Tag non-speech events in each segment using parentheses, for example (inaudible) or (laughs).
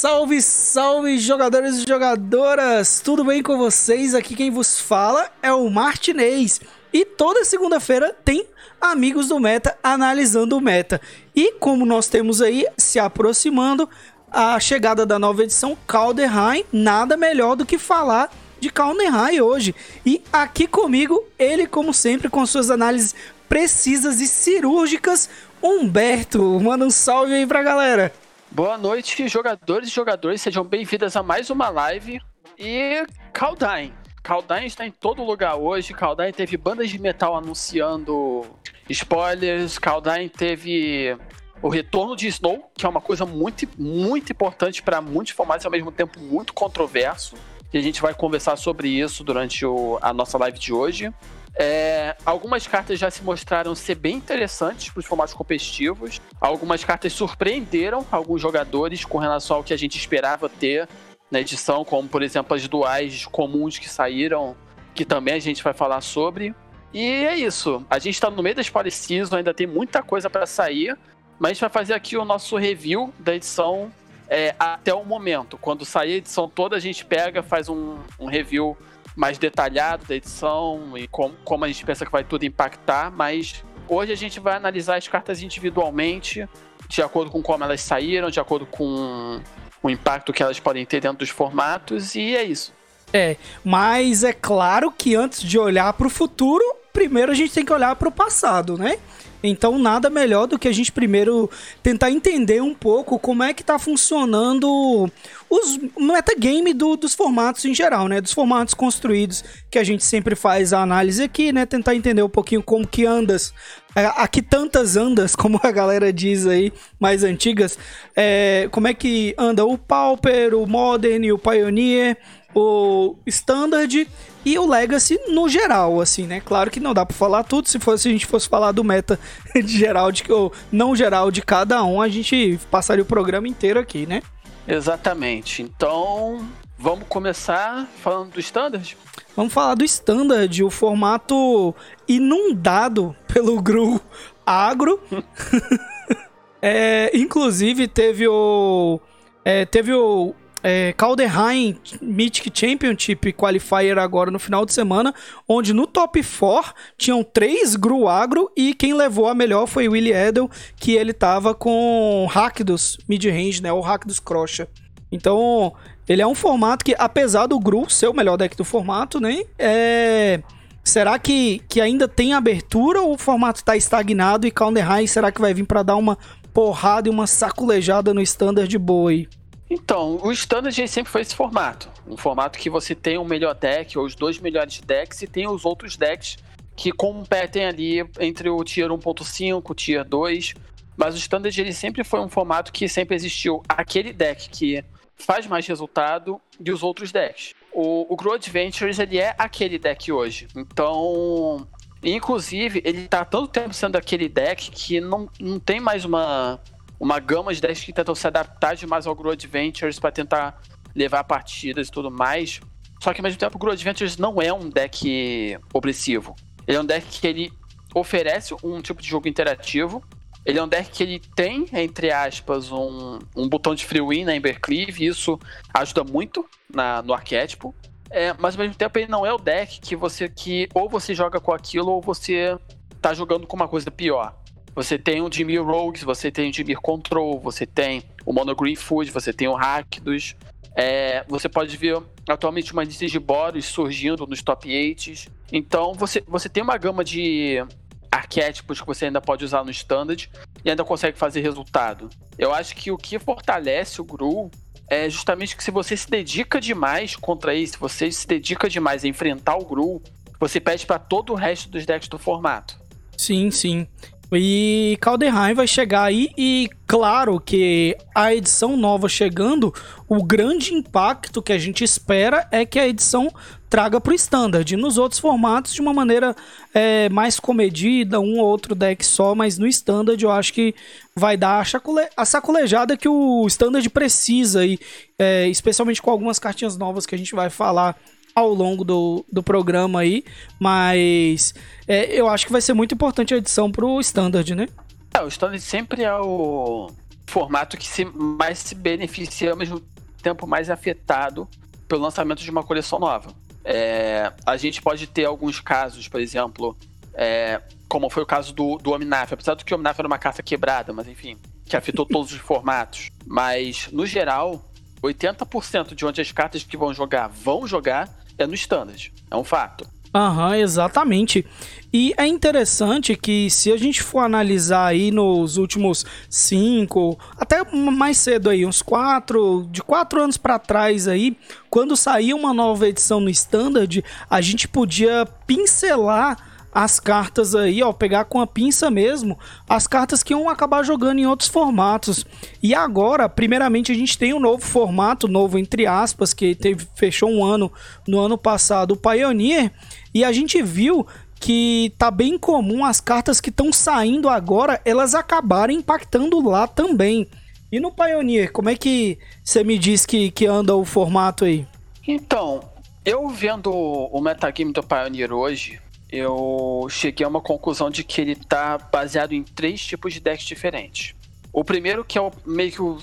Salve, salve, jogadores e jogadoras! Tudo bem com vocês? Aqui quem vos fala é o Martinez. E toda segunda-feira tem Amigos do Meta analisando o meta. E como nós temos aí se aproximando a chegada da nova edição Calderheim, nada melhor do que falar de Calderheim hoje. E aqui comigo, ele como sempre com suas análises precisas e cirúrgicas, Humberto. Manda um salve aí pra galera. Boa noite, jogadores e jogadores, sejam bem-vindos a mais uma live. E Caldain. Caldain está em todo lugar hoje. Caldain teve bandas de metal anunciando spoilers. Caldain teve o retorno de Snow, que é uma coisa muito, muito importante para muitos formatos, ao mesmo tempo muito controverso. E a gente vai conversar sobre isso durante o, a nossa live de hoje. É, algumas cartas já se mostraram ser bem interessantes para os formatos competitivos. Algumas cartas surpreenderam alguns jogadores com relação ao que a gente esperava ter na edição, como por exemplo as duais comuns que saíram, que também a gente vai falar sobre. E é isso. A gente está no meio da Spoiler Season, ainda tem muita coisa para sair, mas a gente vai fazer aqui o nosso review da edição é, até o momento. Quando sair a edição toda, a gente pega, faz um, um review mais detalhado da edição e com, como a gente pensa que vai tudo impactar, mas hoje a gente vai analisar as cartas individualmente, de acordo com como elas saíram, de acordo com o impacto que elas podem ter dentro dos formatos, e é isso. É, mas é claro que antes de olhar para o futuro, primeiro a gente tem que olhar para o passado, né? Então, nada melhor do que a gente primeiro tentar entender um pouco como é que tá funcionando os metagame do, dos formatos em geral, né? Dos formatos construídos que a gente sempre faz a análise aqui, né? Tentar entender um pouquinho como que andas, é, aqui tantas andas, (laughs) como a galera diz aí, mais antigas, é, como é que anda o Pauper, o Modern o Pioneer, o Standard e o Legacy no geral, assim, né? Claro que não dá para falar tudo, se fosse a gente fosse falar do meta (laughs) de geral, de, ou não geral de cada um, a gente passaria o programa inteiro aqui, né? Exatamente. Então, vamos começar falando do Standard? Vamos falar do Standard, o formato inundado pelo (laughs) GRU agro. (laughs) é, inclusive, teve o... É, teve o é, Calderheim Mythic Championship Qualifier agora no final de semana, onde no top 4 tinham três Gru Agro e quem levou a melhor foi Willie Edel, que ele tava com Rakdos mid-range, né, o Rakdos Crocha. Então, ele é um formato que, apesar do Gru ser o melhor deck do formato, né, é... Será que, que ainda tem abertura ou o formato está estagnado e Calderheim será que vai vir para dar uma porrada e uma saculejada no standard boa aí? Então, o Standard sempre foi esse formato. Um formato que você tem o um melhor deck, ou os dois melhores decks, e tem os outros decks que competem ali entre o Tier 1.5, o Tier 2. Mas o Standard ele sempre foi um formato que sempre existiu aquele deck que faz mais resultado e os outros decks. O, o Grow Adventures ele é aquele deck hoje. Então, inclusive, ele tá tanto tempo sendo aquele deck que não, não tem mais uma uma gama de decks que tentam se adaptar demais ao Grow Adventures para tentar levar partidas e tudo mais. Só que ao mesmo tempo o Grow Adventures não é um deck opressivo. Ele é um deck que ele oferece um tipo de jogo interativo. Ele é um deck que ele tem, entre aspas, um, um botão de free win na Embercleave, isso ajuda muito na, no arquétipo. É, mas ao mesmo tempo ele não é o deck que você que ou você joga com aquilo ou você tá jogando com uma coisa pior. Você tem o Jimmy Rogues, você tem o Jimmy Control, você tem o Monogreen Food, você tem o Hackdos. É, você pode ver atualmente uma lista de Boros surgindo nos top 8. Então você, você tem uma gama de arquétipos que você ainda pode usar no standard e ainda consegue fazer resultado. Eu acho que o que fortalece o Gru é justamente que se você se dedica demais contra isso, se você se dedica demais a enfrentar o Gru, você pede para todo o resto dos decks do formato. Sim, sim. E Calderheim vai chegar aí e claro que a edição nova chegando, o grande impacto que a gente espera é que a edição traga para o standard. Nos outros formatos de uma maneira é, mais comedida, um ou outro deck só, mas no standard eu acho que vai dar a, chacule a sacolejada que o standard precisa e é, especialmente com algumas cartinhas novas que a gente vai falar ao longo do, do programa aí, mas é, eu acho que vai ser muito importante a edição pro Standard, né? É, o Standard sempre é o formato que se, mais se beneficia, ao mesmo tempo mais afetado pelo lançamento de uma coleção nova. É, a gente pode ter alguns casos, por exemplo, é, como foi o caso do, do Omnaf, apesar do que o Omnaf era uma carta quebrada, mas enfim, que afetou (laughs) todos os formatos. Mas, no geral, 80% de onde as cartas que vão jogar vão jogar é no Standard. É um fato. Aham, uhum, exatamente. E é interessante que se a gente for analisar aí nos últimos cinco, até mais cedo aí, uns quatro, de quatro anos para trás aí, quando saía uma nova edição no Standard, a gente podia pincelar as cartas aí, ó, pegar com a pinça mesmo, as cartas que iam acabar jogando em outros formatos. E agora, primeiramente, a gente tem um novo formato, novo entre aspas, que teve, fechou um ano no ano passado, o Pioneer, e a gente viu que tá bem comum as cartas que estão saindo agora, elas acabarem impactando lá também. E no Pioneer, como é que você me diz que, que anda o formato aí? Então, eu vendo o metagame do Pioneer hoje, eu cheguei a uma conclusão de que ele está baseado em três tipos de decks diferentes. O primeiro, que é o, meio que o,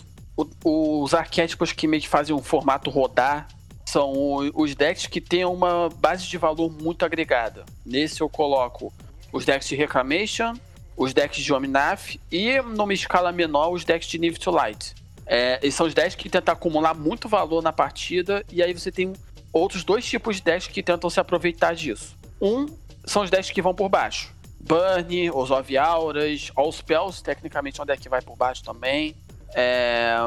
o, os arquétipos que meio que fazem o formato rodar, são os decks que têm uma base de valor muito agregada. Nesse eu coloco os decks de Reclamation, os decks de Omnath e, numa escala menor, os decks de Niv to Light. É, são os decks que tentam acumular muito valor na partida, e aí você tem outros dois tipos de decks que tentam se aproveitar disso. Um são os decks que vão por baixo. Burn, os Auras, All Spells, tecnicamente é um deck que vai por baixo também. É...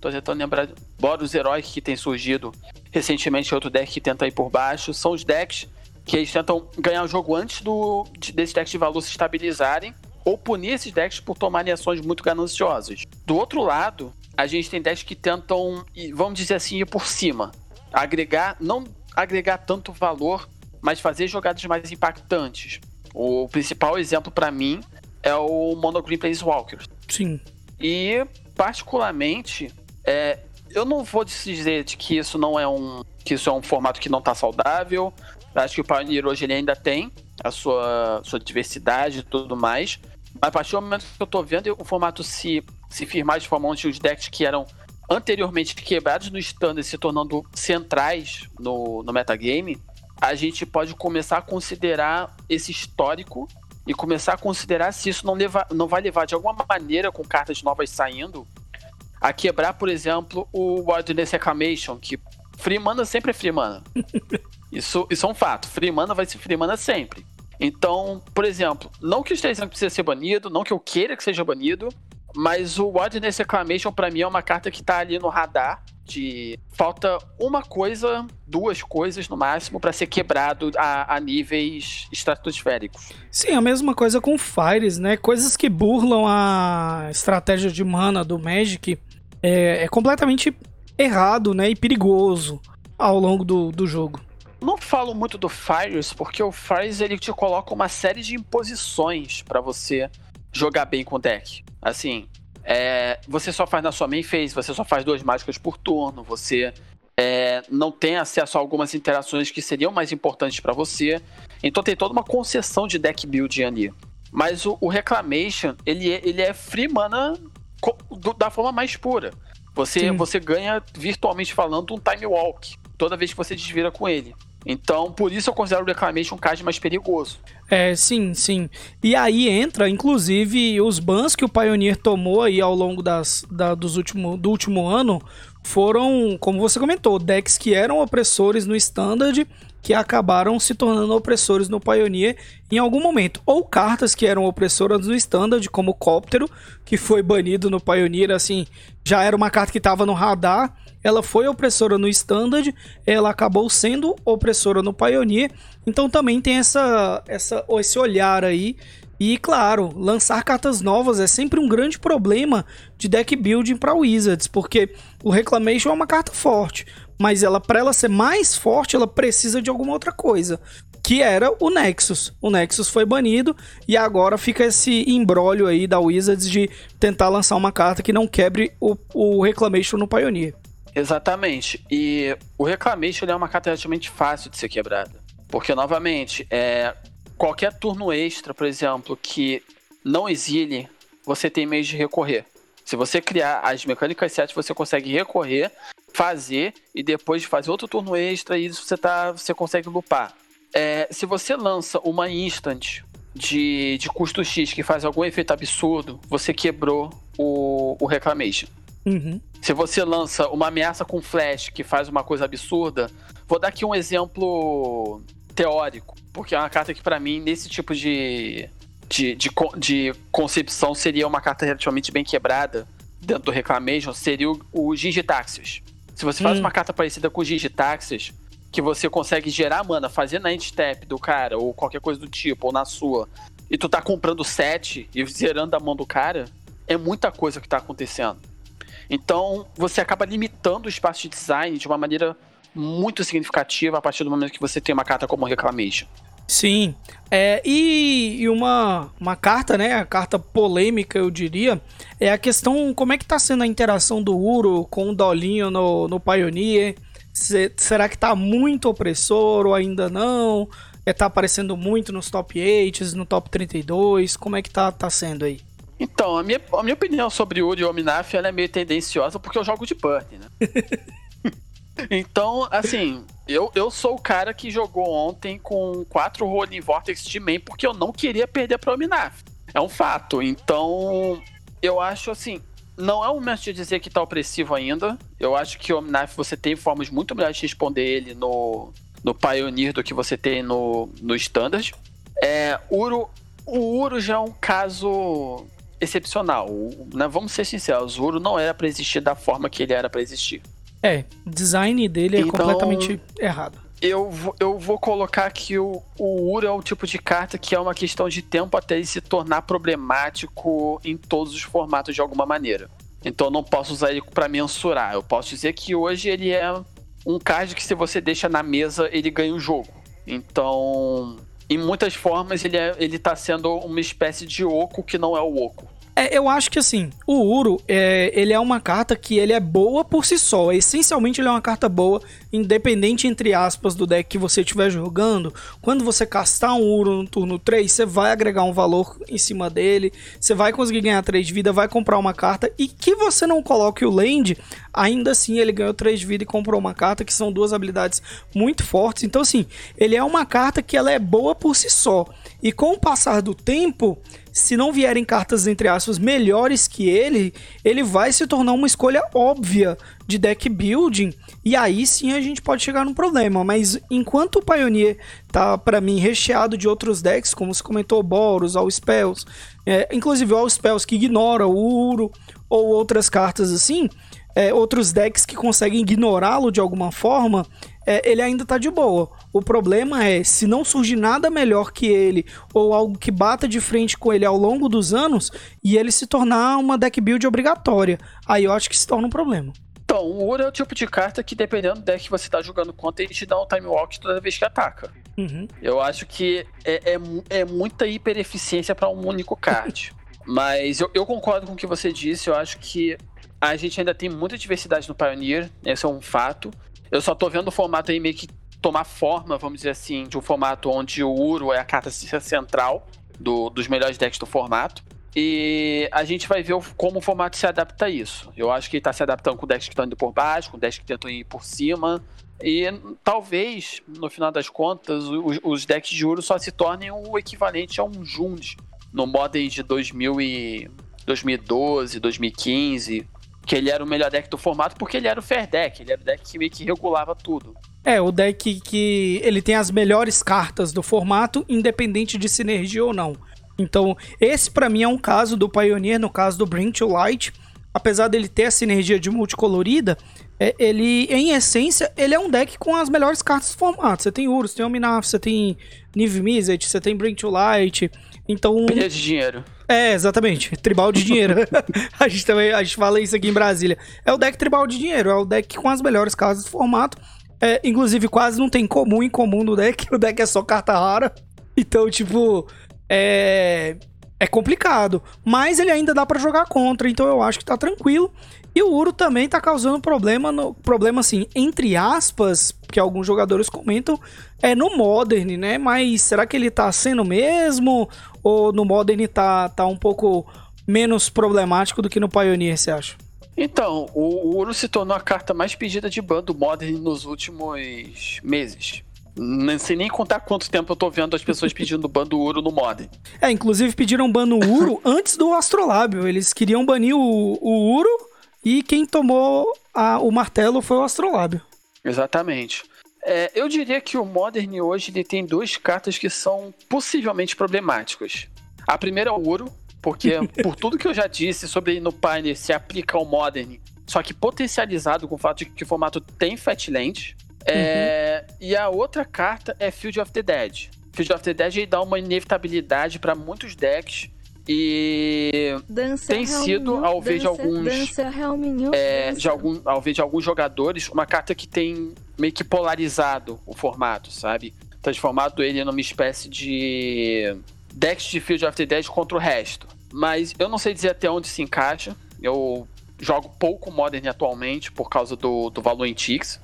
Tô tentando lembrar. Boros Heroic, que tem surgido recentemente, outro deck que tenta ir por baixo. São os decks que eles tentam ganhar o jogo antes do, desses decks de valor se estabilizarem ou punir esses decks por tomarem ações muito gananciosas. Do outro lado, a gente tem decks que tentam, vamos dizer assim, ir por cima. Agregar, não agregar tanto valor mas fazer jogadas mais impactantes. O principal exemplo para mim é o Monogreen Planeswalker. Sim. E, particularmente, é, eu não vou dizer de que isso não é um que isso é um formato que não está saudável. Acho que o Pioneer hoje ele ainda tem a sua, sua diversidade e tudo mais. Mas a partir do momento que eu estou vendo o formato se, se firmar de forma onde os decks que eram anteriormente quebrados no standard se tornando centrais no, no metagame, a gente pode começar a considerar esse histórico e começar a considerar se isso não, leva, não vai levar de alguma maneira, com cartas novas saindo, a quebrar, por exemplo, o Wilderness Reclamation, que free mana sempre é free mana. (laughs) isso, isso é um fato. Free mana vai ser free mana sempre. Então, por exemplo, não que o 3 precisa ser banido, não que eu queira que seja banido, mas o Wilderness Reclamation para mim é uma carta que tá ali no radar de falta uma coisa, duas coisas no máximo para ser quebrado a, a, níveis estratosféricos. Sim, a mesma coisa com Fires, né? Coisas que burlam a estratégia de mana do Magic é, é completamente errado, né? E perigoso ao longo do, do jogo. Não falo muito do Fires porque o Fires ele te coloca uma série de imposições para você jogar bem com o deck. Assim, é, você só faz na sua main phase, você só faz duas mágicas por turno, você é, não tem acesso a algumas interações que seriam mais importantes para você. Então tem toda uma concessão de deck build ali. Mas o, o Reclamation, ele é, ele é free mana da forma mais pura. Você, você ganha, virtualmente falando, um time walk toda vez que você desvira com ele. Então, por isso eu considero o Reclamation um card mais perigoso. É, sim, sim. E aí entra, inclusive, os bans que o Pioneer tomou aí ao longo das, da, dos último, do último ano foram, como você comentou, decks que eram opressores no Standard que acabaram se tornando opressores no Pioneer em algum momento. Ou cartas que eram opressoras no Standard, como o Cóptero, que foi banido no Pioneer, assim, já era uma carta que estava no radar, ela foi opressora no Standard, ela acabou sendo opressora no Pioneer, então também tem essa, essa, esse olhar aí. E claro, lançar cartas novas é sempre um grande problema de deck building para Wizards, porque o Reclamation é uma carta forte, mas ela para ela ser mais forte, ela precisa de alguma outra coisa, que era o Nexus. O Nexus foi banido e agora fica esse embrólio aí da Wizards de tentar lançar uma carta que não quebre o, o Reclamation no Pioneer. Exatamente. E o Reclamation é uma carta relativamente fácil de ser quebrada. Porque, novamente, é, qualquer turno extra, por exemplo, que não exile, você tem meio de recorrer. Se você criar as mecânicas certas, você consegue recorrer, fazer e depois de fazer outro turno extra, e isso você, tá, você consegue lupar. É, se você lança uma instant de, de custo X que faz algum efeito absurdo, você quebrou o, o Reclamation. Uhum. Se você lança uma ameaça com flash que faz uma coisa absurda, vou dar aqui um exemplo teórico, porque é uma carta que para mim nesse tipo de, de, de, de, concepção seria uma carta relativamente bem quebrada dentro do Reclamation, seria o, o Gigitaxius. Se você faz hum. uma carta parecida com o Gigitaxius, que você consegue gerar mana, fazer na end step do cara, ou qualquer coisa do tipo, ou na sua, e tu tá comprando set e zerando a mão do cara, é muita coisa que tá acontecendo. Então, você acaba limitando o espaço de design de uma maneira muito significativa a partir do momento que você tem uma carta como Reclamation. Sim, é, e, e, uma, uma carta, né, a carta polêmica, eu diria, é a questão como é que tá sendo a interação do Uro com o Dolinho no, no Pioneer, Se, será que tá muito opressor ou ainda não? É, tá aparecendo muito nos top 8, no top 32, como é que tá, tá sendo aí? Então, a minha, a minha opinião sobre Uri e Ominaf ela é meio tendenciosa porque eu jogo de Burn, né? (laughs) então, assim, eu, eu sou o cara que jogou ontem com quatro Rolling Vortex de main porque eu não queria perder pra Ominaf. É um fato. Então, eu acho assim, não é o momento de dizer que tá opressivo ainda. Eu acho que o Omnaf você tem formas muito melhores de responder ele no, no Pioneer do que você tem no, no Standard. É, Uro, o Uro já é um caso excepcional. né, vamos ser sinceros, o Uro não era para existir da forma que ele era para existir. É, design dele é então, completamente errado. Eu, eu vou colocar que o, o Uro é o tipo de carta que é uma questão de tempo até ele se tornar problemático em todos os formatos de alguma maneira. Então eu não posso usar ele para mensurar. Eu posso dizer que hoje ele é um card que se você deixa na mesa, ele ganha o jogo. Então, em muitas formas, ele, é, ele tá sendo uma espécie de oco que não é o oco. É, eu acho que assim, o Uro, é, ele é uma carta que ele é boa por si só. Essencialmente ele é uma carta boa, independente entre aspas do deck que você estiver jogando. Quando você castar um Uro no turno 3, você vai agregar um valor em cima dele, você vai conseguir ganhar 3 de vida, vai comprar uma carta e que você não coloque o land, ainda assim ele ganhou 3 de vida e comprou uma carta, que são duas habilidades muito fortes. Então assim, ele é uma carta que ela é boa por si só. E com o passar do tempo, se não vierem cartas, entre aspas, melhores que ele, ele vai se tornar uma escolha óbvia de deck building. E aí sim a gente pode chegar num problema. Mas enquanto o Pioneer tá, para mim, recheado de outros decks, como se comentou, Boros, All Spells, é, inclusive All Spells que ignora o Uro, ou outras cartas assim, é, outros decks que conseguem ignorá-lo de alguma forma, é, ele ainda tá de boa. O problema é, se não surgir nada melhor que ele, ou algo que bata de frente com ele ao longo dos anos, e ele se tornar uma deck build obrigatória. Aí eu acho que se torna um problema. Então, o Ura é o tipo de carta que, dependendo do deck que você tá jogando contra, ele te dá um time walk toda vez que ataca. Uhum. Eu acho que é, é, é muita hiper eficiência para um único card. (laughs) Mas eu, eu concordo com o que você disse, eu acho que a gente ainda tem muita diversidade no Pioneer, esse é um fato. Eu só tô vendo o formato aí meio que tomar forma, vamos dizer assim, de um formato onde o Uro é a carta central do, dos melhores decks do formato. E a gente vai ver como o formato se adapta a isso. Eu acho que ele está se adaptando com decks que estão indo por baixo, com decks que tentam ir por cima. E talvez, no final das contas, os, os decks de Uro só se tornem o equivalente a um Jund no Modern de 2000 e 2012, 2015 que ele era o melhor deck do formato porque ele era o fair deck, ele era o deck que meio que regulava tudo. É, o deck que ele tem as melhores cartas do formato, independente de sinergia ou não. Então, esse para mim é um caso do Pioneer, no caso do Bring to Light. Apesar dele ter a sinergia de multicolorida, é, ele, em essência, ele é um deck com as melhores cartas do formato. Você tem Urus, tem Ominaf, você tem Niv Mizzet, você tem Bring to Light. Então. Pilha de dinheiro. É, exatamente. Tribal de dinheiro. (laughs) a gente também a gente fala isso aqui em Brasília. É o deck tribal de dinheiro, é o deck com as melhores cartas do formato. É, inclusive, quase não tem comum em comum no deck. (laughs) O deck é só carta rara. Então, tipo, é. É complicado. Mas ele ainda dá para jogar contra. Então eu acho que tá tranquilo. E o Uro também tá causando problema, no, problema assim, entre aspas, que alguns jogadores comentam, é no Modern, né? Mas será que ele tá sendo mesmo? Ou no Modern tá, tá um pouco menos problemático do que no Pioneer, você acha? Então, o, o Uro se tornou a carta mais pedida de ban do Modern nos últimos meses. Não sei nem contar quanto tempo eu tô vendo as pessoas (laughs) pedindo ban do Uro no Modern. É, inclusive pediram ban no Uro (laughs) antes do Astrolábio. Eles queriam banir o, o Uro e quem tomou a, o martelo foi o Astrolábio. Exatamente. É, eu diria que o Modern hoje ele tem duas cartas que são possivelmente problemáticas. A primeira é o Uro, porque (laughs) por tudo que eu já disse sobre no Pioneer se aplica ao Modern, só que potencializado com o fato de que o formato tem Fatland. É, uhum. E a outra carta é Field of the Dead. Field of the Dead dá uma inevitabilidade para muitos decks e dança tem sido, ao ver de alguns. é, de algum, ao ver de alguns jogadores, uma carta que tem meio que polarizado o formato, sabe? Transformado ele numa espécie de decks de Field of the Dead contra o resto. Mas eu não sei dizer até onde se encaixa. Eu jogo pouco Modern atualmente por causa do, do valor em Tix.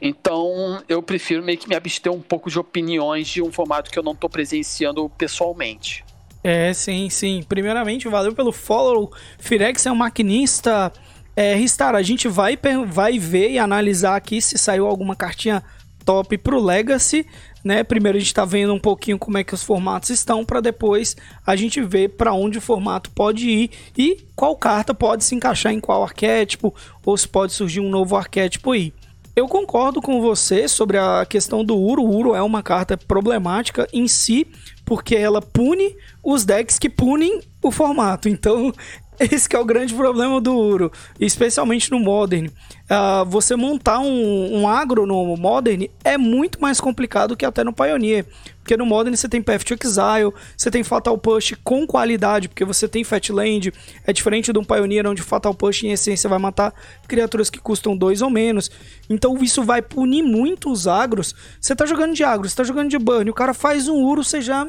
Então eu prefiro meio que me abster um pouco de opiniões de um formato que eu não estou presenciando pessoalmente. É, sim, sim. Primeiramente, valeu pelo follow. Firex é um maquinista. É, Ristar, a gente vai, vai ver e analisar aqui se saiu alguma cartinha top pro Legacy né? Primeiro a gente está vendo um pouquinho como é que os formatos estão para depois a gente ver para onde o formato pode ir e qual carta pode se encaixar em qual arquétipo ou se pode surgir um novo arquétipo aí. Eu concordo com você sobre a questão do Uro. O Uro é uma carta problemática em si, porque ela pune os decks que punem o formato. Então, (laughs) esse é o grande problema do Uro, especialmente no Modern. Uh, você montar um, um, agro no Modern é muito mais complicado que até no Pioneer. Porque no Modern você tem Path to Exile, você tem Fatal Push com qualidade, porque você tem Fatland. É diferente de um Pioneer, onde Fatal Push em essência vai matar criaturas que custam dois ou menos. Então isso vai punir muito os agros. Você tá jogando de agro, você tá jogando de burn, o cara faz um Uro, você já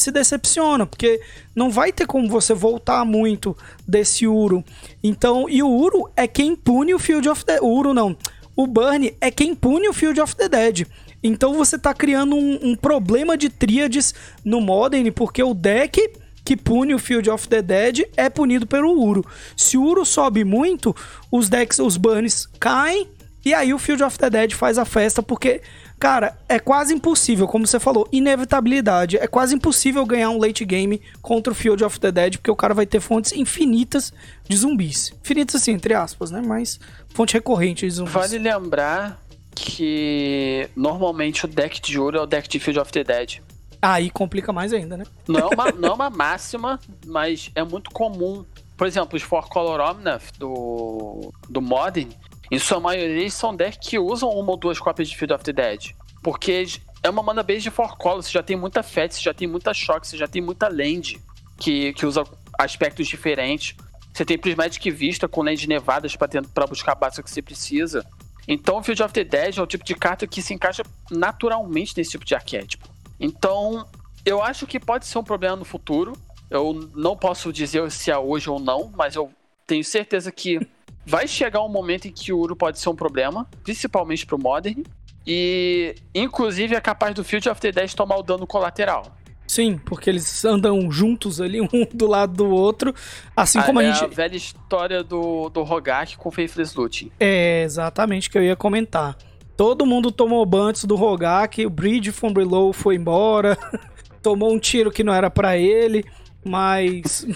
se decepciona, porque não vai ter como você voltar muito desse Uro. Então, e o Uro é quem pune o Field of the... O Uro não. O Burn é quem pune o Field of the Dead. Então você tá criando um, um problema de tríades no Modern, porque o deck que pune o Field of the Dead é punido pelo Uro. Se o Uro sobe muito, os decks, os burns caem, e aí o Field of the Dead faz a festa, porque Cara, é quase impossível, como você falou, inevitabilidade. É quase impossível ganhar um late game contra o Field of the Dead, porque o cara vai ter fontes infinitas de zumbis. Infinitas assim, entre aspas, né? Mas fonte recorrente de zumbis. Vale lembrar que normalmente o deck de ouro é o deck de Field of the Dead. Aí complica mais ainda, né? Não é uma, (laughs) não é uma máxima, mas é muito comum. Por exemplo, os Four Color Omnath do, do Modern, em sua maioria, são decks que usam uma ou duas cópias de Field of the Dead. Porque é uma mana base de four color, você já tem muita fat, você já tem muita shock, você já tem muita land que, que usa aspectos diferentes. Você tem Prismatic Vista com land nevadas para buscar a base que você precisa. Então, Field of the Dead é o tipo de carta que se encaixa naturalmente nesse tipo de arquétipo. Então, eu acho que pode ser um problema no futuro. Eu não posso dizer se é hoje ou não, mas eu tenho certeza que Vai chegar um momento em que o Uro pode ser um problema, principalmente pro Modern. E, inclusive, é capaz do Field of the Dead tomar o dano colateral. Sim, porque eles andam juntos ali, (laughs) um do lado do outro. Assim ah, como a é gente. a velha história do, do Rogak com Faithless Looting. É, exatamente o que eu ia comentar. Todo mundo tomou ban antes do Rogak, o Bridge from Below foi embora, (laughs) tomou um tiro que não era para ele, mas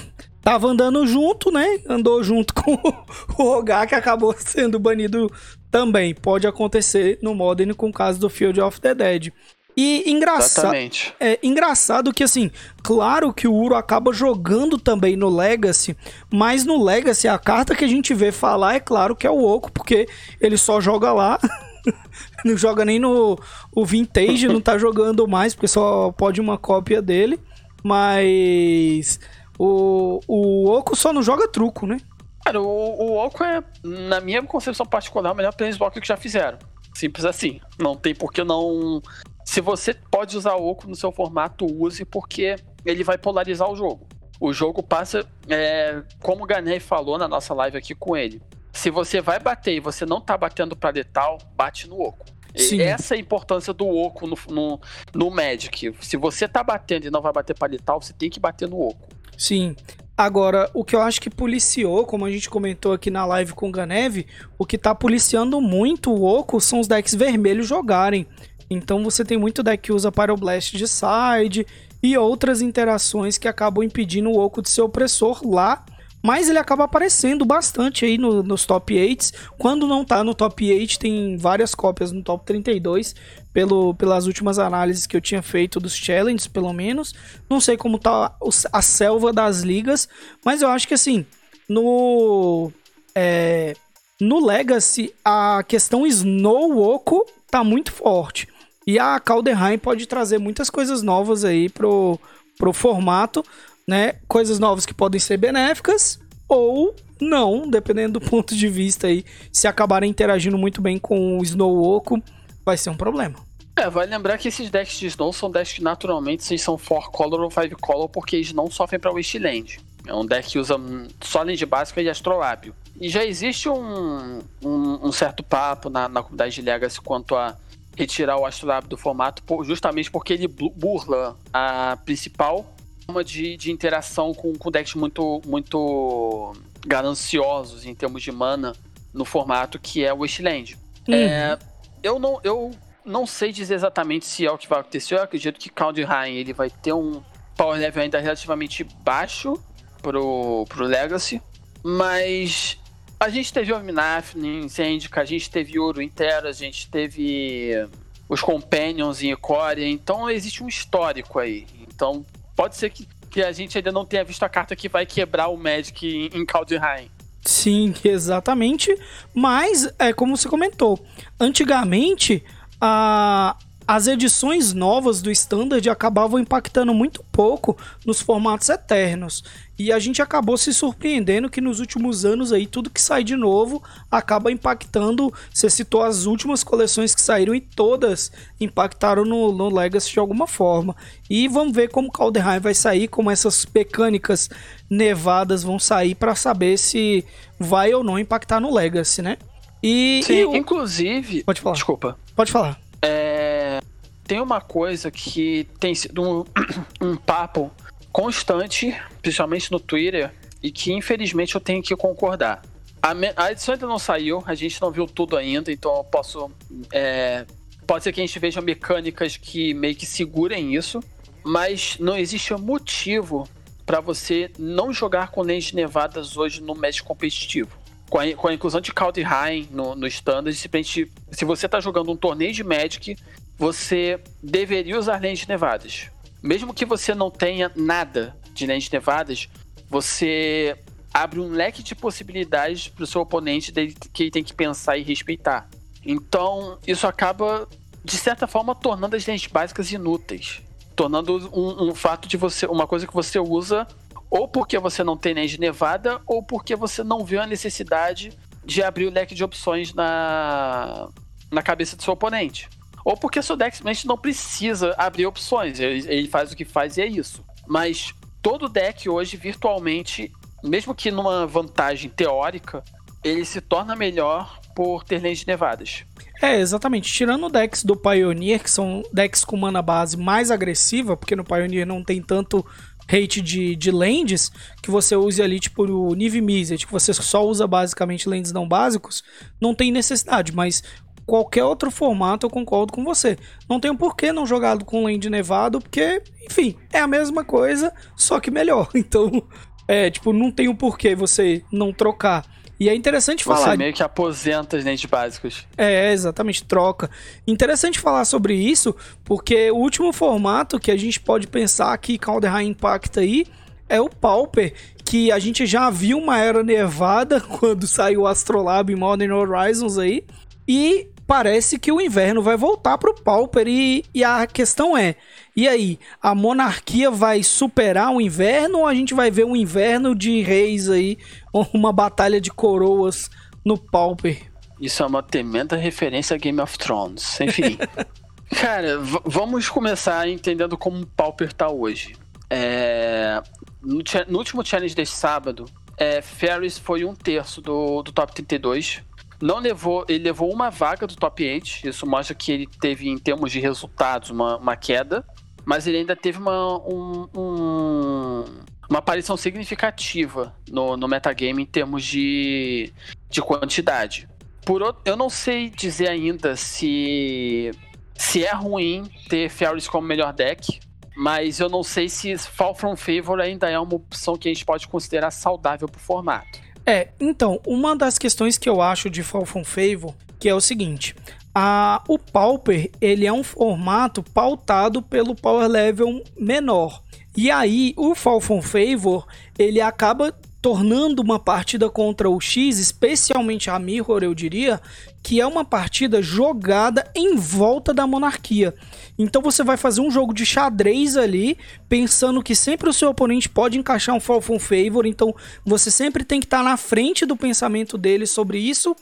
tava andando junto, né? Andou junto (laughs) com o Rogar, que acabou (laughs) sendo banido também. Pode acontecer no Modern com o caso do Field of the Dead. E engraçado, é engraçado que assim, claro que o Uro acaba jogando também no Legacy, mas no Legacy a carta que a gente vê falar é claro que é o Oco, porque ele só joga lá. (laughs) não joga nem no o Vintage, não tá jogando mais, porque só pode uma cópia dele. Mas o, o Oco só não joga truco, né? Cara, o, o Oco é, na minha concepção particular, o melhor planeswalker que já fizeram. Simples assim. Não tem por que não. Se você pode usar o Oco no seu formato, use, porque ele vai polarizar o jogo. O jogo passa, é, como o Ganei falou na nossa live aqui com ele. Se você vai bater e você não tá batendo para letal, bate no Oco. Sim. Essa é a importância do Oco no, no, no Magic. Se você tá batendo e não vai bater para letal, você tem que bater no Oco. Sim. Agora, o que eu acho que policiou, como a gente comentou aqui na live com o Ganeve, o que tá policiando muito o Oco são os decks vermelhos jogarem. Então você tem muito deck que usa Pyroblast de side e outras interações que acabam impedindo o Oco de ser opressor lá. Mas ele acaba aparecendo bastante aí no, nos top 8. Quando não tá no top 8, tem várias cópias no top 32. Pelo, pelas últimas análises que eu tinha feito dos challenges, pelo menos. Não sei como tá a selva das ligas. Mas eu acho que assim, no. É, no Legacy, a questão Snow Oco tá muito forte. E a Calderheim pode trazer muitas coisas novas aí pro, pro formato, né? Coisas novas que podem ser benéficas ou não, dependendo do ponto de vista aí. Se acabarem interagindo muito bem com o Snow Oco, vai ser um problema. É, vai lembrar que esses decks de Snow são decks que naturalmente são 4 color ou 5 color porque eles não sofrem para Wasteland. É um deck que usa só land básica e astrolábio. E já existe um, um, um certo papo na, na comunidade de Legacy quanto a retirar o Astrolab do formato, justamente porque ele burla a principal forma de, de interação com, com decks muito, muito gananciosos em termos de mana no formato que é o Wasteland. Uhum. É, eu, não, eu não sei dizer exatamente se é o que vai acontecer. Eu acredito que Kaldheim ele vai ter um power level ainda relativamente baixo pro, pro Legacy, mas a gente teve o Minaf em Zendika, a gente teve Ouro em Terra, a gente teve os Companions em Ikoria, então existe um histórico aí. Então pode ser que, que a gente ainda não tenha visto a carta que vai quebrar o Magic em, em Kaldheim. Sim, exatamente. Mas, é como você comentou, antigamente a, as edições novas do Standard acabavam impactando muito pouco nos formatos eternos. E a gente acabou se surpreendendo que nos últimos anos aí tudo que sai de novo acaba impactando. Você citou as últimas coleções que saíram e todas impactaram no, no Legacy de alguma forma. E vamos ver como Calderheim vai sair, como essas mecânicas nevadas vão sair para saber se vai ou não impactar no Legacy, né? E, Sim, e o... inclusive. Pode falar. Desculpa. Pode falar. É, tem uma coisa que tem sido um, (coughs) um papo constante, principalmente no Twitter, e que infelizmente eu tenho que concordar. A, a edição ainda não saiu, a gente não viu tudo ainda, então eu posso. É, pode ser que a gente veja mecânicas que meio que segurem isso, mas não existe motivo para você não jogar com lentes nevadas hoje no match competitivo com a, com a inclusão de Kaldheim no, no standard, se você está jogando um torneio de Magic, você deveria usar lentes nevadas. Mesmo que você não tenha nada de lentes nevadas, você abre um leque de possibilidades para o seu oponente que ele tem que pensar e respeitar. Então, isso acaba, de certa forma, tornando as lentes básicas inúteis. Tornando um, um fato de você. uma coisa que você usa ou porque você não tem de nevada, ou porque você não viu a necessidade de abrir o leque de opções na, na cabeça do seu oponente. Ou porque seu deck não precisa abrir opções, ele, ele faz o que faz e é isso. Mas todo deck hoje, virtualmente, mesmo que numa vantagem teórica, ele se torna melhor por ter de nevadas. É, exatamente. Tirando decks do Pioneer, que são decks com mana base mais agressiva, porque no Pioneer não tem tanto rate de, de lands que você use ali, tipo, o Nive Mizzet, que você só usa basicamente lands não básicos, não tem necessidade, mas qualquer outro formato eu concordo com você. Não tem por que não jogar com land nevado, porque, enfim, é a mesma coisa, só que melhor. (laughs) Então, é, tipo, não tem o porquê você não trocar. E é interessante falar. Você meio que aposenta os dentes básicos. É, exatamente, troca. Interessante falar sobre isso, porque o último formato que a gente pode pensar que Calderheim impacta aí é o Pauper, que a gente já viu uma era nevada (laughs) quando saiu o Astrolab em Modern Horizons aí. E parece que o inverno vai voltar pro Pauper. E, e a questão é: e aí, a monarquia vai superar o inverno ou a gente vai ver um inverno de reis aí, (laughs) uma batalha de coroas no Pauper? Isso é uma tremenda referência a Game of Thrones. Enfim. (laughs) Cara, vamos começar entendendo como o Pauper tá hoje. É... No, no, último challenge deste sábado, é, Ferris foi um terço do, do top 32 não levou, ele levou uma vaga do top 8. Isso mostra que ele teve, em termos de resultados, uma, uma queda. Mas ele ainda teve uma, um, um, uma aparição significativa no, no metagame em termos de, de quantidade. Por outro, eu não sei dizer ainda se, se é ruim ter Fairies como melhor deck, mas eu não sei se Fall From Favor ainda é uma opção que a gente pode considerar saudável pro formato. É, então, uma das questões que eu acho de Fall From Favor, que é o seguinte, a, o Pauper, ele é um formato pautado pelo power level menor. E aí, o Fall From Favor, ele acaba tornando uma partida contra o X, especialmente a Mirror, eu diria, que é uma partida jogada em volta da monarquia. Então você vai fazer um jogo de xadrez ali, pensando que sempre o seu oponente pode encaixar um Fall from Favor, então você sempre tem que estar na frente do pensamento dele sobre isso.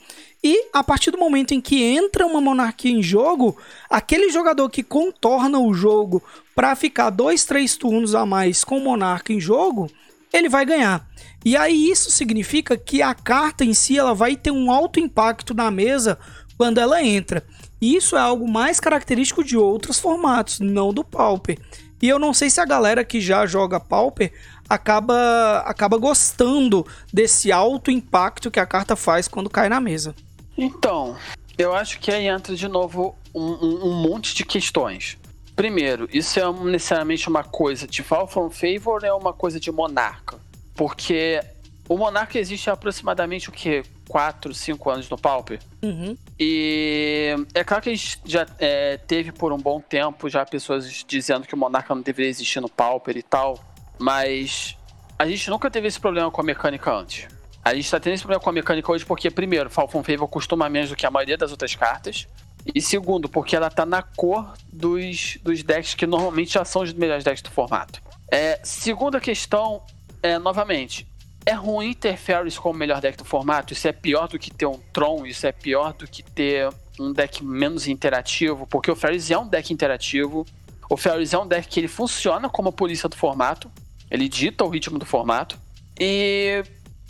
E a partir do momento em que entra uma monarquia em jogo, aquele jogador que contorna o jogo para ficar dois, três turnos a mais com o monarca em jogo, ele vai ganhar. E aí isso significa que a carta em si ela vai ter um alto impacto na mesa quando ela entra. E isso é algo mais característico de outros formatos, não do Pauper. E eu não sei se a galera que já joga Pauper acaba, acaba gostando desse alto impacto que a carta faz quando cai na mesa. Então, eu acho que aí entra de novo um, um, um monte de questões. Primeiro, isso é necessariamente uma coisa de from Favor ou é uma coisa de Monarca? Porque o Monarca existe há aproximadamente o quê? 4, 5 anos no Pauper. Uhum. E é claro que a gente já é, teve por um bom tempo já pessoas dizendo que o Monarca não deveria existir no Pauper e tal, mas a gente nunca teve esse problema com a mecânica antes. A gente tá tendo esse problema com a mecânica hoje porque, primeiro, Falcon Favor costuma menos do que a maioria das outras cartas. E segundo, porque ela tá na cor dos, dos decks que normalmente já são os melhores decks do formato. É, segunda questão, é, novamente, é ruim ter Ferris como melhor deck do formato? Isso é pior do que ter um Tron? Isso é pior do que ter um deck menos interativo? Porque o Ferris é um deck interativo. O Ferris é um deck que ele funciona como a polícia do formato. Ele dita o ritmo do formato. E,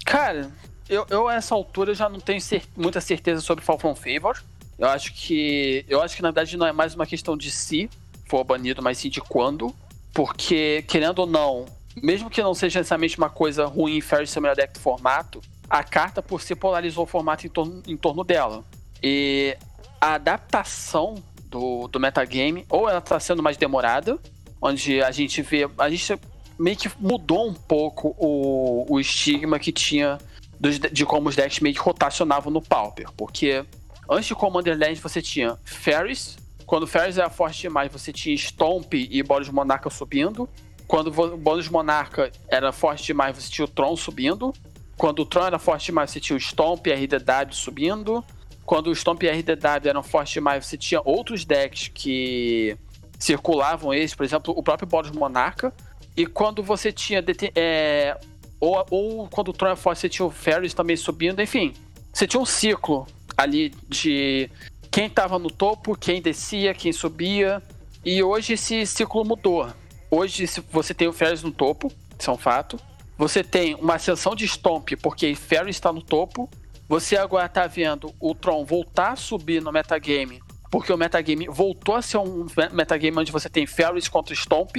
cara, eu, eu a essa altura já não tenho cer muita certeza sobre Fall From Favor. Eu acho que. Eu acho que na verdade não é mais uma questão de se for banido, mas sim de quando. Porque, querendo ou não, mesmo que não seja necessariamente uma coisa ruim ser o melhor deck formato, a carta por si polarizou o formato em torno, em torno dela. E a adaptação do, do metagame, ou ela está sendo mais demorada, onde a gente vê. A gente meio que mudou um pouco o, o estigma que tinha dos, de como os decks meio que rotacionavam no Pauper. Porque Antes de Commander Land você tinha Ferris. Quando Ferris era forte demais, você tinha Stomp e Bônus Monarca subindo. Quando o Bônus Monarca era forte demais, você tinha o Tron subindo. Quando o Tron era forte demais, você tinha o Stomp e RDW subindo. Quando o Stomp e RDW eram fortes demais, você tinha outros decks que circulavam eles, por exemplo, o próprio Bônus Monarca. E quando você tinha. É, ou, ou quando o Tron era forte, você tinha o Ferris também subindo, enfim. Você tinha um ciclo ali de quem estava no topo, quem descia, quem subia. E hoje esse ciclo mudou. Hoje você tem o Ferris no topo, isso é um fato. Você tem uma ascensão de Stomp, porque Ferris está no topo. Você agora está vendo o Tron voltar a subir no metagame, porque o metagame voltou a ser um metagame onde você tem Ferris contra Stomp.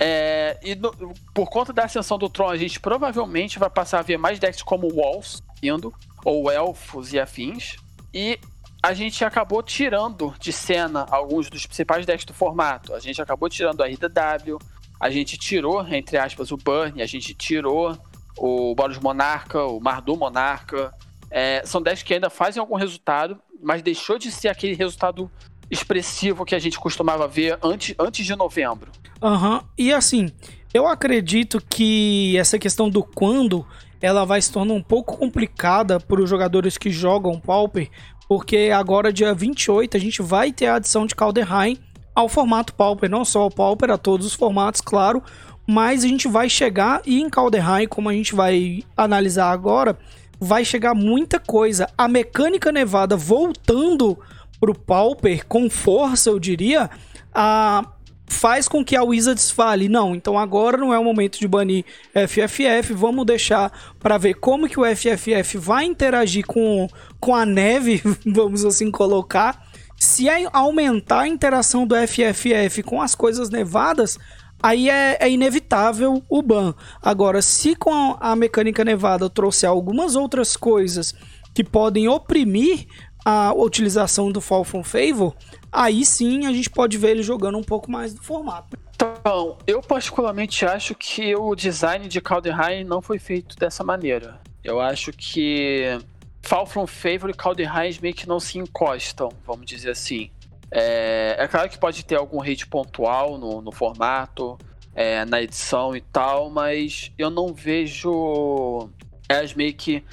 É, e no, por conta da ascensão do Tron, a gente provavelmente vai passar a ver mais decks como Walls indo, ou Elfos e afins. E a gente acabou tirando de cena alguns dos principais decks do formato. A gente acabou tirando a RDW, a gente tirou, entre aspas, o Burn, a gente tirou o Boros Monarca, o Mardu Monarca. É, são decks que ainda fazem algum resultado, mas deixou de ser aquele resultado expressivo que a gente costumava ver antes, antes de novembro. Aham, uhum. e assim, eu acredito que essa questão do quando ela vai se tornar um pouco complicada para os jogadores que jogam Pauper, porque agora, dia 28, a gente vai ter a adição de Calderheim ao formato Pauper, não só ao Pauper, a todos os formatos, claro, mas a gente vai chegar e em Calderheim, como a gente vai analisar agora, vai chegar muita coisa. A mecânica nevada voltando pro Pauper com força, eu diria, a faz com que a Wizards fale, não, então agora não é o momento de banir FFF, vamos deixar para ver como que o FFF vai interagir com, com a neve, (laughs) vamos assim colocar. Se aumentar a interação do FFF com as coisas nevadas, aí é, é, inevitável o ban. Agora, se com a mecânica nevada trouxer algumas outras coisas que podem oprimir a utilização do Fall from Favor, aí sim a gente pode ver ele jogando um pouco mais do formato. Então, eu particularmente acho que o design de Calderheim não foi feito dessa maneira. Eu acho que Fall from Favor e Calderheim meio que não se encostam, vamos dizer assim. É, é claro que pode ter algum hate pontual no, no formato, é, na edição e tal, mas eu não vejo elas meio que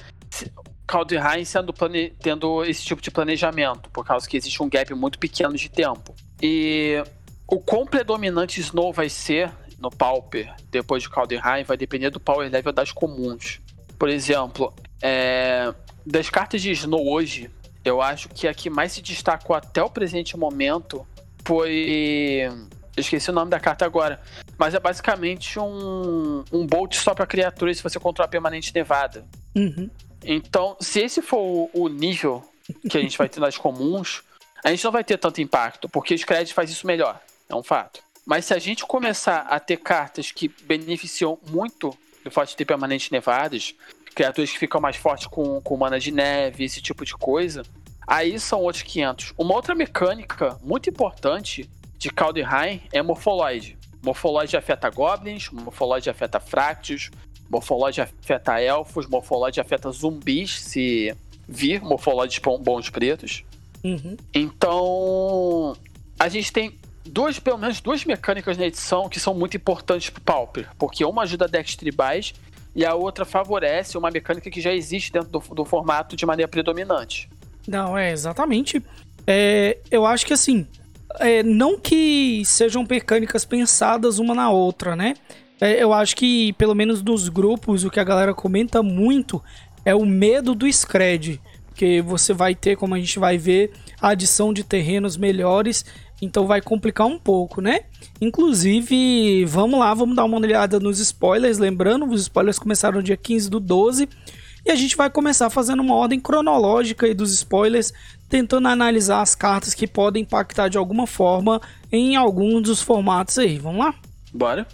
Calderheim sendo plane... tendo esse tipo de planejamento, por causa que existe um gap muito pequeno de tempo. E o quão predominante Snow vai ser no Pauper depois de Calderheim vai depender do power level das comuns. Por exemplo, é... das cartas de Snow hoje, eu acho que a que mais se destacou até o presente momento foi. Eu esqueci o nome da carta agora. Mas é basicamente um, um Bolt só pra criaturas se você controla permanente nevada. Uhum. Então, se esse for o nível que a gente vai ter nas comuns, a gente não vai ter tanto impacto, porque o Scred faz isso melhor. É um fato. Mas se a gente começar a ter cartas que beneficiam muito do fato de ter permanentes nevadas, criaturas que ficam mais fortes com, com mana de neve, esse tipo de coisa, aí são outros 500. Uma outra mecânica muito importante de Calderheim é Morpholoid. Morpholoid afeta goblins, Morpholoid afeta fractos, Morpholoid afeta elfos, Morpholoid afeta zumbis, se vir Morpholoids bons pretos. Uhum. Então, a gente tem duas, pelo menos duas mecânicas na edição que são muito importantes pro Pauper, porque uma ajuda decks tribais e a outra favorece uma mecânica que já existe dentro do, do formato de maneira predominante. Não, é exatamente. É, eu acho que assim, é, não que sejam mecânicas pensadas uma na outra, né? É, eu acho que, pelo menos dos grupos, o que a galera comenta muito é o medo do Scred. Porque você vai ter, como a gente vai ver, a adição de terrenos melhores então vai complicar um pouco, né? Inclusive, vamos lá, vamos dar uma olhada nos spoilers. Lembrando, os spoilers começaram no dia 15 do 12. E a gente vai começar fazendo uma ordem cronológica dos spoilers, tentando analisar as cartas que podem impactar de alguma forma em algum dos formatos aí. Vamos lá? Bora.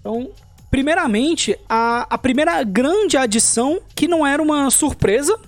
Então, primeiramente, a, a primeira grande adição, que não era uma surpresa,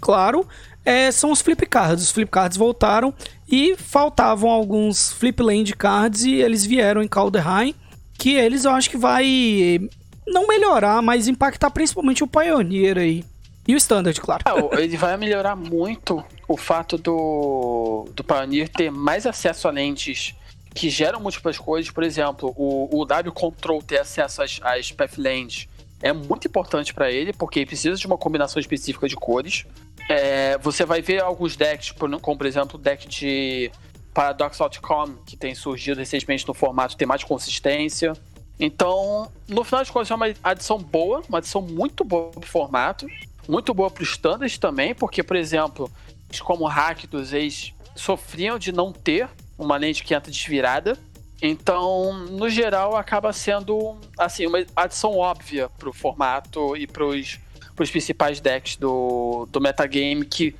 claro, é, são os flip cards. Os flip cards voltaram e faltavam alguns flip land cards e eles vieram em Calderheim, que eles eu acho que vai não melhorar, mas impactar principalmente o Pioneer aí. E o Standard, claro. É, ele vai melhorar muito o fato do, do Pioneer ter mais acesso a lentes que geram múltiplas coisas. Por exemplo, o, o W Control ter acesso às, às Pathlands é muito importante para ele, porque precisa de uma combinação específica de cores. É, você vai ver alguns decks, como por exemplo o deck de Paradox Outcome, que tem surgido recentemente no formato, tem mais consistência. Então, no final de contas, é uma adição boa, uma adição muito boa pro formato, muito boa pro standard também, porque, por exemplo, como Rakdos, eles sofriam de não ter uma lente que entra desvirada. Então, no geral, acaba sendo assim uma adição óbvia pro formato e para os principais decks do, do metagame que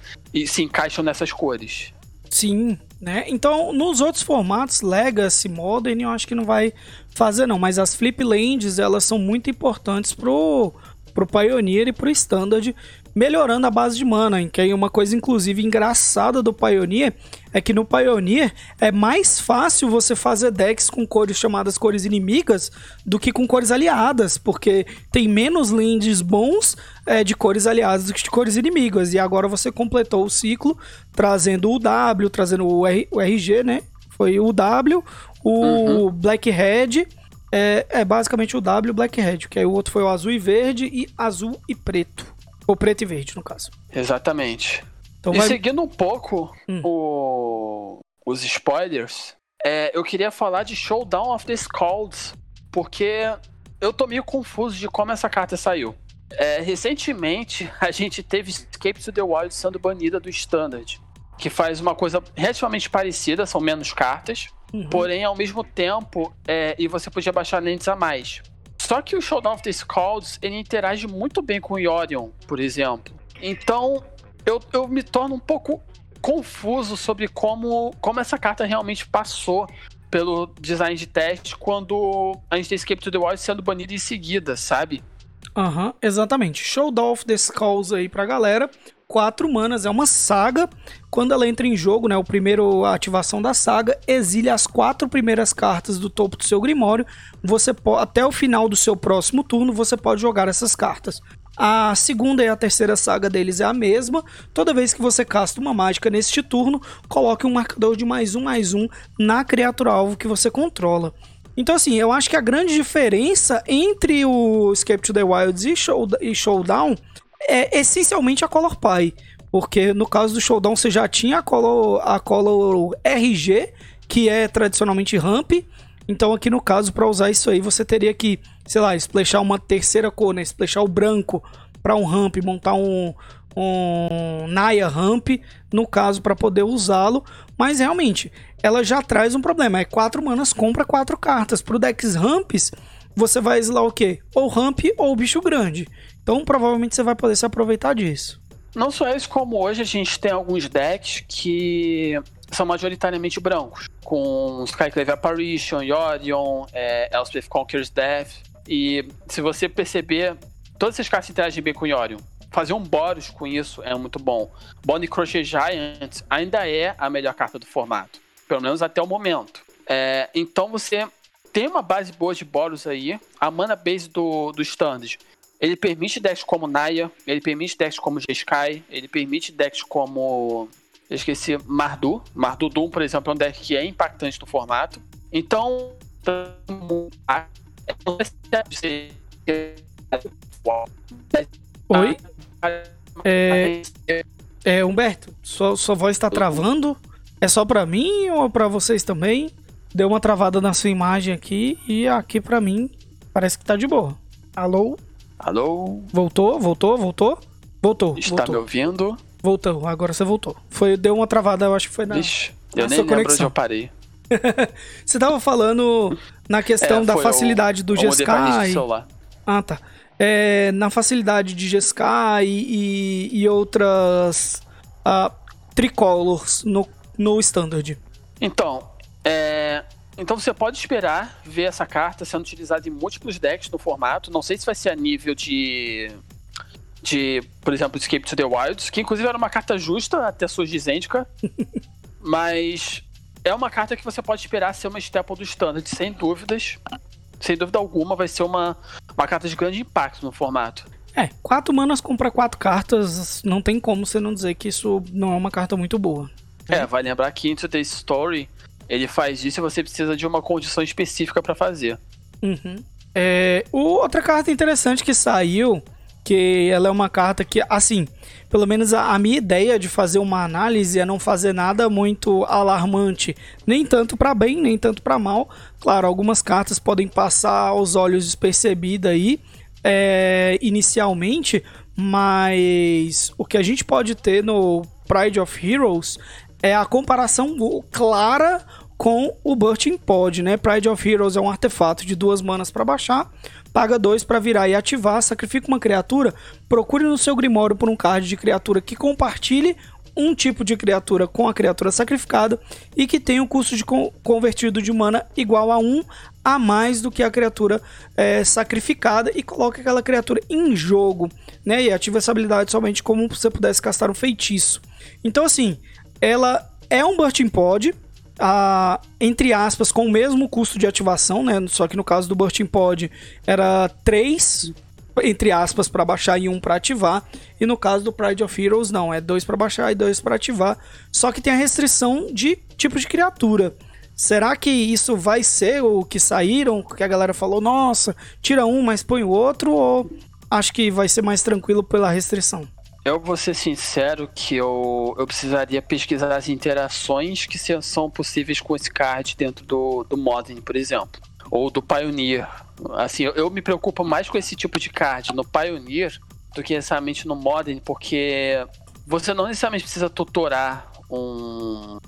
se encaixam nessas cores. Sim, né? Então, nos outros formatos, Legacy, Modern, eu acho que não vai fazer não, mas as Flip Lands, elas são muito importantes pro pro Pioneer e pro Standard, melhorando a base de mana, que aí uma coisa inclusive engraçada do Pioneer é que no Pioneer é mais fácil você fazer decks com cores chamadas cores inimigas do que com cores aliadas, porque tem menos lands bons é, de cores aliadas do que de cores inimigas. E agora você completou o ciclo trazendo o W, trazendo o, R, o RG, né? Foi o W, o uhum. Black Red é, é basicamente o W Black Red, que aí o outro foi o azul e verde e azul e preto. Ou preto e verde, no caso. Exatamente. Então, e vai... seguindo um pouco hum. o... os spoilers, é, eu queria falar de Showdown of the Skalds, porque eu tô meio confuso de como essa carta saiu. É, recentemente, (laughs) a gente teve Escape to the Wild sendo banida do Standard, que faz uma coisa relativamente parecida, são menos cartas, Uhum. Porém, ao mesmo tempo, é, e você podia baixar lentes a mais. Só que o Showdown of the Scalds, ele interage muito bem com o Yorion, por exemplo. Então, eu, eu me torno um pouco confuso sobre como, como essa carta realmente passou pelo design de teste quando a gente tem Escape to the Wild sendo banido em seguida, sabe? Aham, uhum, exatamente. Showdown of the Skulls aí pra galera. Quatro manas, é uma saga. Quando ela entra em jogo, né, o primeiro a ativação da saga, exile as quatro primeiras cartas do topo do seu grimório. Você pode, até o final do seu próximo turno, você pode jogar essas cartas. A segunda e a terceira saga deles é a mesma. Toda vez que você casta uma mágica neste turno, coloque um marcador de mais um mais um na criatura alvo que você controla. Então, assim, eu acho que a grande diferença entre o Escape to the Wilds e, Show, e Showdown é essencialmente a Color Pie. Porque no caso do Showdown você já tinha a Color, a Color RG, que é tradicionalmente ramp. Então aqui no caso, para usar isso aí, você teria que, sei lá, splashar uma terceira cor, né? Splashar o branco para um ramp, montar um, um Naya ramp, no caso, para poder usá-lo. Mas realmente, ela já traz um problema. É quatro manas, compra quatro cartas. Pro decks ramps, você vai exilar o quê? Ou ramp ou bicho grande. Então provavelmente você vai poder se aproveitar disso. Não só isso, como hoje a gente tem alguns decks que são majoritariamente brancos, com Skyclave Apparition, Yorion, é, Elspeth Conquers Death. E se você perceber, todas essas cartas interagem bem com Yorion. Fazer um Boros com isso é muito bom. Bonnie Crochet Giant ainda é a melhor carta do formato, pelo menos até o momento. É, então você tem uma base boa de Boros aí. A mana base do, do Standard ele permite decks como Naya, ele permite decks como Jeskai, ele permite decks como. Eu esqueci, Mardu. Mardu Doom, por exemplo, é um deck que é impactante no formato. Então. Oi? É, é Humberto, sua, sua voz está travando? É só para mim ou para vocês também? Deu uma travada na sua imagem aqui e aqui para mim parece que tá de boa. Alô? Alô? Voltou, voltou, voltou? Voltou. Está voltou. me ouvindo? Voltou, agora você voltou. Foi, deu uma travada, eu acho que foi na. Vixe, eu na nem lembro conexão. onde eu parei. (laughs) você tava falando na questão é, da facilidade o, do Jeskai. Ah, tá. É, na facilidade de Jeskai e, e, e outras uh, tricolors no, no Standard. Então, é, então você pode esperar ver essa carta sendo utilizada em múltiplos decks no formato. Não sei se vai ser a nível de. De, por exemplo, Escape to the Wilds, que inclusive era uma carta justa até surgir Zendika. (laughs) mas é uma carta que você pode esperar ser uma staple do standard, sem dúvidas. Sem dúvida alguma, vai ser uma, uma carta de grande impacto no formato. É, quatro manas compra quatro cartas, não tem como você não dizer que isso não é uma carta muito boa. É, vai lembrar que Into the Story ele faz isso e você precisa de uma condição específica para fazer. Uhum. É, outra carta interessante que saiu, que ela é uma carta que, assim, pelo menos a, a minha ideia de fazer uma análise é não fazer nada muito alarmante, nem tanto para bem, nem tanto para mal. Claro, algumas cartas podem passar aos olhos despercebidas aí, é, inicialmente, mas o que a gente pode ter no Pride of Heroes é a comparação clara com o Burning Pod, né? Pride of Heroes é um artefato de duas manas para baixar, paga dois para virar e ativar, sacrifica uma criatura, procure no seu Grimório por um card de criatura que compartilhe um tipo de criatura com a criatura sacrificada e que tenha o um custo de con convertido de mana igual a 1 um a mais do que a criatura é, sacrificada e coloque aquela criatura em jogo, né? E ativa essa habilidade somente como se você pudesse castar um feitiço. Então, assim, ela é um Burning Pod, a, entre aspas, com o mesmo custo de ativação, né? Só que no caso do Burning Pod era 3, entre aspas, para baixar e 1 para ativar. E no caso do Pride of Heroes, não, é 2 para baixar e 2 para ativar. Só que tem a restrição de tipo de criatura. Será que isso vai ser o que saíram? Que a galera falou, nossa, tira um, mas põe o outro? Ou acho que vai ser mais tranquilo pela restrição? Eu vou ser sincero que eu, eu precisaria pesquisar as interações que são possíveis com esse card dentro do, do Modern, por exemplo. Ou do Pioneer. Assim, eu, eu me preocupo mais com esse tipo de card no Pioneer do que necessariamente no Modern, porque você não necessariamente precisa tutorar um,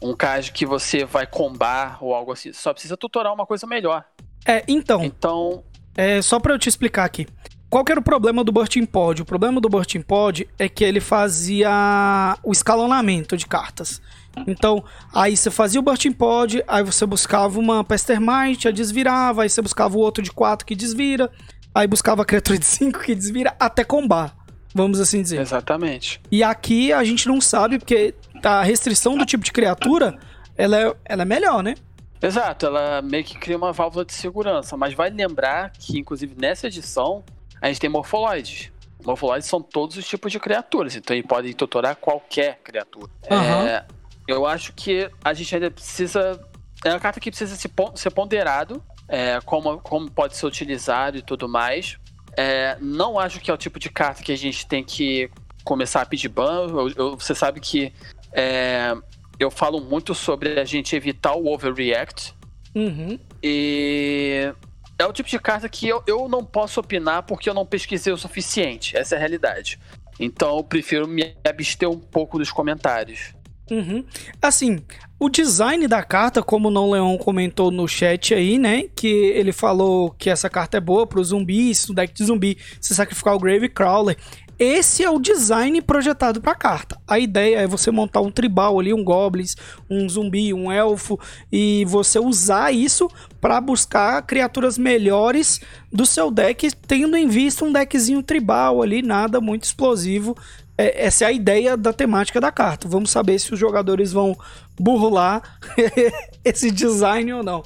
um card que você vai combar ou algo assim. Só precisa tutorar uma coisa melhor. É, então. Então. É, só para eu te explicar aqui. Qual que era o problema do Bursting Pod? O problema do Bursting Pod é que ele fazia o escalonamento de cartas. Então, aí você fazia o Bursting Pod, aí você buscava uma Pestermite, a desvirava, aí você buscava o outro de 4 que desvira, aí buscava a criatura de 5 que desvira, até combar, vamos assim dizer. Exatamente. E aqui a gente não sabe, porque a restrição do tipo de criatura, ela é, ela é melhor, né? Exato, ela meio que cria uma válvula de segurança, mas vale lembrar que, inclusive, nessa edição, a gente tem morfoloides. Morfoloides são todos os tipos de criaturas, então eles podem tutorar qualquer criatura. Uhum. É, eu acho que a gente ainda precisa. É uma carta que precisa ser ponderado, é, como, como pode ser utilizado e tudo mais. É, não acho que é o tipo de carta que a gente tem que começar a pedir ban. Eu, eu, você sabe que é, eu falo muito sobre a gente evitar o overreact. Uhum. E é o tipo de carta que eu, eu não posso opinar porque eu não pesquisei o suficiente. Essa é a realidade. Então eu prefiro me abster um pouco dos comentários. Uhum. Assim, o design da carta, como o Não Leon comentou no chat aí, né? Que ele falou que essa carta é boa para os zumbis, no deck de zumbi, se sacrificar o Grave Crawler. Esse é o design projetado para a carta. A ideia é você montar um tribal ali, um goblins, um zumbi, um elfo e você usar isso para buscar criaturas melhores do seu deck, tendo em vista um deckzinho tribal ali, nada muito explosivo. É, essa é a ideia da temática da carta. Vamos saber se os jogadores vão burlar (laughs) esse design ou não.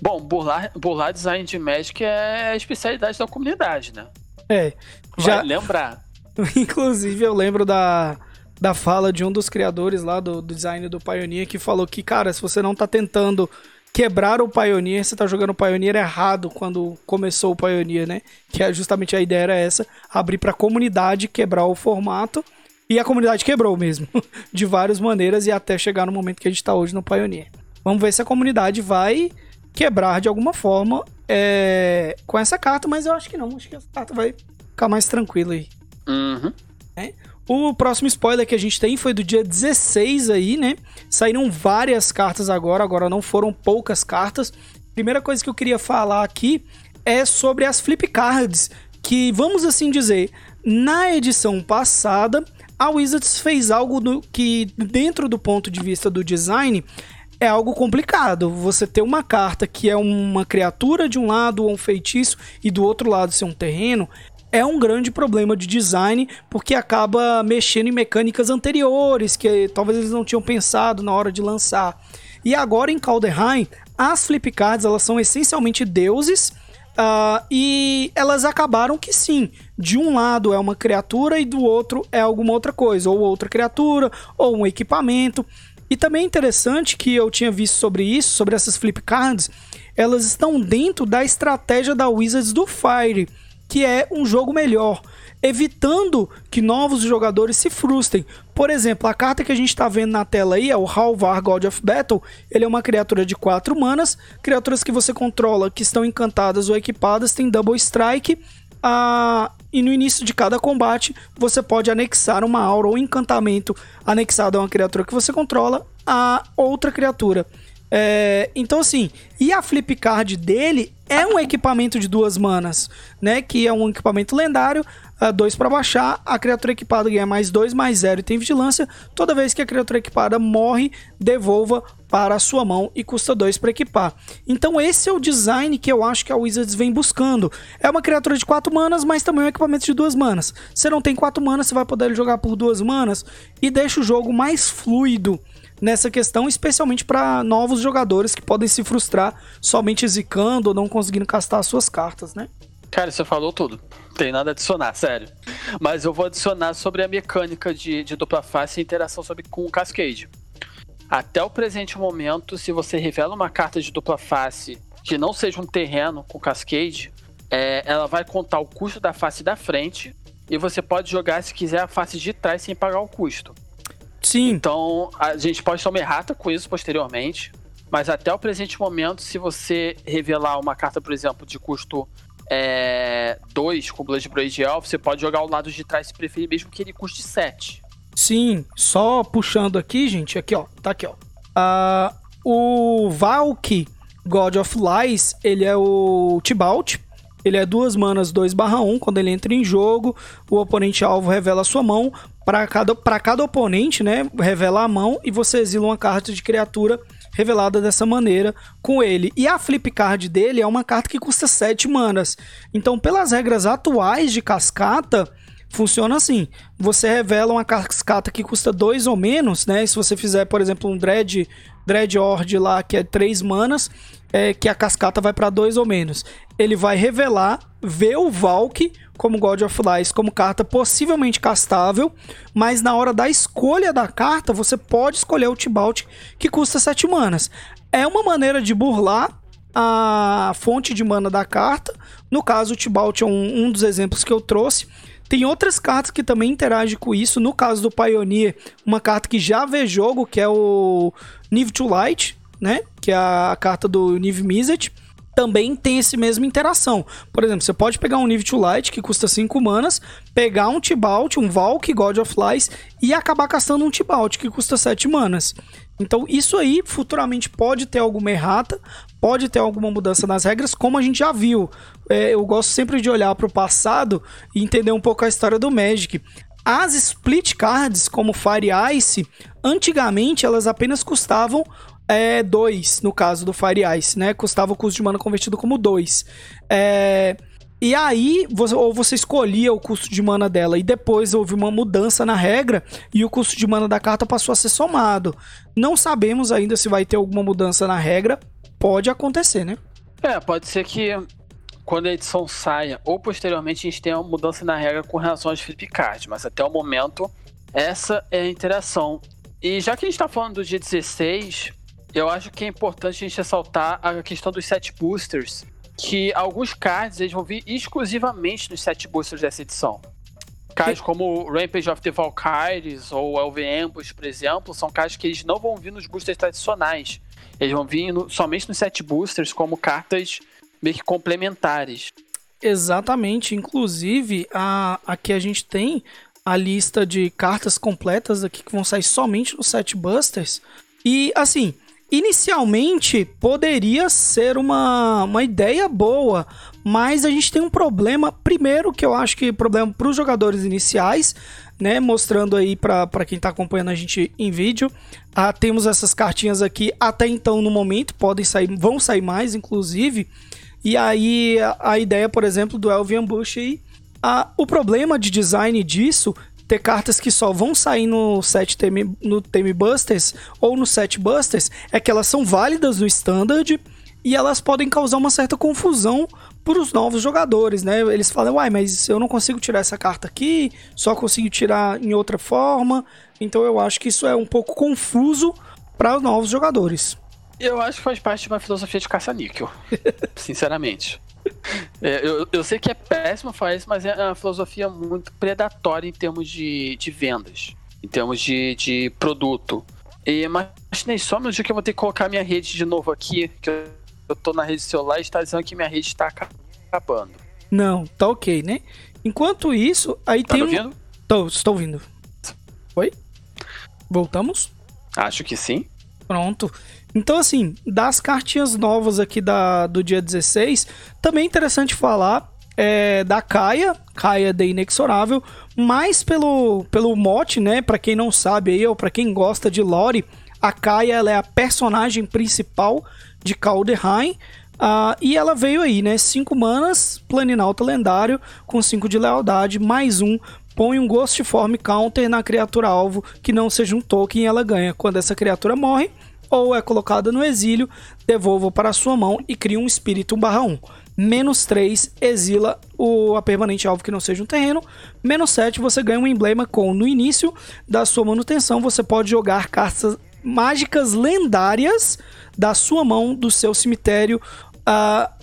Bom, burlar, burlar design de Magic é a especialidade da comunidade, né? É. Já Vai lembrar. (laughs) Inclusive, eu lembro da, da fala de um dos criadores lá do, do design do Pioneer que falou que, cara, se você não tá tentando quebrar o Pioneer, você tá jogando o Pioneer errado quando começou o Pioneer, né? Que é justamente a ideia era essa, abrir pra comunidade, quebrar o formato. E a comunidade quebrou mesmo, (laughs) de várias maneiras, e até chegar no momento que a gente tá hoje no Pioneer. Vamos ver se a comunidade vai quebrar de alguma forma é, com essa carta, mas eu acho que não. Acho que essa carta vai ficar mais tranquila aí. Uhum. É. O próximo spoiler que a gente tem foi do dia 16 aí, né? Saíram várias cartas agora, agora não foram poucas cartas. Primeira coisa que eu queria falar aqui é sobre as flip cards, que vamos assim dizer, na edição passada, a Wizards fez algo que dentro do ponto de vista do design é algo complicado. Você ter uma carta que é uma criatura de um lado ou um feitiço e do outro lado ser um terreno é um grande problema de design, porque acaba mexendo em mecânicas anteriores que talvez eles não tinham pensado na hora de lançar. E agora em Calderheim, as flip cards elas são essencialmente deuses. Uh, e elas acabaram que sim, de um lado é uma criatura e do outro é alguma outra coisa, ou outra criatura, ou um equipamento. E também é interessante que eu tinha visto sobre isso, sobre essas flip cards, elas estão dentro da estratégia da Wizards do Fire que é um jogo melhor, evitando que novos jogadores se frustrem. Por exemplo, a carta que a gente está vendo na tela aí é o Halvar God of Battle. Ele é uma criatura de 4 manas. Criaturas que você controla, que estão encantadas ou equipadas, tem Double Strike. Ah, e no início de cada combate, você pode anexar uma aura ou encantamento anexado a uma criatura que você controla a outra criatura. É, então, assim, e a flip card dele é um equipamento de duas manas, né? Que é um equipamento lendário, uh, dois para baixar. A criatura equipada ganha mais dois, mais zero e tem vigilância. Toda vez que a criatura equipada morre, devolva para a sua mão e custa dois para equipar. Então, esse é o design que eu acho que a Wizards vem buscando. É uma criatura de quatro manas, mas também um equipamento de duas manas. Você não tem quatro manas, você vai poder jogar por duas manas e deixa o jogo mais fluido nessa questão, especialmente para novos jogadores que podem se frustrar somente zicando ou não conseguindo castar as suas cartas, né? Cara, você falou tudo. Tem nada a adicionar, (laughs) sério. Mas eu vou adicionar sobre a mecânica de, de dupla face e interação sobre, com o Cascade. Até o presente momento, se você revela uma carta de dupla face que não seja um terreno com Cascade, é, ela vai contar o custo da face da frente e você pode jogar, se quiser, a face de trás sem pagar o custo. Sim. Então, a gente pode tomar errata com isso posteriormente. Mas até o presente momento, se você revelar uma carta, por exemplo, de custo 2 é, com Braid Elf, você pode jogar ao lado de trás se preferir, mesmo que ele custe 7. Sim, só puxando aqui, gente, aqui ó, tá aqui ó. Uh, o Valk God of Lies, ele é o Tibalt. Ele é duas manas 2/1. Quando ele entra em jogo, o oponente alvo revela sua mão para cada, cada oponente, né? Revela a mão e você exila uma carta de criatura revelada dessa maneira com ele. E a flip card dele é uma carta que custa 7 manas. Então, pelas regras atuais de cascata, funciona assim: você revela uma cascata que custa 2 ou menos, né? Se você fizer, por exemplo, um Dread, Dread Horde lá que é 3 manas, é, que a cascata vai para 2 ou menos. Ele vai revelar, ver o Valk como God of Lies como carta possivelmente castável, mas na hora da escolha da carta, você pode escolher o Tibalt que custa 7 manas. É uma maneira de burlar a fonte de mana da carta. No caso, o Tibalt é um, um dos exemplos que eu trouxe. Tem outras cartas que também interagem com isso. No caso do Pioneer, uma carta que já vê jogo, que é o Nive to Light, né? Que a carta do Nive Mizzet também tem esse mesma interação. Por exemplo, você pode pegar um Nive to Light que custa 5 manas, pegar um Tibalt, um Valk, God of Lies e acabar castando um Tibalt que custa 7 manas. Então, isso aí futuramente pode ter alguma errata, pode ter alguma mudança nas regras, como a gente já viu. É, eu gosto sempre de olhar para o passado e entender um pouco a história do Magic. As split cards, como Fire Ice, antigamente elas apenas custavam é 2, no caso do Fire Ice, né? Custava o custo de mana convertido como 2. É... E aí, você, ou você escolhia o custo de mana dela e depois houve uma mudança na regra e o custo de mana da carta passou a ser somado. Não sabemos ainda se vai ter alguma mudança na regra. Pode acontecer, né? É, pode ser que quando a edição saia ou posteriormente a gente tenha uma mudança na regra com relação às flip cards, mas até o momento essa é a interação. E já que a gente está falando do dia 16, eu acho que é importante a gente ressaltar a questão dos set boosters, que alguns cards eles vão vir exclusivamente nos set boosters dessa edição. Cards como Rampage of the Valkyries ou LV Ambush, por exemplo, são cards que eles não vão vir nos boosters tradicionais. Eles vão vir no, somente nos set boosters como cartas meio que complementares. Exatamente. Inclusive, a, aqui a gente tem a lista de cartas completas aqui que vão sair somente nos set busters. E assim, Inicialmente poderia ser uma, uma ideia boa, mas a gente tem um problema. Primeiro, que eu acho que problema para os jogadores iniciais, né? Mostrando aí para quem está acompanhando a gente em vídeo. Ah, temos essas cartinhas aqui até então no momento, podem sair, vão sair mais, inclusive. E aí a, a ideia, por exemplo, do Elvian Bush aí. Ah, o problema de design disso ter cartas que só vão sair no set Theme, no Theme Busters ou no set Busters é que elas são válidas no Standard e elas podem causar uma certa confusão para os novos jogadores, né? Eles falam, uai, mas eu não consigo tirar essa carta aqui, só consigo tirar em outra forma. Então eu acho que isso é um pouco confuso para os novos jogadores. Eu acho que faz parte de uma filosofia de caça-níquel, (laughs) sinceramente. É, eu, eu sei que é péssimo falar isso, mas é uma filosofia muito predatória em termos de, de vendas, em termos de, de produto. E, mas nem só no dia que eu vou ter que colocar minha rede de novo aqui, que eu, eu tô na rede celular e está dizendo que minha rede está acabando. Não, tá ok, né? Enquanto isso, aí tá tem. Tá ouvindo? Tô, estou ouvindo. Oi? Voltamos? Acho que sim. Pronto. Então, assim, das cartinhas novas aqui da, do dia 16, também é interessante falar é, da Kaia, Kaia The Inexorável, mais pelo, pelo mote, né? Para quem não sabe aí, ou para quem gosta de lore, a Kaia ela é a personagem principal de Calderheim. Uh, e ela veio aí, né? 5 manas, Planinalta lendário, com 5 de lealdade, mais um. Põe um Ghost Form Counter na criatura alvo que não seja um token e ela ganha. Quando essa criatura morre, ou é colocada no exílio, devolva para sua mão e cria um espírito 1/1. Menos 3, exila o, a permanente alvo que não seja um terreno. Menos 7, você ganha um emblema com no início da sua manutenção. Você pode jogar cartas mágicas lendárias da sua mão, do seu cemitério, uh,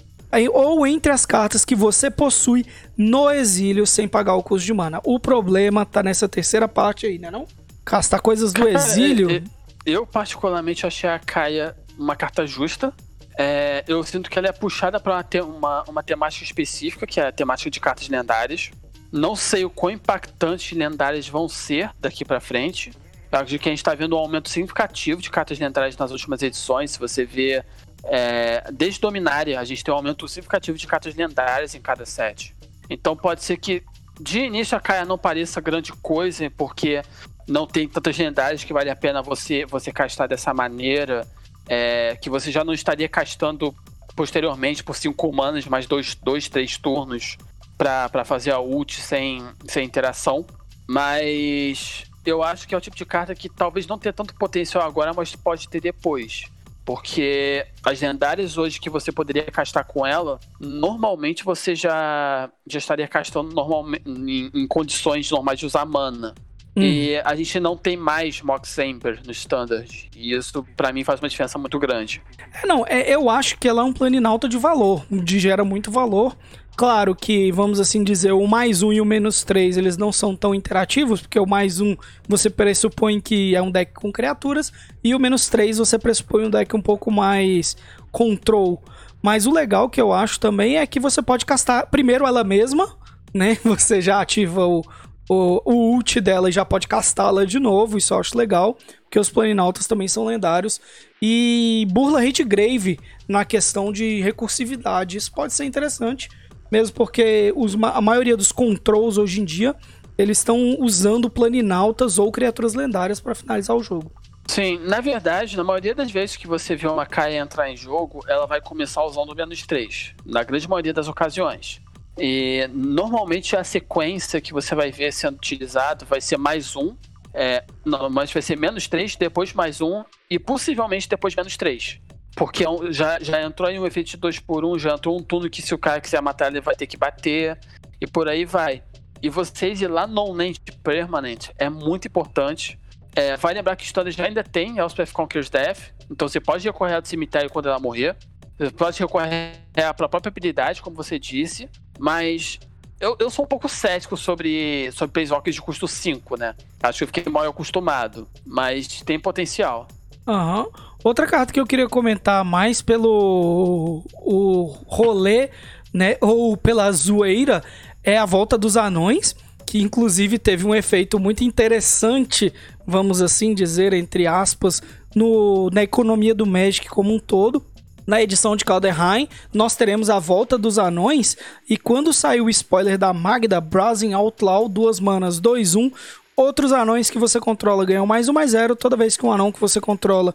ou entre as cartas que você possui no exílio sem pagar o custo de mana. O problema tá nessa terceira parte aí, né não? Castar coisas do exílio. Eu, particularmente, achei a Kaia uma carta justa. É, eu sinto que ela é puxada para uma, uma, uma, temática específica, que é a temática de cartas lendárias. Não sei o quão impactantes lendárias vão ser daqui para frente. Eu acredito que a gente está vendo um aumento significativo de cartas lendárias nas últimas edições. Se você vê, é, desde Dominária, a gente tem um aumento significativo de cartas lendárias em cada set. Então pode ser que de início a Kaia não pareça grande coisa, porque não tem tantas lendárias que vale a pena você, você castar dessa maneira, é, que você já não estaria castando posteriormente por cinco manas, mais dois, dois três turnos para fazer a ult sem, sem interação. Mas eu acho que é o tipo de carta que talvez não tenha tanto potencial agora, mas pode ter depois. Porque as lendárias hoje que você poderia castar com ela, normalmente você já, já estaria castando normalmente em, em condições normais de usar mana. Hum. E a gente não tem mais Mox Ember no Standard. E isso, para mim, faz uma diferença muito grande. É, não, é, eu acho que ela é um planinauta de valor, de gera muito valor. Claro que, vamos assim dizer, o mais um e o menos três, eles não são tão interativos, porque o mais um você pressupõe que é um deck com criaturas, e o menos três você pressupõe um deck um pouco mais control. Mas o legal que eu acho também é que você pode castar primeiro ela mesma, né? (laughs) Você já ativa o, o, o ult dela e já pode castá-la de novo, isso eu acho legal, porque os planinautas também são lendários. E burla Hate Grave na questão de recursividade, isso pode ser interessante, mesmo porque os, a maioria dos controls hoje em dia, eles estão usando planinautas ou criaturas lendárias para finalizar o jogo. Sim, na verdade, na maioria das vezes que você vê uma Kaia entrar em jogo, ela vai começar usando o menos 3. Na grande maioria das ocasiões. E normalmente a sequência que você vai ver sendo utilizado vai ser mais um. É, normalmente vai ser menos 3, depois mais um e possivelmente depois menos 3. Porque é já, já entrou em um efeito de 2 por 1 um, já entrou um turno que se o cara quiser matar ele vai ter que bater e por aí vai. E vocês ir lá no Name Permanent é muito importante. É, vai lembrar que Standard já ainda tem Elspeth Conquers Death, então você pode recorrer ao cemitério quando ela morrer. Você pode recorrer à própria habilidade, como você disse, mas eu, eu sou um pouco cético sobre, sobre Planeswalkers de custo 5, né? Acho que eu fiquei mal acostumado, mas tem potencial. Aham. Uhum. Outra carta que eu queria comentar mais pelo o rolê, né, ou pela zoeira, é a volta dos anões, que inclusive teve um efeito muito interessante, vamos assim dizer, entre aspas, no, na economia do Magic como um todo na edição de Calderheim, nós teremos a volta dos anões. E quando sair o spoiler da Magda, Browsing Outlaw, duas manas, 2-1. Outros anões que você controla ganham mais um mais zero. Toda vez que um anão que você controla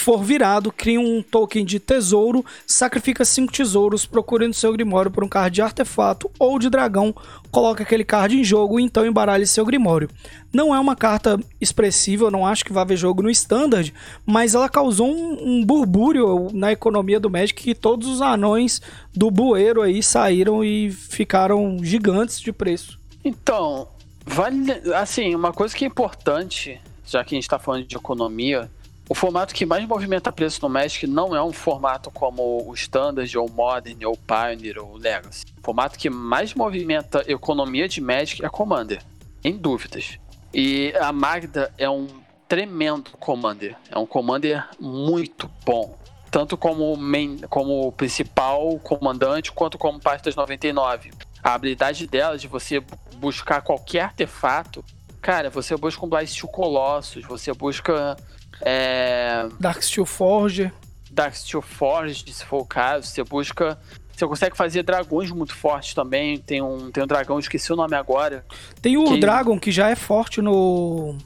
for virado, cria um token de tesouro, sacrifica cinco tesouros, procure no seu grimório por um card de artefato ou de dragão, coloca aquele card em jogo e então embaralhe seu grimório. Não é uma carta expressiva, eu não acho que vai haver jogo no standard, mas ela causou um, um burbúrio na economia do Magic que todos os anões do bueiro aí saíram e ficaram gigantes de preço. Então, vale assim, uma coisa que é importante, já que a gente está falando de economia, o formato que mais movimenta preço no Magic não é um formato como o Standard, ou Modern, ou Pioneer, ou Legacy. O formato que mais movimenta economia de Magic é Commander, em dúvidas. E a Magda é um tremendo Commander. É um Commander muito bom. Tanto como, main, como principal comandante, quanto como parte das 99. A habilidade dela de você buscar qualquer artefato. Cara, você busca um Blast Colossus, você busca é... Dark Steel Forge. Dark Steel Forge, se for o caso. Você busca. Você consegue fazer dragões muito fortes também. Tem um, tem um dragão, esqueci o nome agora. Tem o que... Dragon, que já é forte no.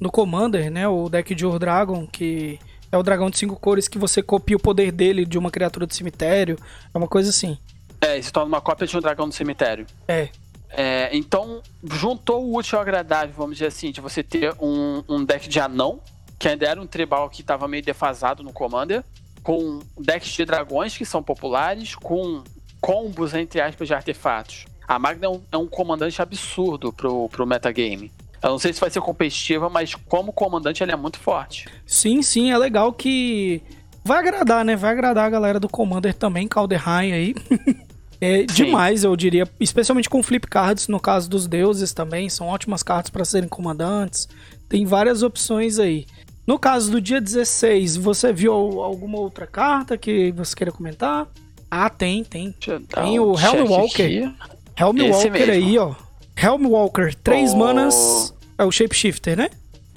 No Commander, né? O deck de Dragon, que é o dragão de cinco cores que você copia o poder dele de uma criatura do cemitério. É uma coisa assim. É, e se torna uma cópia de um dragão do cemitério. É. é então, juntou o útil ao agradável, vamos dizer assim, de você ter um, um deck de anão, que ainda era um tribal que estava meio defasado no Commander, com decks de dragões que são populares, com combos, entre aspas, de artefatos. A Magna é um, é um comandante absurdo pro, pro metagame. Eu não sei se vai ser competitiva, mas como comandante ele é muito forte. Sim, sim, é legal que vai agradar, né? Vai agradar a galera do Commander também, Calderheim aí. (laughs) é sim. demais, eu diria, especialmente com flip cards, no caso dos deuses também, são ótimas cartas para serem comandantes. Tem várias opções aí. No caso do dia 16, você viu alguma outra carta que você queira comentar? Ah, tem, tem. Tem o Helm Walker. Helm Walker mesmo. aí, ó. Helm Walker, três oh. manas. É o Shapeshifter, né?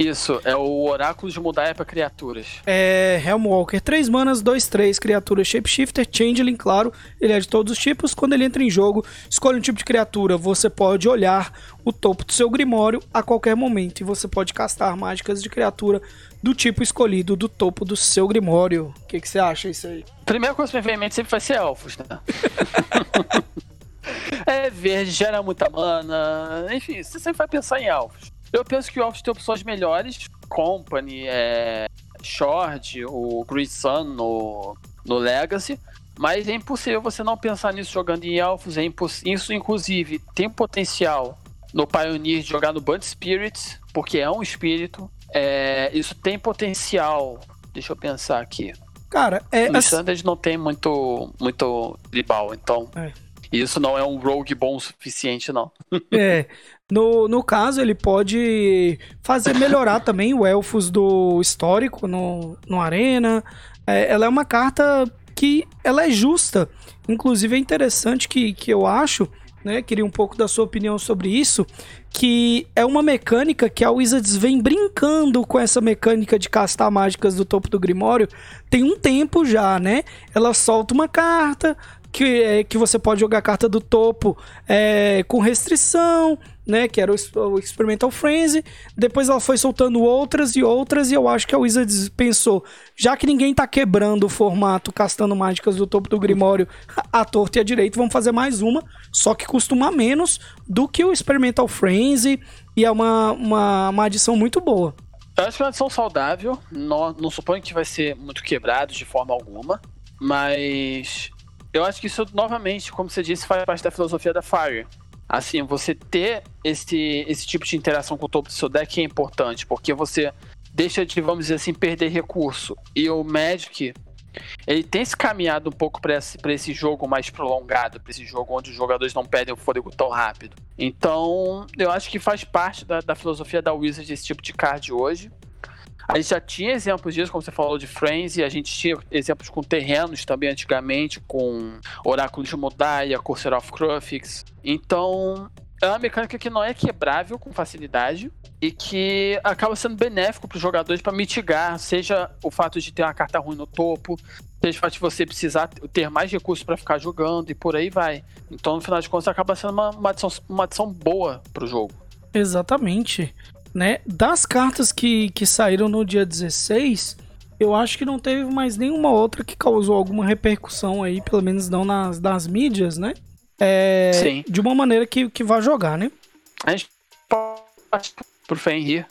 Isso, é o Oráculo de Mudaia para criaturas. É Helmwalker, 3 manas, 2, 3, criatura Shapeshifter, Changeling, claro, ele é de todos os tipos. Quando ele entra em jogo, escolhe um tipo de criatura, você pode olhar o topo do seu Grimório a qualquer momento e você pode castar mágicas de criatura do tipo escolhido do topo do seu Grimório. O que, que você acha isso aí? Primeira coisa que me vem em mente sempre vai ser elfos, né? (laughs) (laughs) é verde, gera muita mana, enfim, você sempre vai pensar em elfos. Eu penso que o elfos tem opções melhores, Company, é, Short, o Green Sun no, no Legacy, mas é impossível você não pensar nisso jogando em elfos, é isso inclusive tem potencial no Pioneer de jogar no Band Spirits, porque é um espírito, é, isso tem potencial, deixa eu pensar aqui, Cara, é. No Standard não tem muito, muito rival, então. É. Isso não é um rogue bom o suficiente, não. é. (laughs) No, no caso, ele pode fazer melhorar (laughs) também o Elfos do histórico no, no Arena. É, ela é uma carta que ela é justa. Inclusive é interessante que, que eu acho, né? Queria um pouco da sua opinião sobre isso. Que é uma mecânica que a Wizards vem brincando com essa mecânica de castar mágicas do topo do Grimório tem um tempo já, né? Ela solta uma carta, que, é, que você pode jogar a carta do topo é, com restrição, né? Que era o, o, Experimental Frenzy. Depois ela foi soltando outras e outras, e eu acho que a Wizards pensou: já que ninguém tá quebrando o formato, castando mágicas do topo do Grimório (laughs) à torta e à direita, vamos fazer mais uma, só que costuma menos do que o Experimental Frenzy, e é uma, uma, uma adição muito boa. Eu acho que é uma adição saudável, não, não suponho que vai ser muito quebrado de forma alguma, mas eu acho que isso, novamente, como você disse, faz parte da filosofia da Fire. Assim, você ter esse, esse tipo de interação com o topo do seu deck é importante, porque você deixa de, vamos dizer assim, perder recurso. E o Magic, ele tem se caminhado um pouco para esse, esse jogo mais prolongado, para esse jogo onde os jogadores não perdem o fôlego tão rápido. Então, eu acho que faz parte da, da filosofia da Wizard esse tipo de card hoje. A gente já tinha exemplos disso, como você falou de Frenzy, a gente tinha exemplos com terrenos também antigamente, com Oráculo de Modaia, Corsair of Crufix. Então, é uma mecânica que não é quebrável com facilidade e que acaba sendo benéfico para os jogadores para mitigar, seja o fato de ter uma carta ruim no topo, seja o fato de você precisar ter mais recursos para ficar jogando e por aí vai. Então, no final de contas, acaba sendo uma, uma, adição, uma adição boa para o jogo. Exatamente né? Das cartas que, que saíram no dia 16, eu acho que não teve mais nenhuma outra que causou alguma repercussão aí, pelo menos não nas, nas mídias, né? É, Sim. De uma maneira que, que vá jogar, né? A gente pode por Fenrir.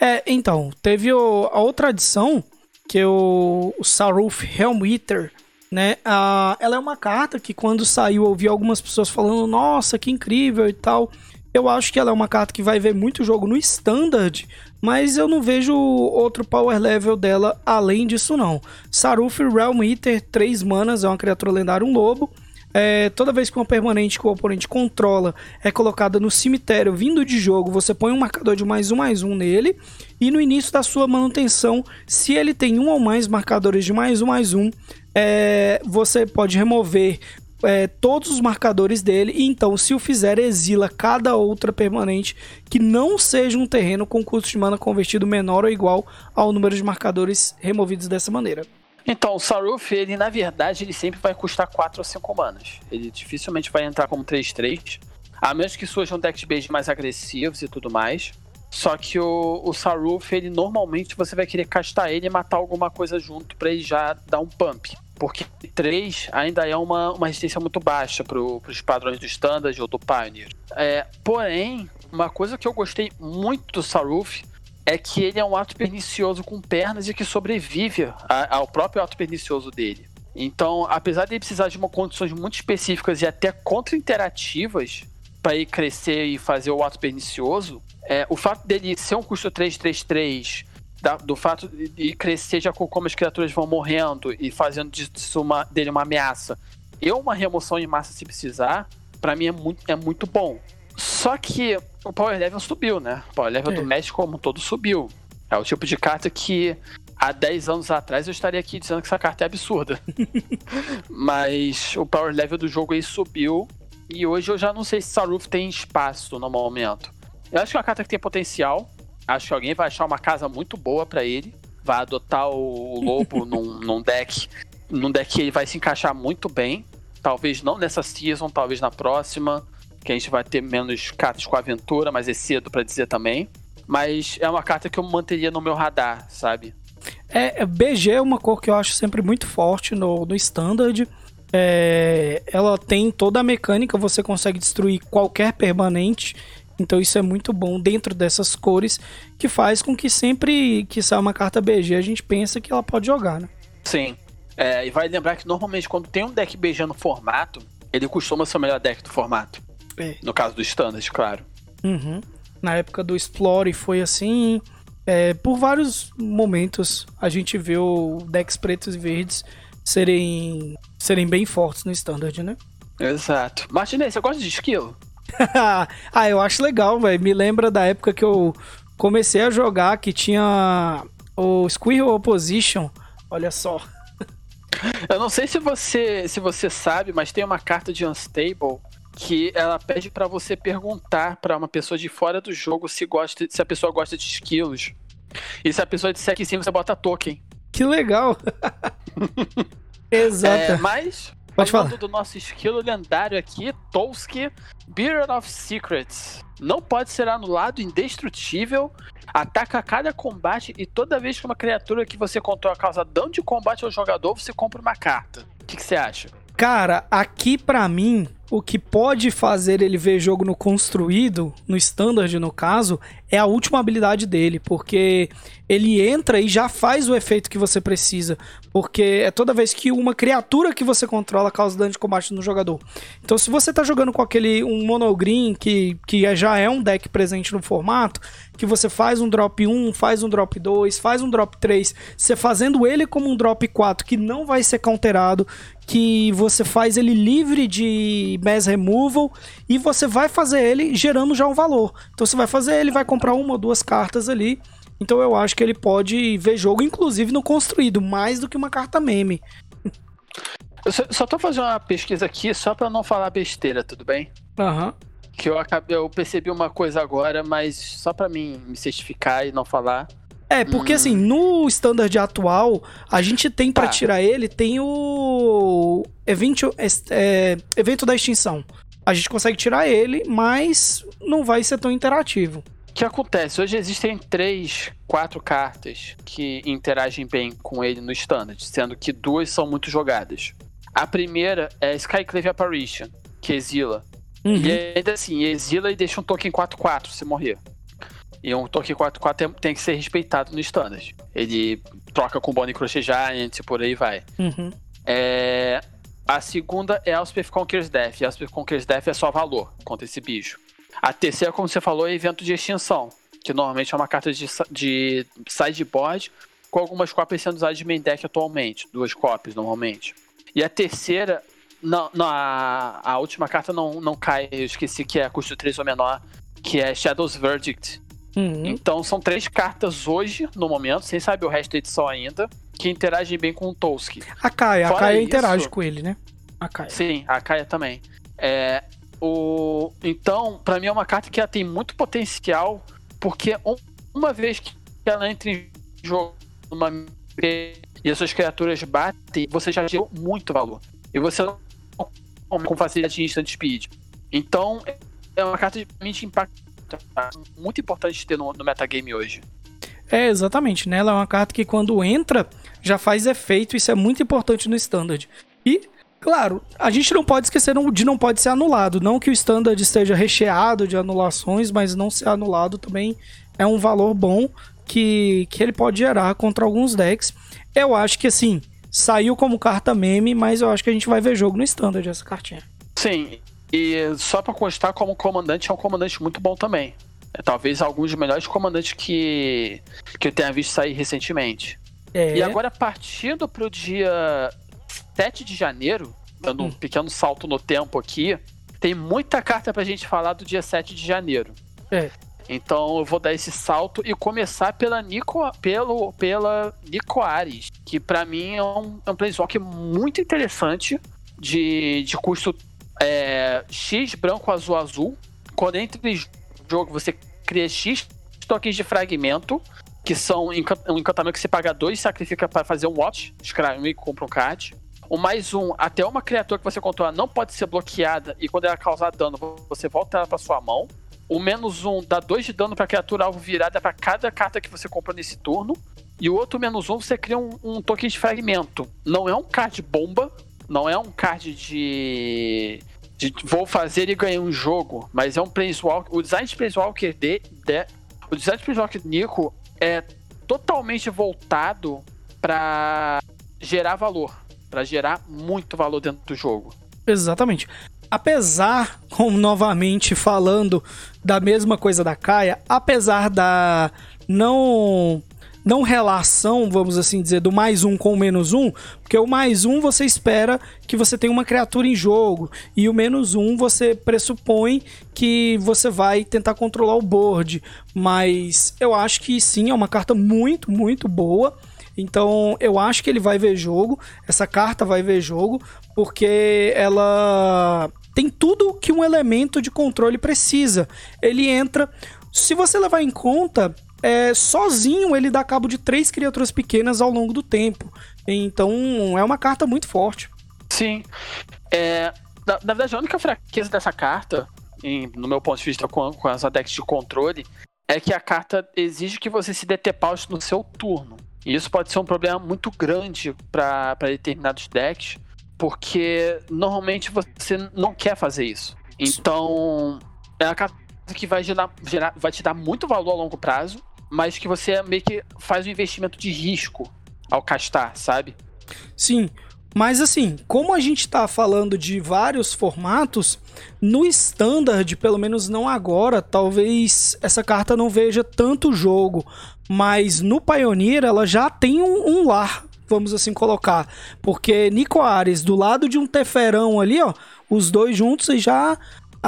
É, então, teve o, a outra adição, que é o, o Saruf Helm Eater, né? Ah, ela é uma carta que quando saiu eu ouvi algumas pessoas falando, nossa, que incrível e tal. Eu acho que ela é uma carta que vai ver muito jogo no Standard, mas eu não vejo outro power level dela além disso não. Saruf Realm Eater, 3 manas, é uma criatura lendária, um lobo. É, toda vez que uma permanente que o oponente controla é colocada no cemitério vindo de jogo, você põe um marcador de mais um mais um nele. E no início da sua manutenção, se ele tem um ou mais marcadores de mais um mais um, é, você pode remover é, todos os marcadores dele, e então, se o fizer, exila cada outra permanente que não seja um terreno com custo de mana convertido menor ou igual ao número de marcadores removidos dessa maneira. Então, o Saruf, ele na verdade, ele sempre vai custar 4 ou 5 manas. Ele dificilmente vai entrar como 3-3, a menos que surjam decks base mais agressivos e tudo mais. Só que o, o Saruf, ele normalmente você vai querer castar ele e matar alguma coisa junto para ele já dar um pump porque 3 ainda é uma, uma resistência muito baixa para os padrões do Standard ou do Pioneer. É, porém, uma coisa que eu gostei muito do Saruf é que ele é um ato pernicioso com pernas e que sobrevive a, ao próprio ato pernicioso dele. Então, apesar de ele precisar de uma condições muito específicas e até contra-interativas para ele crescer e fazer o ato pernicioso, é, o fato dele ser um custo 333 da, do fato de crescer já com como as criaturas vão morrendo e fazendo disso uma, dele uma ameaça. Eu, uma remoção em massa se precisar, para mim é muito, é muito bom. Só que o power level subiu, né? O power level é. do México como um todo subiu. É o tipo de carta que há 10 anos atrás eu estaria aqui dizendo que essa carta é absurda. (laughs) Mas o power level do jogo aí subiu. E hoje eu já não sei se Saruf tem espaço no momento. Eu acho que é uma carta que tem potencial Acho que alguém vai achar uma casa muito boa para ele. Vai adotar o lobo (laughs) num, num deck. Num deck que ele vai se encaixar muito bem. Talvez não nessa season, talvez na próxima. Que a gente vai ter menos cartas com aventura, mas é cedo para dizer também. Mas é uma carta que eu manteria no meu radar, sabe? É, BG é uma cor que eu acho sempre muito forte no, no Standard. É, ela tem toda a mecânica, você consegue destruir qualquer permanente. Então isso é muito bom dentro dessas cores, que faz com que sempre que sai uma carta BG a gente pensa que ela pode jogar, né? Sim. É, e vai lembrar que normalmente quando tem um deck BG no formato, ele costuma ser o melhor deck do formato. É. No caso do Standard, claro. Uhum. Na época do Explore foi assim. É, por vários momentos a gente viu decks pretos e verdes serem, serem bem fortes no Standard, né? Exato. Martinez, você gosta de esquilo? (laughs) ah, eu acho legal, velho. Me lembra da época que eu comecei a jogar que tinha o Squirrel Opposition. Olha só. (laughs) Eu não sei se você se você sabe, mas tem uma carta de Unstable que ela pede para você perguntar para uma pessoa de fora do jogo se gosta se a pessoa gosta de esquilos. E se a pessoa disser que sim, você bota token. Que legal. (laughs) Exato. É, mas Pode falando falar. do nosso esquilo lendário aqui, Tolski, Beard of Secrets. Não pode ser anulado, indestrutível, ataca a cada combate e toda vez que uma criatura que você controla causa dano de combate ao jogador, você compra uma carta. O que, que você acha? Cara, aqui para mim, o que pode fazer ele ver jogo no construído, no standard no caso, é a última habilidade dele, porque ele entra e já faz o efeito que você precisa, porque é toda vez que uma criatura que você controla causa dano de combate no jogador. Então, se você tá jogando com aquele um monogreen que, que é, já é um deck presente no formato, que você faz um drop 1, faz um drop 2, faz um drop 3, você fazendo ele como um drop 4 que não vai ser counterado, que você faz ele livre de mass removal e você vai fazer ele gerando já um valor. Então você vai fazer ele, vai comprar uma ou duas cartas ali. Então eu acho que ele pode ver jogo, inclusive no construído, mais do que uma carta meme. Eu só, tô fazendo uma pesquisa aqui só para não falar besteira, tudo bem? Aham. Uhum. Que eu, acabei, eu percebi uma coisa agora, mas só para mim me certificar e não falar. É, porque hum. assim, no standard atual, a gente tem para tá. tirar ele, tem o evento, é, evento da extinção. A gente consegue tirar ele, mas não vai ser tão interativo. O que acontece? Hoje existem três, quatro cartas que interagem bem com ele no standard, sendo que duas são muito jogadas. A primeira é Skyclave Apparition, que exila. Uhum. E ainda assim, exila e deixa um token 4-4 se morrer. E um toque 4-4 tem que ser respeitado no standard. Ele troca com Bonnie Crochet Giant e por aí vai. Uhum. É... A segunda é Elspeth Conquers Death. Elspeth Conquers Death é só valor contra esse bicho. A terceira, como você falou, é evento de extinção. Que normalmente é uma carta de, de sideboard com algumas cópias sendo usadas de main deck atualmente. Duas cópias, normalmente. E a terceira não, não a, a, última carta não, não cai, eu esqueci que é custo 3 ou menor, que é Shadow's Verdict. Uhum. Então são três cartas hoje, no momento, sem saber o resto da edição ainda, que interagem bem com o Tolski. A Kaia, Fora a Kaia isso, interage com ele, né? A Kaia. Sim, a Kaia também. É, o... Então, para mim é uma carta que ela tem muito potencial, porque uma vez que ela entra em jogo numa e as suas criaturas batem, você já gerou muito valor. E você não com facilidade de instant speed. Então, é uma carta de impacto muito importante ter no, no metagame hoje. É, exatamente, né? Ela é uma carta que quando entra, já faz efeito, isso é muito importante no standard. E, claro, a gente não pode esquecer de não pode ser anulado. Não que o standard esteja recheado de anulações, mas não ser anulado também é um valor bom que, que ele pode gerar contra alguns decks. Eu acho que assim, saiu como carta meme, mas eu acho que a gente vai ver jogo no standard essa cartinha. Sim, e só para constar, como comandante, é um comandante muito bom também. É talvez alguns dos melhores comandantes que, que eu tenha visto sair recentemente. É. E agora, partindo para o dia 7 de janeiro, dando um hum. pequeno salto no tempo aqui, tem muita carta para a gente falar do dia 7 de janeiro. É. Então eu vou dar esse salto e começar pela Nico, pelo, pela Nico Ares, que para mim é um, é um planeswalk muito interessante, de, de custo é, X branco, azul, azul. Quando entra em jogo, você cria X tokens de fragmento, que são um encantamento que você paga dois e sacrifica para fazer um watch, escreve e compra um card. O mais um, até uma criatura que você controla não pode ser bloqueada e quando ela causar dano, você volta ela pra sua mão. O menos um dá dois de dano pra criatura alvo virada para cada carta que você compra nesse turno. E o outro menos um, você cria um, um token de fragmento. Não é um card bomba, não é um card de, de vou fazer e ganhar um jogo, mas é um Planeswalker. O design de Planeswalker de, de, o design de Planeswalker Nico é totalmente voltado para gerar valor, para gerar muito valor dentro do jogo. Exatamente. Apesar, como novamente falando da mesma coisa da Kaia, apesar da não não relação, vamos assim dizer, do mais um com o menos um, porque o mais um você espera que você tenha uma criatura em jogo, e o menos um você pressupõe que você vai tentar controlar o board. Mas eu acho que sim, é uma carta muito, muito boa. Então eu acho que ele vai ver jogo, essa carta vai ver jogo, porque ela tem tudo que um elemento de controle precisa. Ele entra. Se você levar em conta é, sozinho ele dá cabo de três criaturas pequenas ao longo do tempo. Então é uma carta muito forte. Sim. É, na, na verdade, a única fraqueza dessa carta, em, no meu ponto de vista com, com as decks de controle, é que a carta exige que você se dê pause no seu turno. E isso pode ser um problema muito grande para determinados decks, porque normalmente você não quer fazer isso. Então, é uma carta que vai, gerar, gerar, vai te dar muito valor a longo prazo, mas que você meio que faz um investimento de risco ao castar, sabe? Sim, mas assim, como a gente está falando de vários formatos, no standard, pelo menos não agora, talvez essa carta não veja tanto jogo, mas no Pioneer ela já tem um, um lar, vamos assim colocar, porque Nico Ares do lado de um Teferão ali, ó, os dois juntos já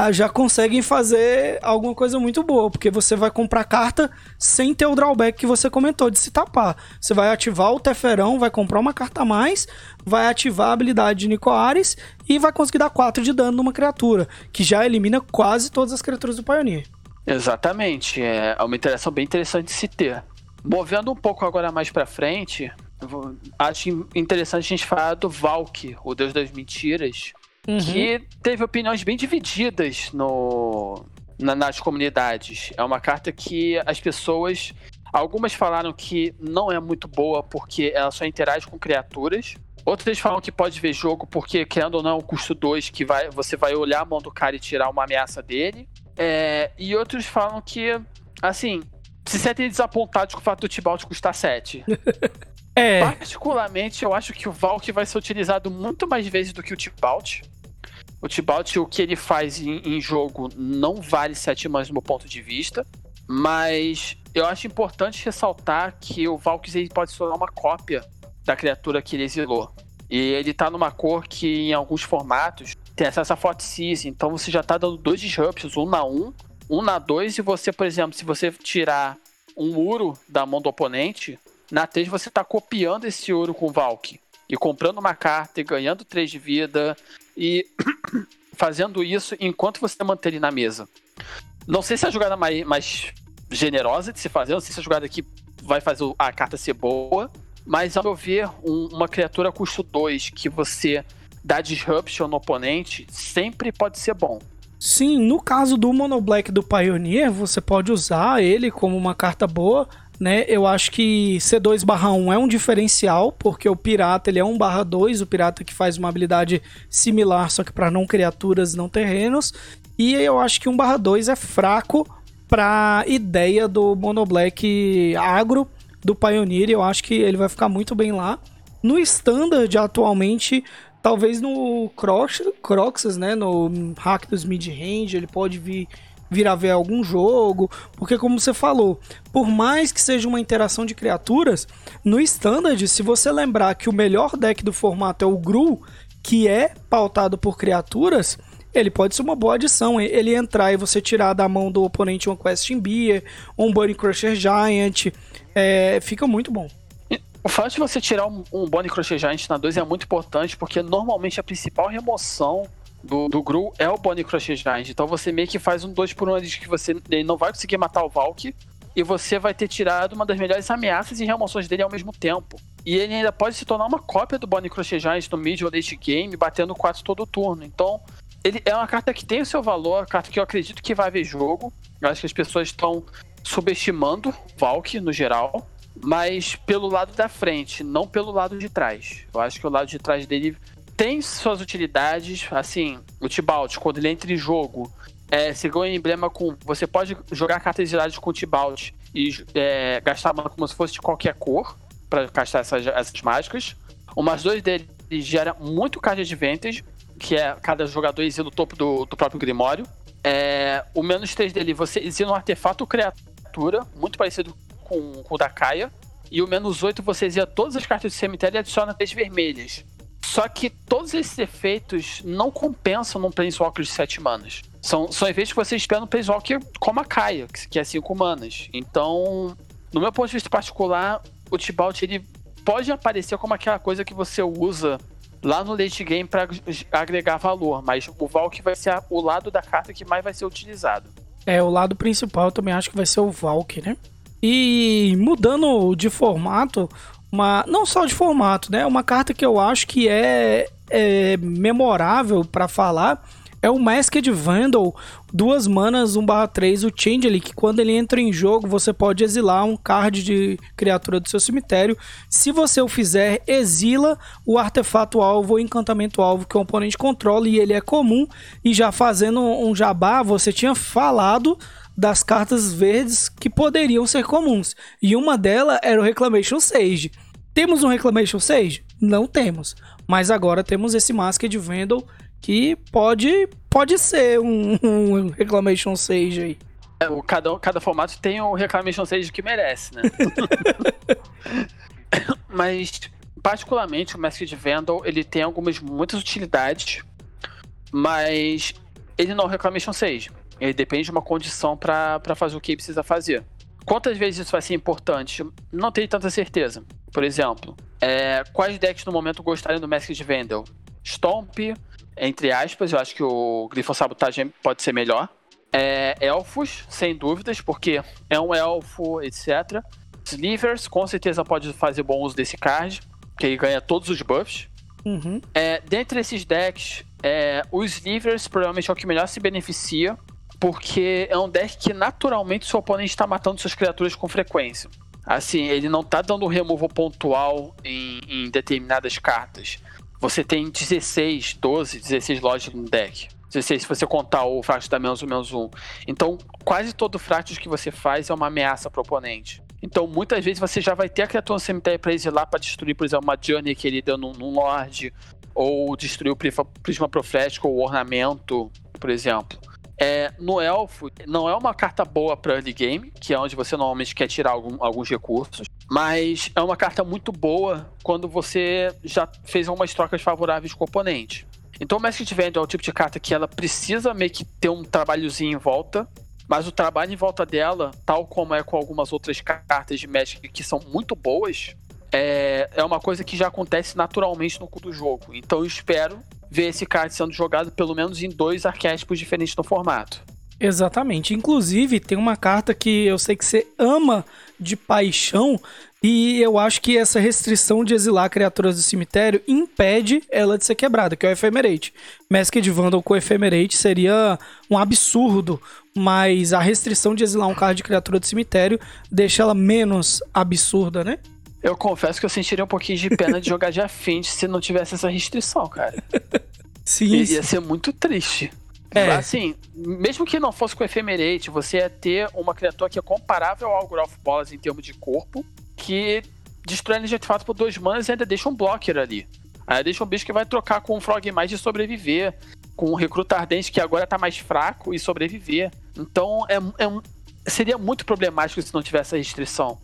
ah, já conseguem fazer alguma coisa muito boa, porque você vai comprar carta sem ter o drawback que você comentou de se tapar. Você vai ativar o Teferão, vai comprar uma carta a mais, vai ativar a habilidade de Nico Ares e vai conseguir dar 4 de dano numa criatura, que já elimina quase todas as criaturas do Pioneer. Exatamente, é uma interação bem interessante de se ter. Movendo um pouco agora mais para frente, acho interessante a gente falar do Valk, o Deus das Mentiras, uhum. que teve opiniões bem divididas no, na, nas comunidades. É uma carta que as pessoas. Algumas falaram que não é muito boa porque ela só interage com criaturas. Outras falam que pode ver jogo porque, querendo ou não, é um custo 2 que vai, você vai olhar a mão do cara e tirar uma ameaça dele. É, e outros falam que, assim, se sentem desapontados com o fato do Tibalt custar 7. (laughs) é. Particularmente, eu acho que o Valk vai ser utilizado muito mais vezes do que o Tibalt. O Tibalt, o que ele faz em, em jogo não vale 7 mãos do meu ponto de vista. Mas eu acho importante ressaltar que o Valkyrie pode se tornar uma cópia da criatura que ele exilou. E ele tá numa cor que em alguns formatos tem acesso a Seize, então você já tá dando dois disruptions, um na 1, um, um na 2, e você, por exemplo, se você tirar um Uro da mão do oponente, na 3 você tá copiando esse Uro com o Valk. E comprando uma carta e ganhando 3 de vida e (coughs) fazendo isso enquanto você mantém ele na mesa. Não sei se é a jogada mais, mais generosa de se fazer, não sei se a jogada aqui vai fazer a carta ser boa, mas ao meu ver, um, uma criatura custo 2 que você dá disruption no oponente sempre pode ser bom. Sim, no caso do Mono Black do Pioneer, você pode usar ele como uma carta boa, né? Eu acho que C2/1 é um diferencial, porque o pirata ele é 1/2, o pirata que faz uma habilidade similar, só que para não criaturas, não terrenos. E eu acho que 1/2 é fraco para ideia do Mono Black agro do Pioneer, eu acho que ele vai ficar muito bem lá. No standard atualmente, talvez no Crox, Croxus, né, no hack dos mid-range, ele pode vir vir a ver algum jogo, porque como você falou, por mais que seja uma interação de criaturas, no standard, se você lembrar que o melhor deck do formato é o Gru, que é pautado por criaturas, ele pode ser uma boa adição. Ele entrar e você tirar da mão do oponente um Questing Beer, um Bunny Crusher Giant, é, fica muito bom. O fato de você tirar um, um Bonnie Crochet Giant na 2 é muito importante, porque normalmente a principal remoção do, do Gru é o Bonnie Crochet Giant. Então você meio que faz um 2 por 1 um de que você não vai conseguir matar o Valk. e você vai ter tirado uma das melhores ameaças e remoções dele ao mesmo tempo. E ele ainda pode se tornar uma cópia do Bonnie Crochet Giants no mid ou late game, batendo 4 todo turno. Então, ele é uma carta que tem o seu valor, carta que eu acredito que vai haver jogo. Eu acho que as pessoas estão subestimando Valk no geral, mas pelo lado da frente, não pelo lado de trás. Eu acho que o lado de trás dele tem suas utilidades, assim, o Tibalt, quando ele entra em jogo, é, se ganha emblema com. Você pode jogar cartas giradas com o Tibalt e é, gastar mana como se fosse de qualquer cor para castar essas, essas mágicas. O mais dois dele gera muito card advantage, que é cada jogador exila o topo do, do próprio Grimório. É, o menos 3 dele, você exila um artefato criatura, muito parecido com, com o da Kaia. E o menos 8 você exila todas as cartas do cemitério e adiciona 3 vermelhas. Só que todos esses efeitos não compensam num Planeswalker de 7 manas. São, são efeitos que você espera no Planeswalker como a Kaia, que é 5 manas. Então, no meu ponto de vista particular, o Tibalt ele pode aparecer como aquela coisa que você usa lá no late game para agregar valor, mas o Valk vai ser o lado da carta que mais vai ser utilizado. É, o lado principal também acho que vai ser o Valk, né? E mudando de formato, uma não só de formato, né? Uma carta que eu acho que é, é memorável para falar é o Masked Vandal, duas manas 1/3, o Changeling, que quando ele entra em jogo, você pode exilar um card de criatura do seu cemitério. Se você o fizer, exila o artefato alvo ou encantamento alvo que o oponente controla e ele é comum. E já fazendo um jabá, você tinha falado das cartas verdes que poderiam ser comuns. E uma delas era o Reclamation Sage. Temos um Reclamation Sage? Não temos. Mas agora temos esse Masked Vandal que pode, pode ser um, (laughs) um Reclamation Sage aí. É, o, cada, cada formato tem o Reclamation Sage que merece, né? (laughs) Mas, particularmente, o Masked Vandal, ele tem algumas muitas utilidades, mas ele não é o Reclamation Sage. Ele depende de uma condição para fazer o que ele precisa fazer. Quantas vezes isso vai ser importante? Não tenho tanta certeza. Por exemplo, é, quais decks no momento gostariam do Masked Vandal? Stomp, entre aspas, eu acho que o Grifo Sabotagem pode ser melhor. É, elfos, sem dúvidas, porque é um elfo, etc. Slivers, com certeza pode fazer bom uso desse card, que ele ganha todos os buffs. Uhum. É, dentre esses decks, é, o Slivers provavelmente é o que melhor se beneficia, porque é um deck que naturalmente seu oponente está matando suas criaturas com frequência. Assim, ele não está dando um removal pontual em, em determinadas cartas você tem 16, 12, 16 lojas no deck. 16 se você contar o Fractus da menos um, menos um. Então, quase todo Fractus que você faz é uma ameaça pro oponente. Então, muitas vezes você já vai ter a criatura no cemitério pra exilar pra destruir, por exemplo, uma Journey querida num, num Lorde, ou destruir o Prisma Profético ou Ornamento, por exemplo. É, no Elfo, não é uma carta boa para early game, que é onde você normalmente quer tirar algum, alguns recursos, mas é uma carta muito boa quando você já fez algumas trocas favoráveis com o oponente. Então o Masked Vandal é o tipo de carta que ela precisa meio que ter um trabalhozinho em volta, mas o trabalho em volta dela, tal como é com algumas outras cartas de Magic que são muito boas, é, é uma coisa que já acontece naturalmente no cu do jogo. Então eu espero ver esse card sendo jogado pelo menos em dois arquétipos diferentes no formato. Exatamente. Inclusive, tem uma carta que eu sei que você ama de paixão. E eu acho que essa restrição de exilar criaturas do cemitério impede ela de ser quebrada, que é o Ephemerate. Masked Vandal com Ephemerate seria um absurdo, mas a restrição de exilar um card de criatura do cemitério deixa ela menos absurda, né? Eu confesso que eu sentiria um pouquinho de pena de jogar de afinte se não tivesse essa restrição, cara. Sim. Ia ser muito triste. É. Assim, mesmo que não fosse com Ephemerate, você ia ter uma criatura que é comparável ao Growth Bolas em termos de corpo, que destrói energia de fato por dois manas e ainda deixa um blocker ali. Aí deixa um bicho que vai trocar com um Frog mais de sobreviver, com um Recruta Ardente que agora tá mais fraco e sobreviver. Então é, é, seria muito problemático se não tivesse a restrição.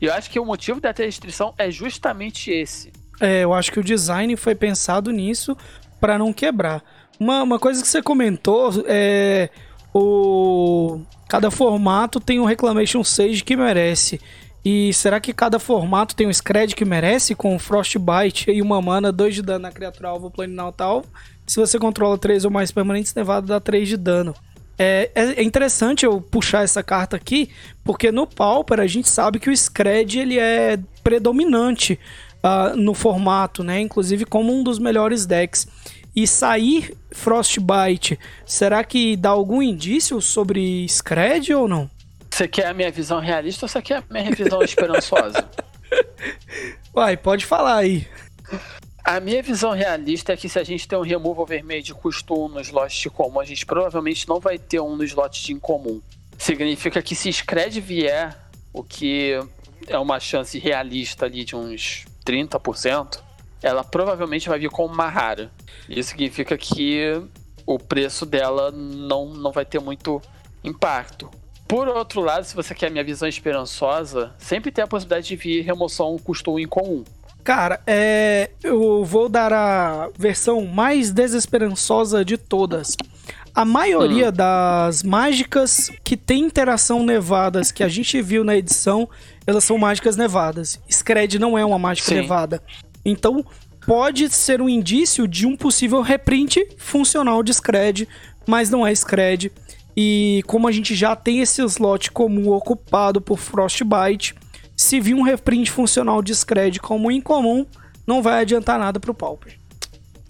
E eu acho que o motivo da restrição é justamente esse. É, eu acho que o design foi pensado nisso para não quebrar. Uma, uma coisa que você comentou é o cada formato tem um Reclamation Sage que merece. E será que cada formato tem um Scred que merece com Frostbite e uma mana, 2 de dano na criatura alvo, planinal tal? Se você controla 3 ou mais permanentes, Nevado dá 3 de dano. É, é, interessante eu puxar essa carta aqui, porque no Pauper a gente sabe que o Scred ele é predominante uh, no formato, né? Inclusive como um dos melhores decks. E sair Frostbite, será que dá algum indício sobre Scred ou não? Você quer a minha visão realista ou você quer a minha visão esperançosa? (laughs) Vai, pode falar aí. (laughs) A minha visão realista é que se a gente tem um removal vermelho de custo 1 no slot de comum, a gente provavelmente não vai ter um no slot de incomum. Significa que se Scred vier, o que é uma chance realista ali de uns 30%, ela provavelmente vai vir como uma rara. Isso significa que o preço dela não, não vai ter muito impacto. Por outro lado, se você quer a minha visão esperançosa, sempre tem a possibilidade de vir remoção custo 1 em comum. Cara, é, eu vou dar a versão mais desesperançosa de todas. A maioria hum. das mágicas que tem interação nevadas que a gente viu na edição, elas são mágicas nevadas. Scred não é uma mágica Sim. nevada. Então, pode ser um indício de um possível reprint funcional de Scred, mas não é Scred. E como a gente já tem esse slot comum ocupado por Frostbite, se vir um reprint funcional de Scred como incomum, não vai adiantar nada pro Pauper.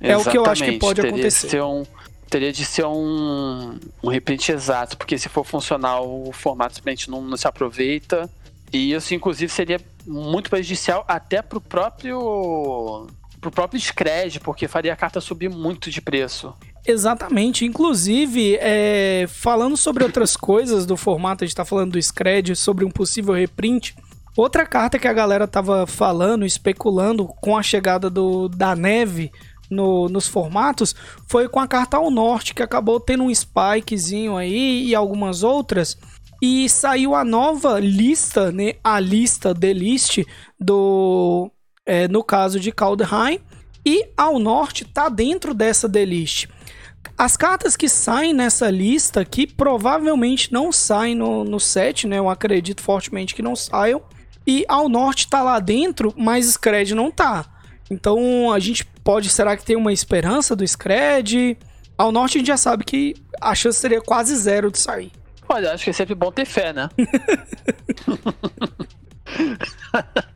É o que eu acho que pode teria acontecer. De um, teria de ser um, um reprint exato, porque se for funcional, o formato simplesmente não, não se aproveita. E isso, inclusive, seria muito prejudicial até pro próprio pro próprio Scred, porque faria a carta subir muito de preço. Exatamente. Inclusive, é, falando sobre outras coisas do formato, a gente tá falando do Scred, sobre um possível reprint. Outra carta que a galera tava falando, especulando com a chegada do, da neve no, nos formatos foi com a carta ao norte, que acabou tendo um spikezinho aí e algumas outras. E saiu a nova lista, né? A lista de list do. É, no caso de Kaldheim. E ao norte tá dentro dessa delist. As cartas que saem nessa lista, que provavelmente não saem no, no set, né? Eu acredito fortemente que não saiam e ao norte tá lá dentro, mas Scred não tá. Então a gente pode, será que tem uma esperança do Scred? Ao norte a gente já sabe que a chance seria quase zero de sair. Olha, acho que é sempre bom ter fé, né? (laughs) (laughs)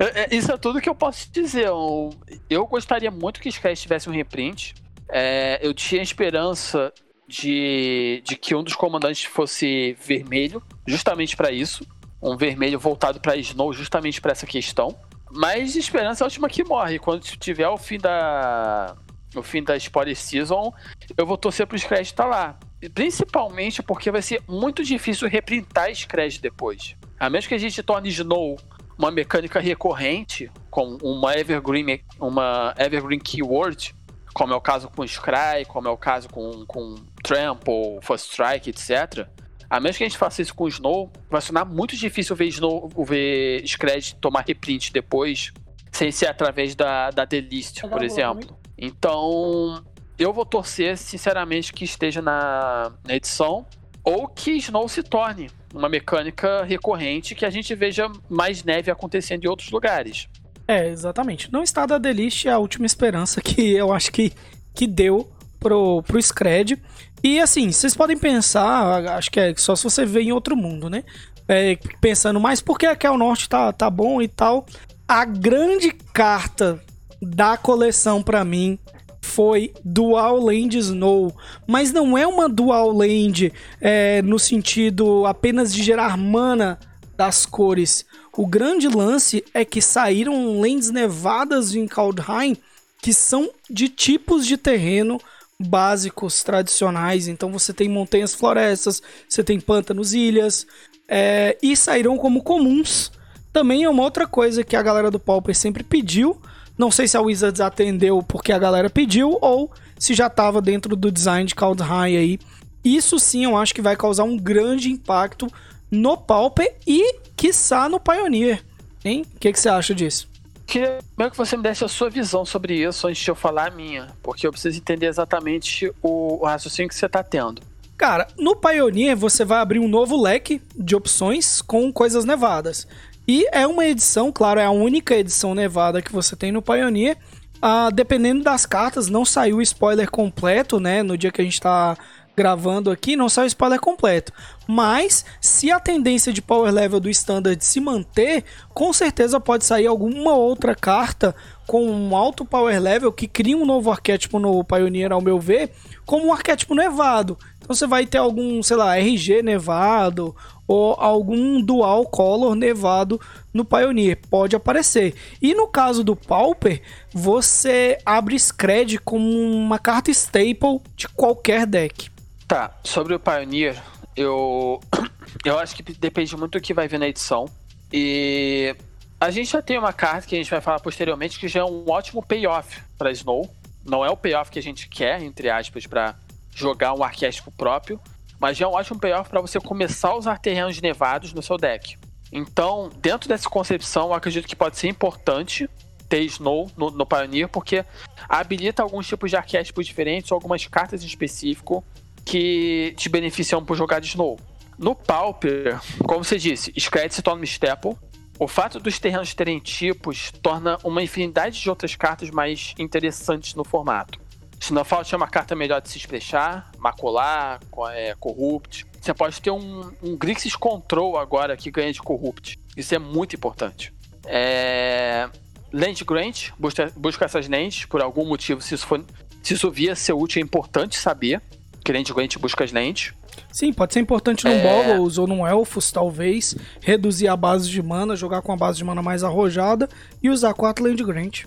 É, é, isso é tudo que eu posso dizer. Eu, eu gostaria muito que Scred tivesse um reprint. É, eu tinha esperança de, de que um dos comandantes fosse vermelho, justamente para isso um vermelho voltado para Snow justamente para essa questão. Mas esperança é a última que morre. Quando tiver o fim da o fim da Spore Season, eu vou torcer para o Scratch estar tá lá. Principalmente porque vai ser muito difícil reprintar Scratch depois. A menos que a gente torne Snow uma mecânica recorrente, com uma Evergreen, uma Evergreen Keyword, como é o caso com Scry, como é o caso com, com Trample, First Strike, etc. A menos que a gente faça isso com o Snow, vai sonar muito difícil ver Snow, ver Scred tomar reprint depois, sem ser através da, da Delist, por exemplo. Então, eu vou torcer, sinceramente, que esteja na, na edição, ou que Snow se torne uma mecânica recorrente que a gente veja mais neve acontecendo em outros lugares. É, exatamente. Não está da Delist é a última esperança que eu acho que, que deu pro, pro Scred. E assim, vocês podem pensar, acho que é só se você vê em outro mundo, né? É, pensando, mas por que aqui ao norte tá, tá bom e tal? A grande carta da coleção para mim foi Dual Land Snow, mas não é uma Dual Land é, no sentido apenas de gerar mana das cores. O grande lance é que saíram lands nevadas em Kaldheim que são de tipos de terreno básicos tradicionais. Então você tem montanhas, florestas, você tem pântanos, ilhas, é, e saíram como comuns. Também é uma outra coisa que a galera do Pauper sempre pediu. Não sei se a Wizards atendeu porque a galera pediu ou se já estava dentro do design de Kaldheim aí. Isso sim eu acho que vai causar um grande impacto no Pauper e, quiçá, no Pioneer. Hein? O que, que você acha disso? Queria que você me desse a sua visão sobre isso antes de eu falar a minha, porque eu preciso entender exatamente o, raciocínio que você está tendo. Cara, no Pioneer você vai abrir um novo leque de opções com coisas nevadas. E é uma edição, claro, é a única edição nevada que você tem no Pioneer. Ah, dependendo das cartas, não saiu o spoiler completo, né? No dia que a gente está gravando aqui, não sai o spoiler completo. Mas, se a tendência de power level do standard se manter, com certeza pode sair alguma outra carta com um alto power level que cria um novo arquétipo no Pioneer, ao meu ver, como um arquétipo nevado. Então você vai ter algum, sei lá, RG nevado ou algum dual color nevado no Pioneer. Pode aparecer. E no caso do Pauper, você abre Scred como uma carta staple de qualquer deck. Tá, sobre o Pioneer, eu, (coughs) eu acho que depende muito do que vai vir na edição. E a gente já tem uma carta que a gente vai falar posteriormente que já é um ótimo payoff para Snow. Não é o payoff que a gente quer, entre aspas, para jogar um arquétipo próprio, mas já é um ótimo payoff para você começar a usar terrenos nevados no seu deck. Então, dentro dessa concepção, eu acredito que pode ser importante ter Snow no, no Pioneer, porque habilita alguns tipos de arquétipos diferentes ou algumas cartas em específico que te beneficiam por jogar de Snow. No Pauper, como você disse, Scred se torna um staple. O fato dos terrenos terem tipos torna uma infinidade de outras cartas mais interessantes no formato. Snowfault é uma carta melhor de se expressar, macular, é, corrupt. Você pode ter um, um Grixis Control agora que ganha de corrupt. Isso é muito importante. É... Land Grant, busca, busca essas lentes por algum motivo. Se isso, for, se isso via ser útil, é importante saber que Land Grant busca as lentes. Sim, pode ser importante num é... Boggles ou num Elfos, talvez. Reduzir a base de mana, jogar com a base de mana mais arrojada e usar quatro Land Grant.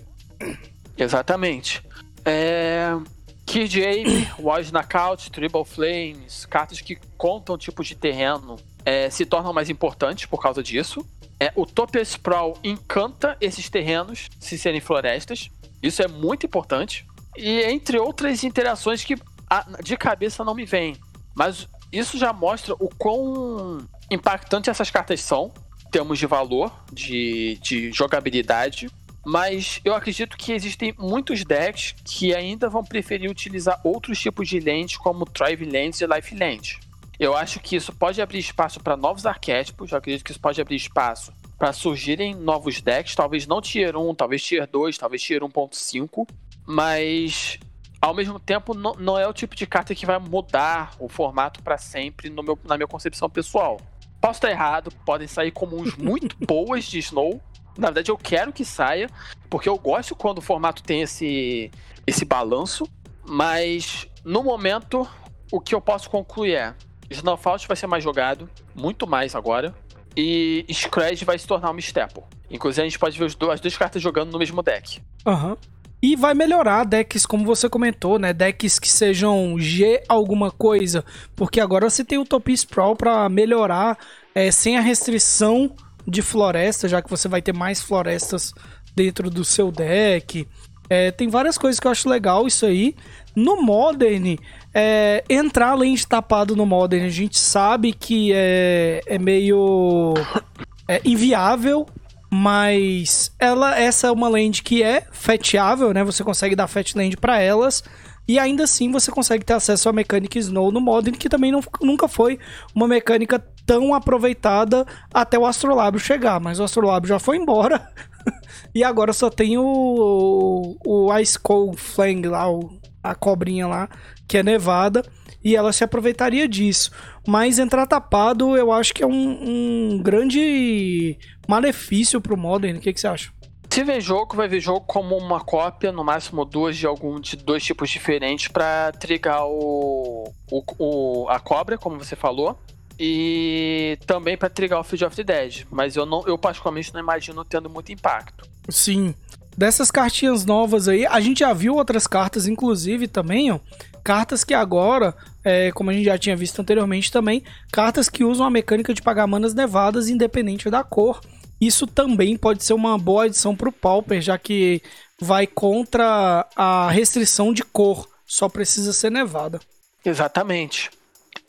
Exatamente. É... Kid Ape, (coughs) Wise Knockout, Tribal Flames, cartas que contam tipos de terreno é, se tornam mais importantes por causa disso. É, o Topia Sprawl encanta esses terrenos se serem florestas. Isso é muito importante. E entre outras interações que de cabeça não me vem. Mas isso já mostra o quão impactante essas cartas são, em termos de valor, de, de jogabilidade. Mas eu acredito que existem muitos decks que ainda vão preferir utilizar outros tipos de lentes, como Thrive Lens e Life Lens. Eu acho que isso pode abrir espaço para novos arquétipos, eu acredito que isso pode abrir espaço para surgirem novos decks, talvez não Tier 1, talvez Tier 2, talvez Tier 1.5, mas ao mesmo tempo não, não é o tipo de carta que vai mudar o formato para sempre meu, na minha concepção pessoal. Posso estar errado, podem sair comuns (laughs) muito boas de Snow, na verdade, eu quero que saia, porque eu gosto quando o formato tem esse, esse balanço. Mas, no momento, o que eu posso concluir é: Snowfault vai ser mais jogado, muito mais agora. E Scratch vai se tornar um staple. Inclusive, a gente pode ver as duas cartas jogando no mesmo deck. Aham. Uhum. E vai melhorar decks, como você comentou, né? Decks que sejam G alguma coisa. Porque agora você tem o Top Sprawl para melhorar é, sem a restrição de floresta, já que você vai ter mais florestas dentro do seu deck. É, tem várias coisas que eu acho legal isso aí. No Modern, é, entrar lente tapado no Modern, a gente sabe que é, é meio é, inviável, mas ela essa é uma land que é feteável, né? Você consegue dar fat land para elas. E ainda assim você consegue ter acesso à mecânica Snow no Modern, que também não, nunca foi uma mecânica tão aproveitada até o Astrolábio chegar. Mas o Astrolábio já foi embora. (laughs) e agora só tem o, o Ice Cold Flang lá, o, a cobrinha lá, que é nevada. E ela se aproveitaria disso. Mas entrar tapado eu acho que é um, um grande malefício pro Modern. O que, que você acha? Se ver jogo, vai ver jogo como uma cópia, no máximo duas de algum de dois tipos diferentes para trigar o, o, o, a cobra, como você falou, e também para trigar o Field of the Dead. Mas eu não, eu particularmente não imagino tendo muito impacto. Sim. Dessas cartinhas novas aí, a gente já viu outras cartas, inclusive também, ó. Cartas que agora, é, como a gente já tinha visto anteriormente também, cartas que usam a mecânica de pagar manas nevadas independente da cor. Isso também pode ser uma boa adição para o Pauper, já que vai contra a restrição de cor, só precisa ser nevada. Exatamente.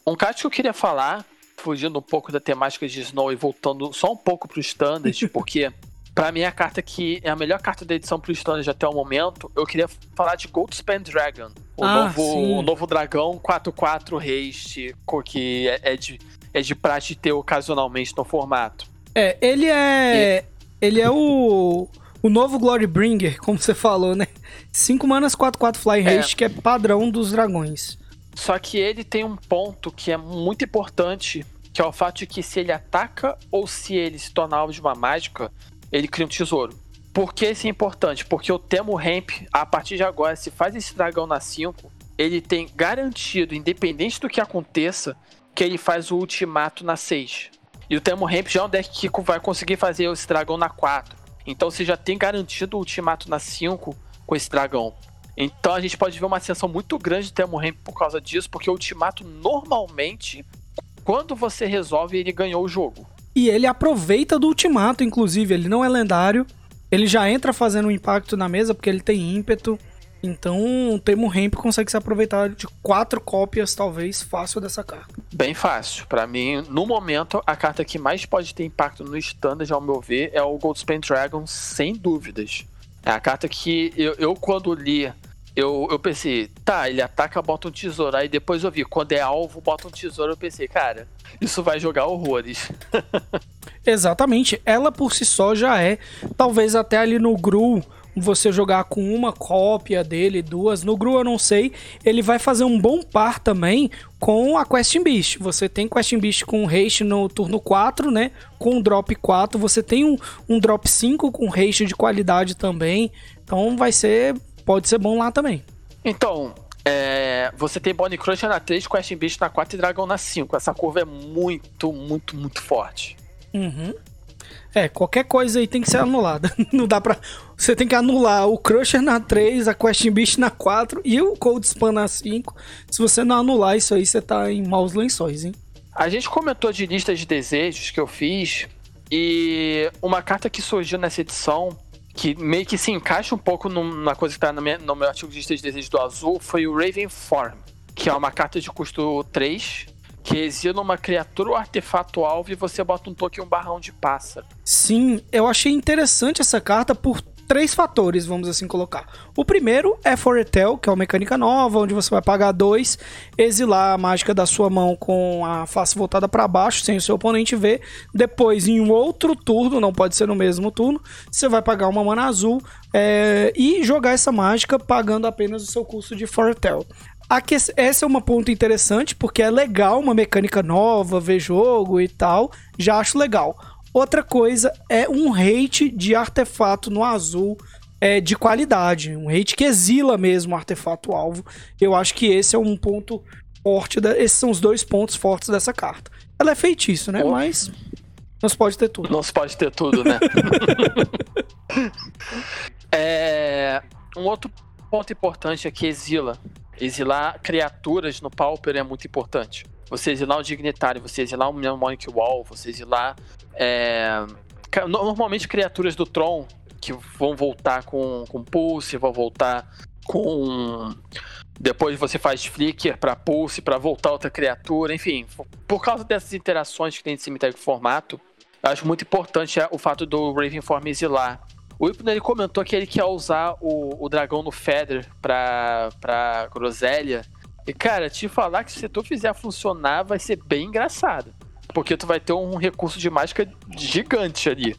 Um caso que eu queria falar, fugindo um pouco da temática de Snow e voltando só um pouco para o Standard, (laughs) porque para mim a carta que é a melhor carta da edição para o Standard até o momento, eu queria falar de Goldspan Dragon, o, ah, novo, o novo dragão 4-4 haste, que é, é, de, é de praxe ter ocasionalmente no formato. É, ele é. Ele é o. O novo Glorybringer, como você falou, né? 5 manas, 4, 4 Fly Haste, é. que é padrão dos dragões. Só que ele tem um ponto que é muito importante, que é o fato de que se ele ataca ou se ele se torna alvo de uma mágica, ele cria um tesouro. Por que isso é importante? Porque o Temo Ramp, a partir de agora, se faz esse dragão na 5, ele tem garantido, independente do que aconteça, que ele faz o ultimato na 6. E o Temo Ramp já é um deck que vai conseguir fazer esse dragão na 4. Então você já tem garantido o ultimato na 5 com esse dragão. Então a gente pode ver uma ascensão muito grande de Temo Ramp por causa disso, porque o ultimato normalmente, quando você resolve, ele ganhou o jogo. E ele aproveita do ultimato, inclusive, ele não é lendário. Ele já entra fazendo um impacto na mesa porque ele tem ímpeto. Então o Temo Ramp consegue se aproveitar de quatro cópias, talvez, fácil dessa carta. Bem fácil. Para mim, no momento, a carta que mais pode ter impacto no standard, ao meu ver, é o Goldspan Dragon, sem dúvidas. É a carta que eu, eu quando li, eu, eu pensei, tá, ele ataca, bota um tesouro. Aí depois eu vi, quando é alvo, bota um tesouro. Eu pensei, cara, isso vai jogar horrores. (laughs) Exatamente. Ela por si só já é. Talvez até ali no Gru você jogar com uma cópia dele, duas. No Gru eu não sei. Ele vai fazer um bom par também com a Questing Beast. Você tem Questing Beast com haste no turno 4, né? Com drop 4. Você tem um, um drop 5 com haste de qualidade também. Então vai ser. Pode ser bom lá também. Então, é, você tem Bonnie Crusher na 3, Questing Beast na 4 e Dragão na 5. Essa curva é muito, muito, muito forte. Uhum. É, qualquer coisa aí tem que ser anulada. (laughs) Não dá pra. Você tem que anular o Crusher na 3, a Question Beast na 4 e o Cold Span na 5. Se você não anular isso aí, você tá em maus lençóis, hein? A gente comentou de lista de desejos que eu fiz. E uma carta que surgiu nessa edição, que meio que se encaixa um pouco na coisa que tá no meu, no meu artigo de lista de desejos do azul, foi o Raven Form, que é uma carta de custo 3, que exila uma criatura ou artefato alvo e você bota um token um barrão de pássaro. Sim, eu achei interessante essa carta por três fatores, vamos assim colocar. O primeiro é Foretel, que é uma mecânica nova, onde você vai pagar dois, exilar a mágica da sua mão com a face voltada para baixo, sem o seu oponente ver. Depois, em um outro turno, não pode ser no mesmo turno, você vai pagar uma mana azul é, e jogar essa mágica pagando apenas o seu custo de Foretel. Aqui, essa é uma ponto interessante, porque é legal uma mecânica nova, ver jogo e tal. Já acho legal. Outra coisa é um hate de artefato no azul é, de qualidade. Um hate que exila mesmo o artefato alvo. Eu acho que esse é um ponto forte. Da, esses são os dois pontos fortes dessa carta. Ela é feitiço, né? Mas não se pode ter tudo. Não se pode ter tudo, né? (laughs) é, um outro ponto importante é que exila. Exilar criaturas no Pauper é muito importante. Você exilar um Dignitário, você exilar um Mnemonic Wall, você exilar. É... Normalmente criaturas do Tron que vão voltar com, com Pulse, vão voltar com. Depois você faz Flicker para Pulse, para voltar outra criatura, enfim. Por causa dessas interações que tem de cemitério formato, eu acho muito importante o fato do Ravenform exilar o Ipno ele comentou que ele quer usar o, o dragão no Feather pra, pra groselha. E, cara, te falar que se tu fizer funcionar, vai ser bem engraçado. Porque tu vai ter um recurso de mágica gigante ali.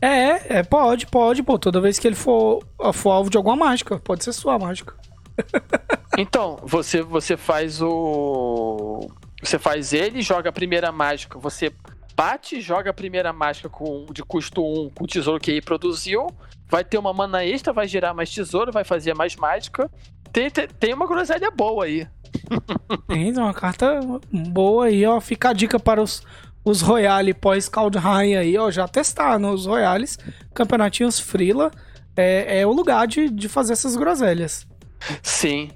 É, é, pode, pode, pô. Toda vez que ele for, for alvo de alguma mágica, pode ser sua mágica. (laughs) então, você, você faz o. Você faz ele, joga a primeira mágica, você bate, joga a primeira mágica com, de custo 1 com o tesouro que ele produziu, vai ter uma mana extra, vai gerar mais tesouro, vai fazer mais mágica. Tem, tem, tem uma groselha boa aí. Tem uma carta boa aí, ó. Fica a dica para os, os Royale pós Kaldheim aí, ó. Já testaram os Royales, campeonatinhos Frila. É, é o lugar de, de fazer essas groselhas. Sim.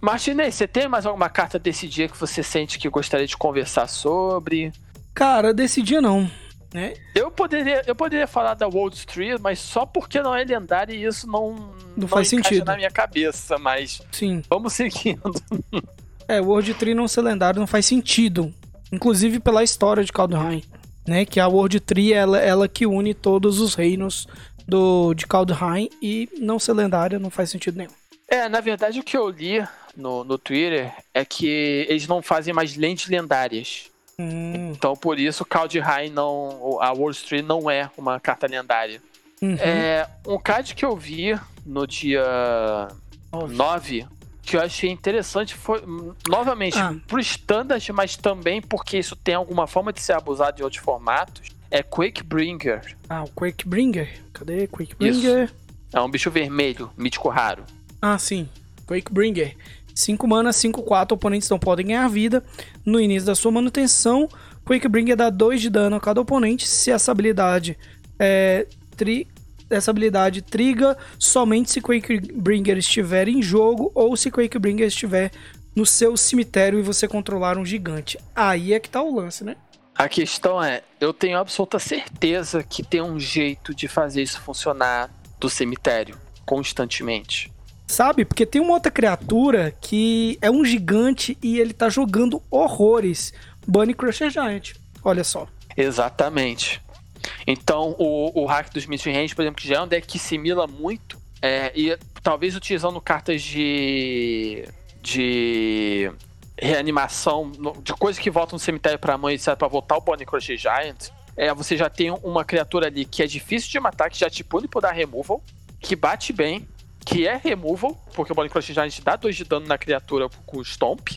Martinez, você tem mais alguma carta desse dia que você sente que gostaria de conversar sobre? Cara, desse dia não. Né? Eu poderia, eu poderia falar da World Street, mas só porque não é lendária e isso não, não, não faz sentido na minha cabeça, mas Sim. vamos seguindo. (laughs) é, World Tree não ser lendário não faz sentido, inclusive pela história de Kaldheim, né? Que a World Tree ela, ela que une todos os reinos do de Kaldheim e não ser lendária não faz sentido nenhum. É, na verdade o que eu li no, no Twitter é que eles não fazem mais lentes lendárias. Hum. Então, por isso, High não. A Wall Street não é uma carta lendária. Uhum. É, um card que eu vi no dia 9 que eu achei interessante foi, novamente, ah. pro standard, mas também porque isso tem alguma forma de ser abusado de outros formatos, é Quakebringer. Ah, o Quakebringer? Cadê Quakebringer? Isso. É um bicho vermelho, mítico raro. Ah, sim. Quakebringer. 5 mana, 5, 4, oponentes não podem ganhar vida. No início da sua manutenção, Quakebringer dá 2 de dano a cada oponente se essa habilidade é, tri, essa habilidade triga somente se Quakebringer estiver em jogo ou se Quakebringer estiver no seu cemitério e você controlar um gigante. Aí é que tá o lance, né? A questão é, eu tenho absoluta certeza que tem um jeito de fazer isso funcionar do cemitério constantemente. Sabe? Porque tem uma outra criatura que é um gigante e ele tá jogando horrores. Bunny Crusher Giant. Olha só. Exatamente. Então, o, o hack dos Mystery Range, por exemplo, que já é um deck que simila muito, é, e talvez utilizando cartas de. de reanimação, de coisas que voltam no cemitério pra mãe, etc., pra voltar o Bonnie Crochet Giant, é, você já tem uma criatura ali que é difícil de matar, que já te pune por dar removal, que bate bem, que é removal, porque o Bonnie Crochet Giant dá 2 de dano na criatura com o Stomp.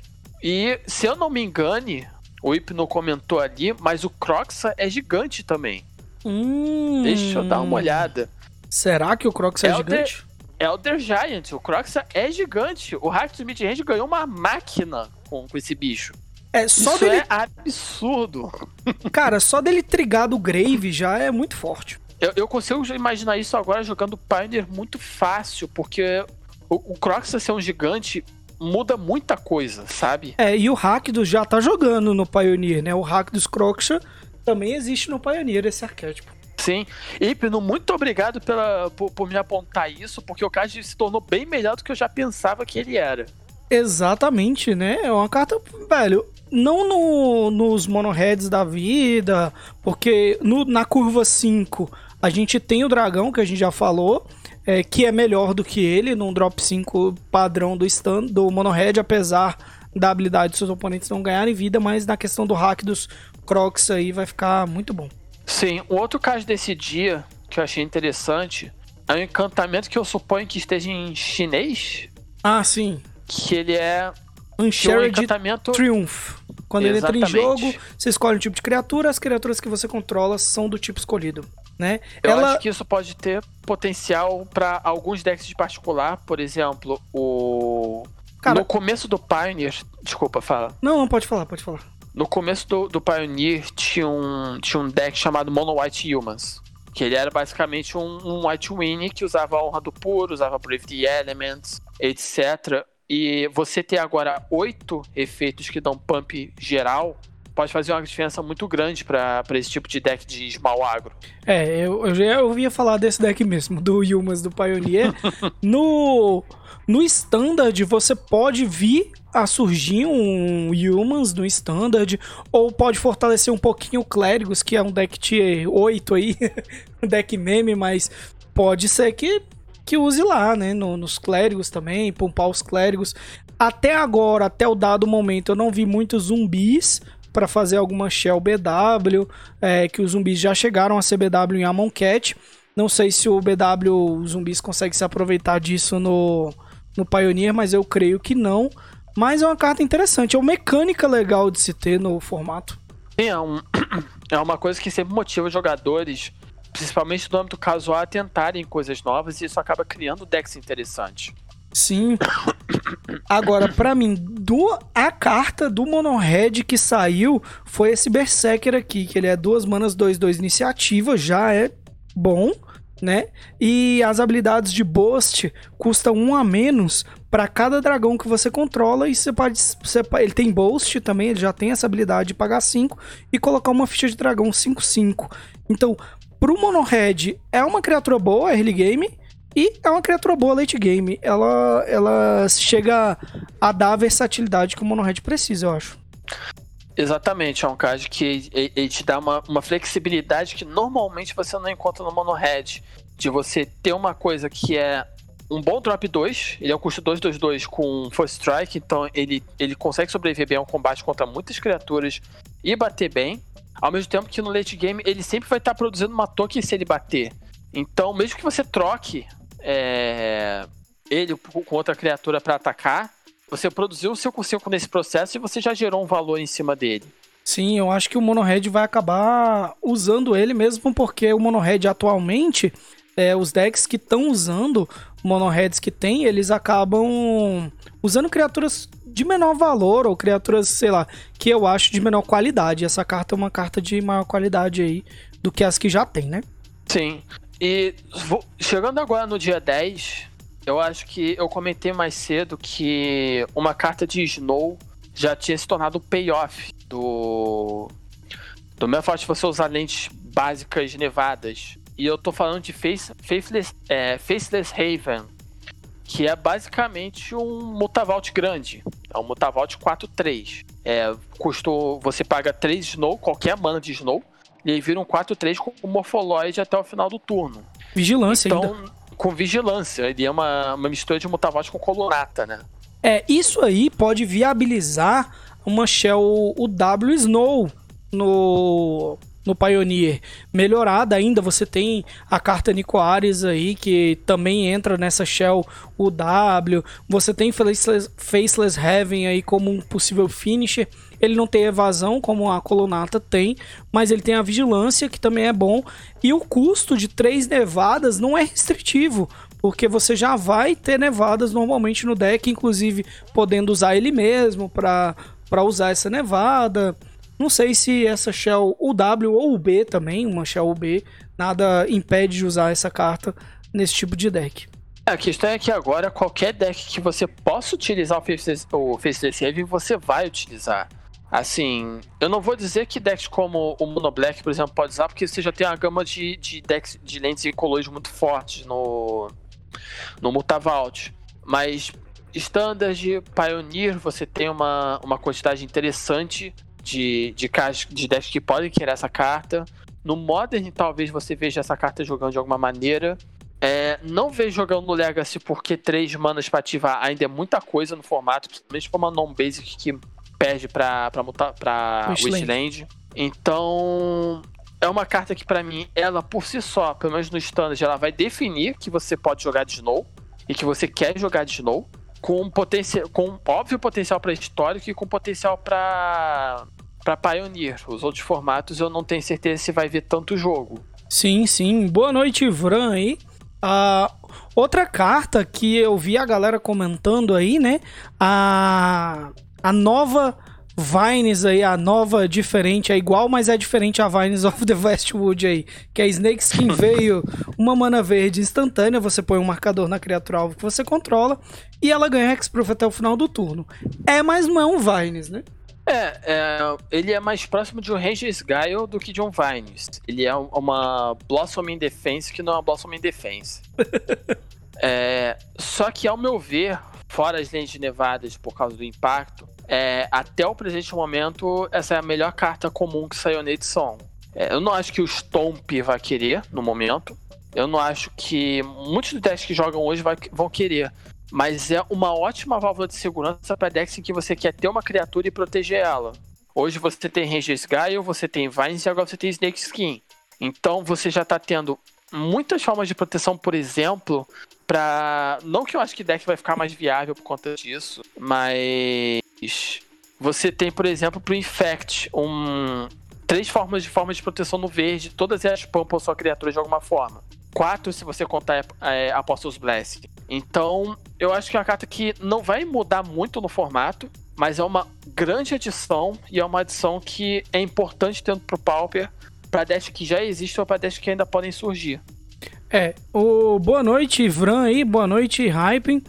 E, se eu não me engane, o Hypno comentou ali, mas o Croxa é gigante também. Hum. Deixa eu dar uma olhada. Será que o Crocs é, gigante? Elder Giant, o Crocs é gigante. O do Mid-Range ganhou uma máquina com, com esse bicho. É, só Isso dele... é absurdo. (laughs) Cara, só dele trigar do Grave já é muito forte. Eu, eu consigo imaginar isso agora jogando Pioneer muito fácil, porque o, o Crocs ser um gigante muda muita coisa, sabe? É, e o Rakdos já tá jogando no Pioneer, né? O Rakdos Croxa também existe no Pioneer esse arquétipo. Sim. Hipno, muito obrigado pela, por, por, me apontar isso, porque o Kaji se tornou bem melhor do que eu já pensava que ele era. Exatamente, né? É uma carta, velho, não no, nos monoheads da vida, porque no, na curva 5 a gente tem o dragão, que a gente já falou, é, que é melhor do que ele num drop 5 padrão do stand, do monohead, apesar da habilidade dos seus oponentes não ganharem vida, mas na questão do hack dos Crocs aí vai ficar muito bom. Sim, o outro caso desse dia que eu achei interessante é um encantamento que eu suponho que esteja em chinês. Ah, sim. Que ele é Unshared um encantamento... Triumph. Quando Exatamente. ele entra em jogo, você escolhe um tipo de criatura, as criaturas que você controla são do tipo escolhido, né? Eu Ela... acho que isso pode ter potencial para alguns decks de particular, por exemplo, o Cara... no começo do Pioneer, desculpa, fala. Não, não pode falar, pode falar. No começo do, do Pioneer tinha um, tinha um deck chamado Mono White Humans. Que ele era basicamente um, um White Winnie que usava a honra do puro, usava Brave the Elements, etc. E você ter agora oito efeitos que dão pump geral pode fazer uma diferença muito grande para esse tipo de deck de small agro. É, eu, eu já ouvia falar desse deck mesmo, do Humans do Pioneer. (laughs) no, no Standard, você pode vir a surgir um Humans no Standard, ou pode fortalecer um pouquinho o Clérigos, que é um deck tier 8 aí, (laughs) um deck meme, mas pode ser que, que use lá, né, no, nos Clérigos também, pompar os Clérigos. Até agora, até o dado momento, eu não vi muitos zumbis para fazer alguma Shell BW, é, que os zumbis já chegaram a ser BW em Amonkhet. Não sei se o BW, os zumbis consegue se aproveitar disso no no Pioneer, mas eu creio que não. Mas é uma carta interessante, é uma mecânica legal de se ter no formato. Sim, é, um, (clears throat) é uma coisa que sempre motiva jogadores, principalmente no âmbito casual, a tentarem coisas novas e isso acaba criando decks interessantes. Sim. Agora, para mim, do, a carta do Monohead que saiu foi esse Berserker aqui, que ele é duas manas 2-2 iniciativa, já é bom né? E as habilidades de Boast custam um a menos para cada dragão que você controla e você pode você, ele tem Boast também, ele já tem essa habilidade de pagar 5 e colocar uma ficha de dragão 5/5. Então, pro Monohead é uma criatura boa early game e é uma criatura boa late game. Ela ela chega a dar a versatilidade que o Monohead precisa, eu acho. Exatamente, é um card que ele te dá uma, uma flexibilidade que normalmente você não encontra no Mono Red. De você ter uma coisa que é um bom drop 2, ele é um custo 2-2-2 com First Strike, então ele, ele consegue sobreviver bem ao combate contra muitas criaturas e bater bem. Ao mesmo tempo que no late game ele sempre vai estar produzindo uma token se ele bater. Então, mesmo que você troque é, ele com outra criatura para atacar, você produziu o 5-5 nesse processo e você já gerou um valor em cima dele. Sim, eu acho que o Monohead vai acabar usando ele mesmo porque o Monohead atualmente, é, os decks que estão usando Monoheads que tem, eles acabam usando criaturas de menor valor ou criaturas, sei lá, que eu acho de menor qualidade. Essa carta é uma carta de maior qualidade aí do que as que já tem, né? Sim. E vou, chegando agora no dia 10, eu acho que eu comentei mais cedo que uma carta de Snow já tinha se tornado o payoff do. Do mesmo fato de você usar lentes básicas nevadas. E eu tô falando de Face, Faceless, é, Faceless Haven, que é basicamente um Mutavault grande. É um Mutavault 4-3. É, custou, você paga 3 Snow, qualquer mana de Snow, e aí vira um 4-3 com o Morpholoid até o final do turno. Vigilância então, ainda com vigilância. Ele é uma, uma mistura de mutavault com colunata, né? É, isso aí pode viabilizar uma shell o W Snow no no Pioneer melhorada ainda, você tem a carta Nico Ares aí, que também entra nessa shell UW, você tem Faceless, Faceless Heaven aí como um possível finisher, ele não tem evasão como a Colonata tem, mas ele tem a vigilância, que também é bom, e o custo de três nevadas não é restritivo, porque você já vai ter nevadas normalmente no deck, inclusive podendo usar ele mesmo para usar essa nevada. Não sei se essa shell UW ou UB também, uma shell UB, nada impede de usar essa carta nesse tipo de deck. A questão é que agora qualquer deck que você possa utilizar o Faceless Heavy, você vai utilizar. Assim, eu não vou dizer que decks como o Mono Black, por exemplo, pode usar, porque você já tem uma gama de, de decks de lentes e colores muito fortes no, no Mutavault. Mas Standard, Pioneer, você tem uma, uma quantidade interessante de, de, de decks que podem querer essa carta. No Modern, talvez você veja essa carta jogando de alguma maneira. É, não vejo jogando no Legacy porque 3 manas para ativar ainda é muita coisa no formato, principalmente para uma non-basic que perde pra, pra, pra, pra Wishland. Então, é uma carta que para mim, ela por si só, pelo menos no standard, ela vai definir que você pode jogar de Snow e que você quer jogar de Snow com potencial, com óbvio potencial para histórico e com potencial para para Pioneer. Os outros formatos eu não tenho certeza se vai ver tanto jogo. Sim, sim. Boa noite, Vran aí. Uh, outra carta que eu vi a galera comentando aí, né? A, a nova Vines aí, a nova diferente, é igual, mas é diferente a Vines of the Westwood aí, que é Snake Skin (laughs) veio uma mana verde instantânea, você põe um marcador na criatura alvo que você controla e ela ganha Hexproof até o final do turno. É, mas não é um Vines, né? É, é, ele é mais próximo de um Regis Gaio do que de um Vines. Ele é uma Blossoming Defense que não é uma Blossoming Defense. (laughs) é, só que, ao meu ver, fora as lentes nevadas por causa do impacto, é, até o presente momento, essa é a melhor carta comum que saiu na edição. É, eu não acho que o Stomp vai querer no momento. Eu não acho que muitos dos decks que jogam hoje vai, vão querer. Mas é uma ótima válvula de segurança para decks em que você quer ter uma criatura e proteger ela. Hoje você tem Regis Gaio, você tem Vines e agora você tem Snake Skin. Então você já está tendo muitas formas de proteção, por exemplo, para não que eu acho que deck vai ficar mais viável por conta disso, mas você tem, por exemplo, pro Infect, um três formas de forma de proteção no verde, todas elas pumpam sua criatura de alguma forma. Quatro se você contar é, Apostles Blessing. Então, eu acho que é uma carta que não vai mudar muito no formato, mas é uma grande adição e é uma adição que é importante tanto pro Pauper, para decks que já existem ou para decks que ainda podem surgir. É, o boa noite, Vran aí, boa noite, Hyping.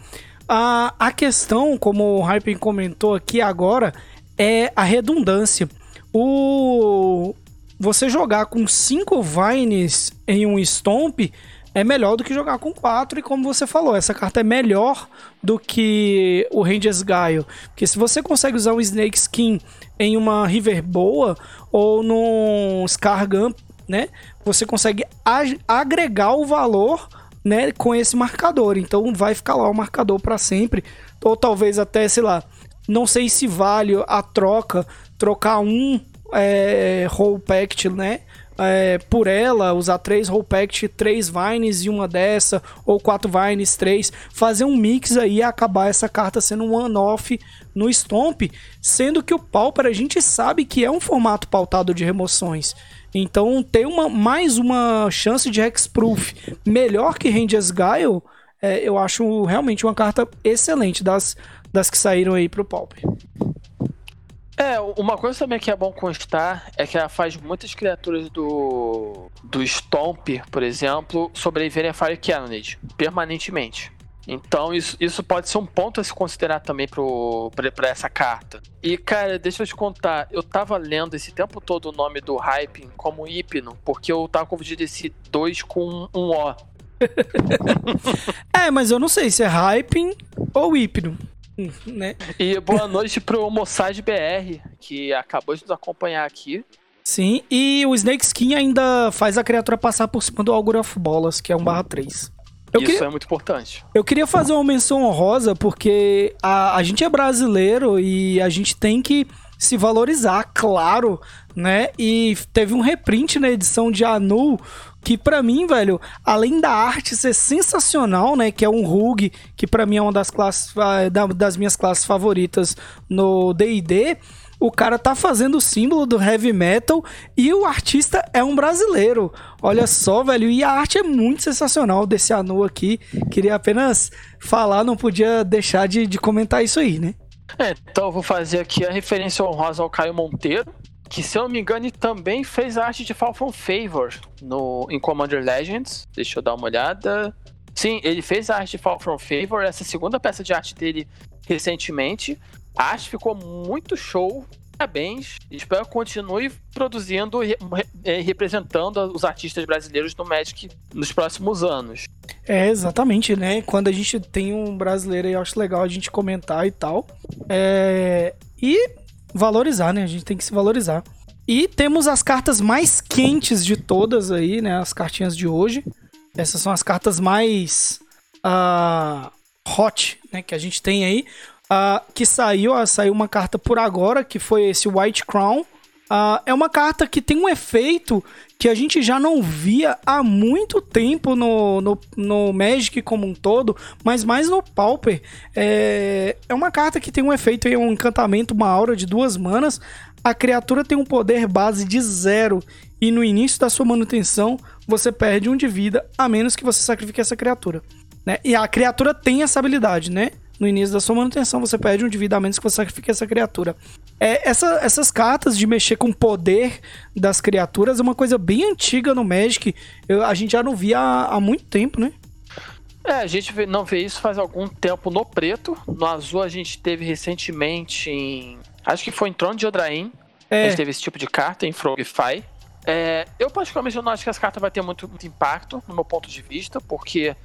A, a questão, como o Hyping comentou aqui agora, é a redundância. O você jogar com cinco Vines em um Stomp é melhor do que jogar com quatro. E como você falou, essa carta é melhor do que o Rangers Gaio. Porque se você consegue usar um Snake Skin em uma River boa ou num Scargun, né? Você consegue agregar o valor né, com esse marcador. Então vai ficar lá o marcador para sempre. Ou talvez até, sei lá, não sei se vale a troca, trocar um é, Roll Pact, né? é, por ela, usar três Roll Pact, três Vines e uma dessa, ou quatro Vines, três, fazer um mix aí e acabar essa carta sendo um one-off no Stomp, sendo que o Pauper a gente sabe que é um formato pautado de remoções. Então, ter uma, mais uma chance de Hexproof melhor que Rangers Guile, é, eu acho realmente uma carta excelente das, das que saíram aí pro Pauper. É, uma coisa também que é bom constar é que ela faz muitas criaturas do, do Stomp, por exemplo, sobreviverem a Fire Cannonade permanentemente. Então isso, isso pode ser um ponto a se considerar também para essa carta. E cara, deixa eu te contar, eu tava lendo esse tempo todo o nome do Hyping como Hipno, porque eu tava confundindo esse 2 com um O. (laughs) é, mas eu não sei se é Hyping ou Hipno. né? E boa noite pro Mossad BR, que acabou de nos acompanhar aqui. Sim, e o Snake Skin ainda faz a criatura passar por cima do Augur of Bolas, que é 1 barra 3. Eu Isso queria, é muito importante. Eu queria fazer uma menção honrosa, porque a, a gente é brasileiro e a gente tem que se valorizar, claro, né? E teve um reprint na edição de Anu que para mim, velho, além da arte ser sensacional, né, que é um Rug, que para mim é uma das classes ah, das minhas classes favoritas no D&D, o cara tá fazendo o símbolo do heavy metal e o artista é um brasileiro. Olha só, velho, e a arte é muito sensacional desse Anu aqui. Queria apenas falar, não podia deixar de, de comentar isso aí, né? É, então eu vou fazer aqui a referência honrosa ao Caio Monteiro, que se eu não me engano também fez a arte de Fall from Favor no, em Commander Legends. Deixa eu dar uma olhada. Sim, ele fez a arte de Fall from Favor, essa segunda peça de arte dele recentemente. A arte ficou muito show. Parabéns. Espero que continue produzindo e é, representando os artistas brasileiros no Magic nos próximos anos. É, exatamente, né? Quando a gente tem um brasileiro aí, eu acho legal a gente comentar e tal. É... E valorizar, né? A gente tem que se valorizar. E temos as cartas mais quentes de todas aí, né? As cartinhas de hoje. Essas são as cartas mais uh, hot, né? Que a gente tem aí. Uh, que saiu, uh, saiu uma carta por agora, que foi esse White Crown. Uh, é uma carta que tem um efeito que a gente já não via há muito tempo no, no, no Magic como um todo, mas mais no Pauper. É, é uma carta que tem um efeito, um encantamento, uma aura de duas manas. A criatura tem um poder base de zero e no início da sua manutenção você perde um de vida, a menos que você sacrifique essa criatura. Né? E a criatura tem essa habilidade, né? No início da sua manutenção, você perde um de vida a menos que você sacrifique essa criatura. É, essa, essas cartas de mexer com o poder das criaturas é uma coisa bem antiga no Magic. Eu, a gente já não via há, há muito tempo, né? É, a gente não vê isso faz algum tempo no preto. No azul a gente teve recentemente em. Acho que foi em Trono de Odrain. É. A gente teve esse tipo de carta em Frogify. É, eu, particularmente, não acho que as cartas vai ter muito, muito impacto, no meu ponto de vista, porque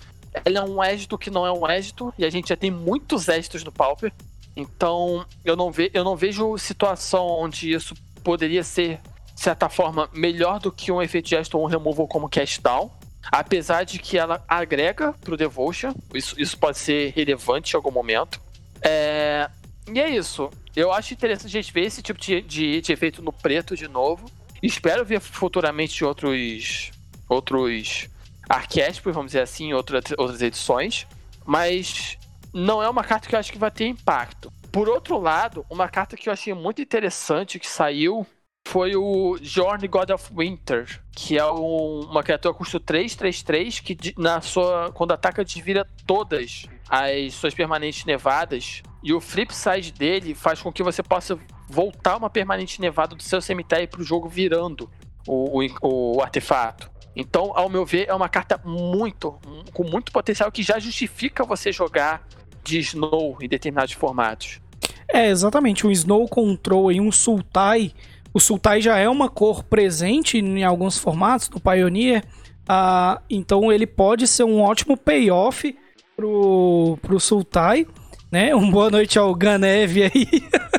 ele é um êxito que não é um êxito, e a gente já tem muitos êxitos no Pauper. Então, eu não, ve eu não vejo situação onde isso poderia ser, de certa forma, melhor do que um efeito gesto ou um removal como cast down. Apesar de que ela agrega pro Devotion, isso, isso pode ser relevante em algum momento. É... E é isso. Eu acho interessante a gente ver esse tipo de, de, de efeito no preto de novo. Espero ver futuramente outros, outros arquétipos, vamos dizer assim, outras, outras edições, mas não é uma carta que eu acho que vai ter impacto. Por outro lado, uma carta que eu achei muito interessante que saiu foi o Jorn God of Winter, que é um, uma criatura custo 3, 3, 3, que na sua, quando ataca desvira todas as suas permanentes nevadas. E o flip side dele faz com que você possa voltar uma permanente nevada do seu cemitério para o jogo virando o, o, o artefato. Então, ao meu ver, é uma carta muito, com muito potencial que já justifica você jogar de Snow em determinados formatos. É, exatamente. Um Snow Control e um Sultai. O Sultai já é uma cor presente em alguns formatos, no Pioneer. Uh, então ele pode ser um ótimo payoff pro, pro Sultai. Né? (laughs) Um boa noite ao Ganev aí.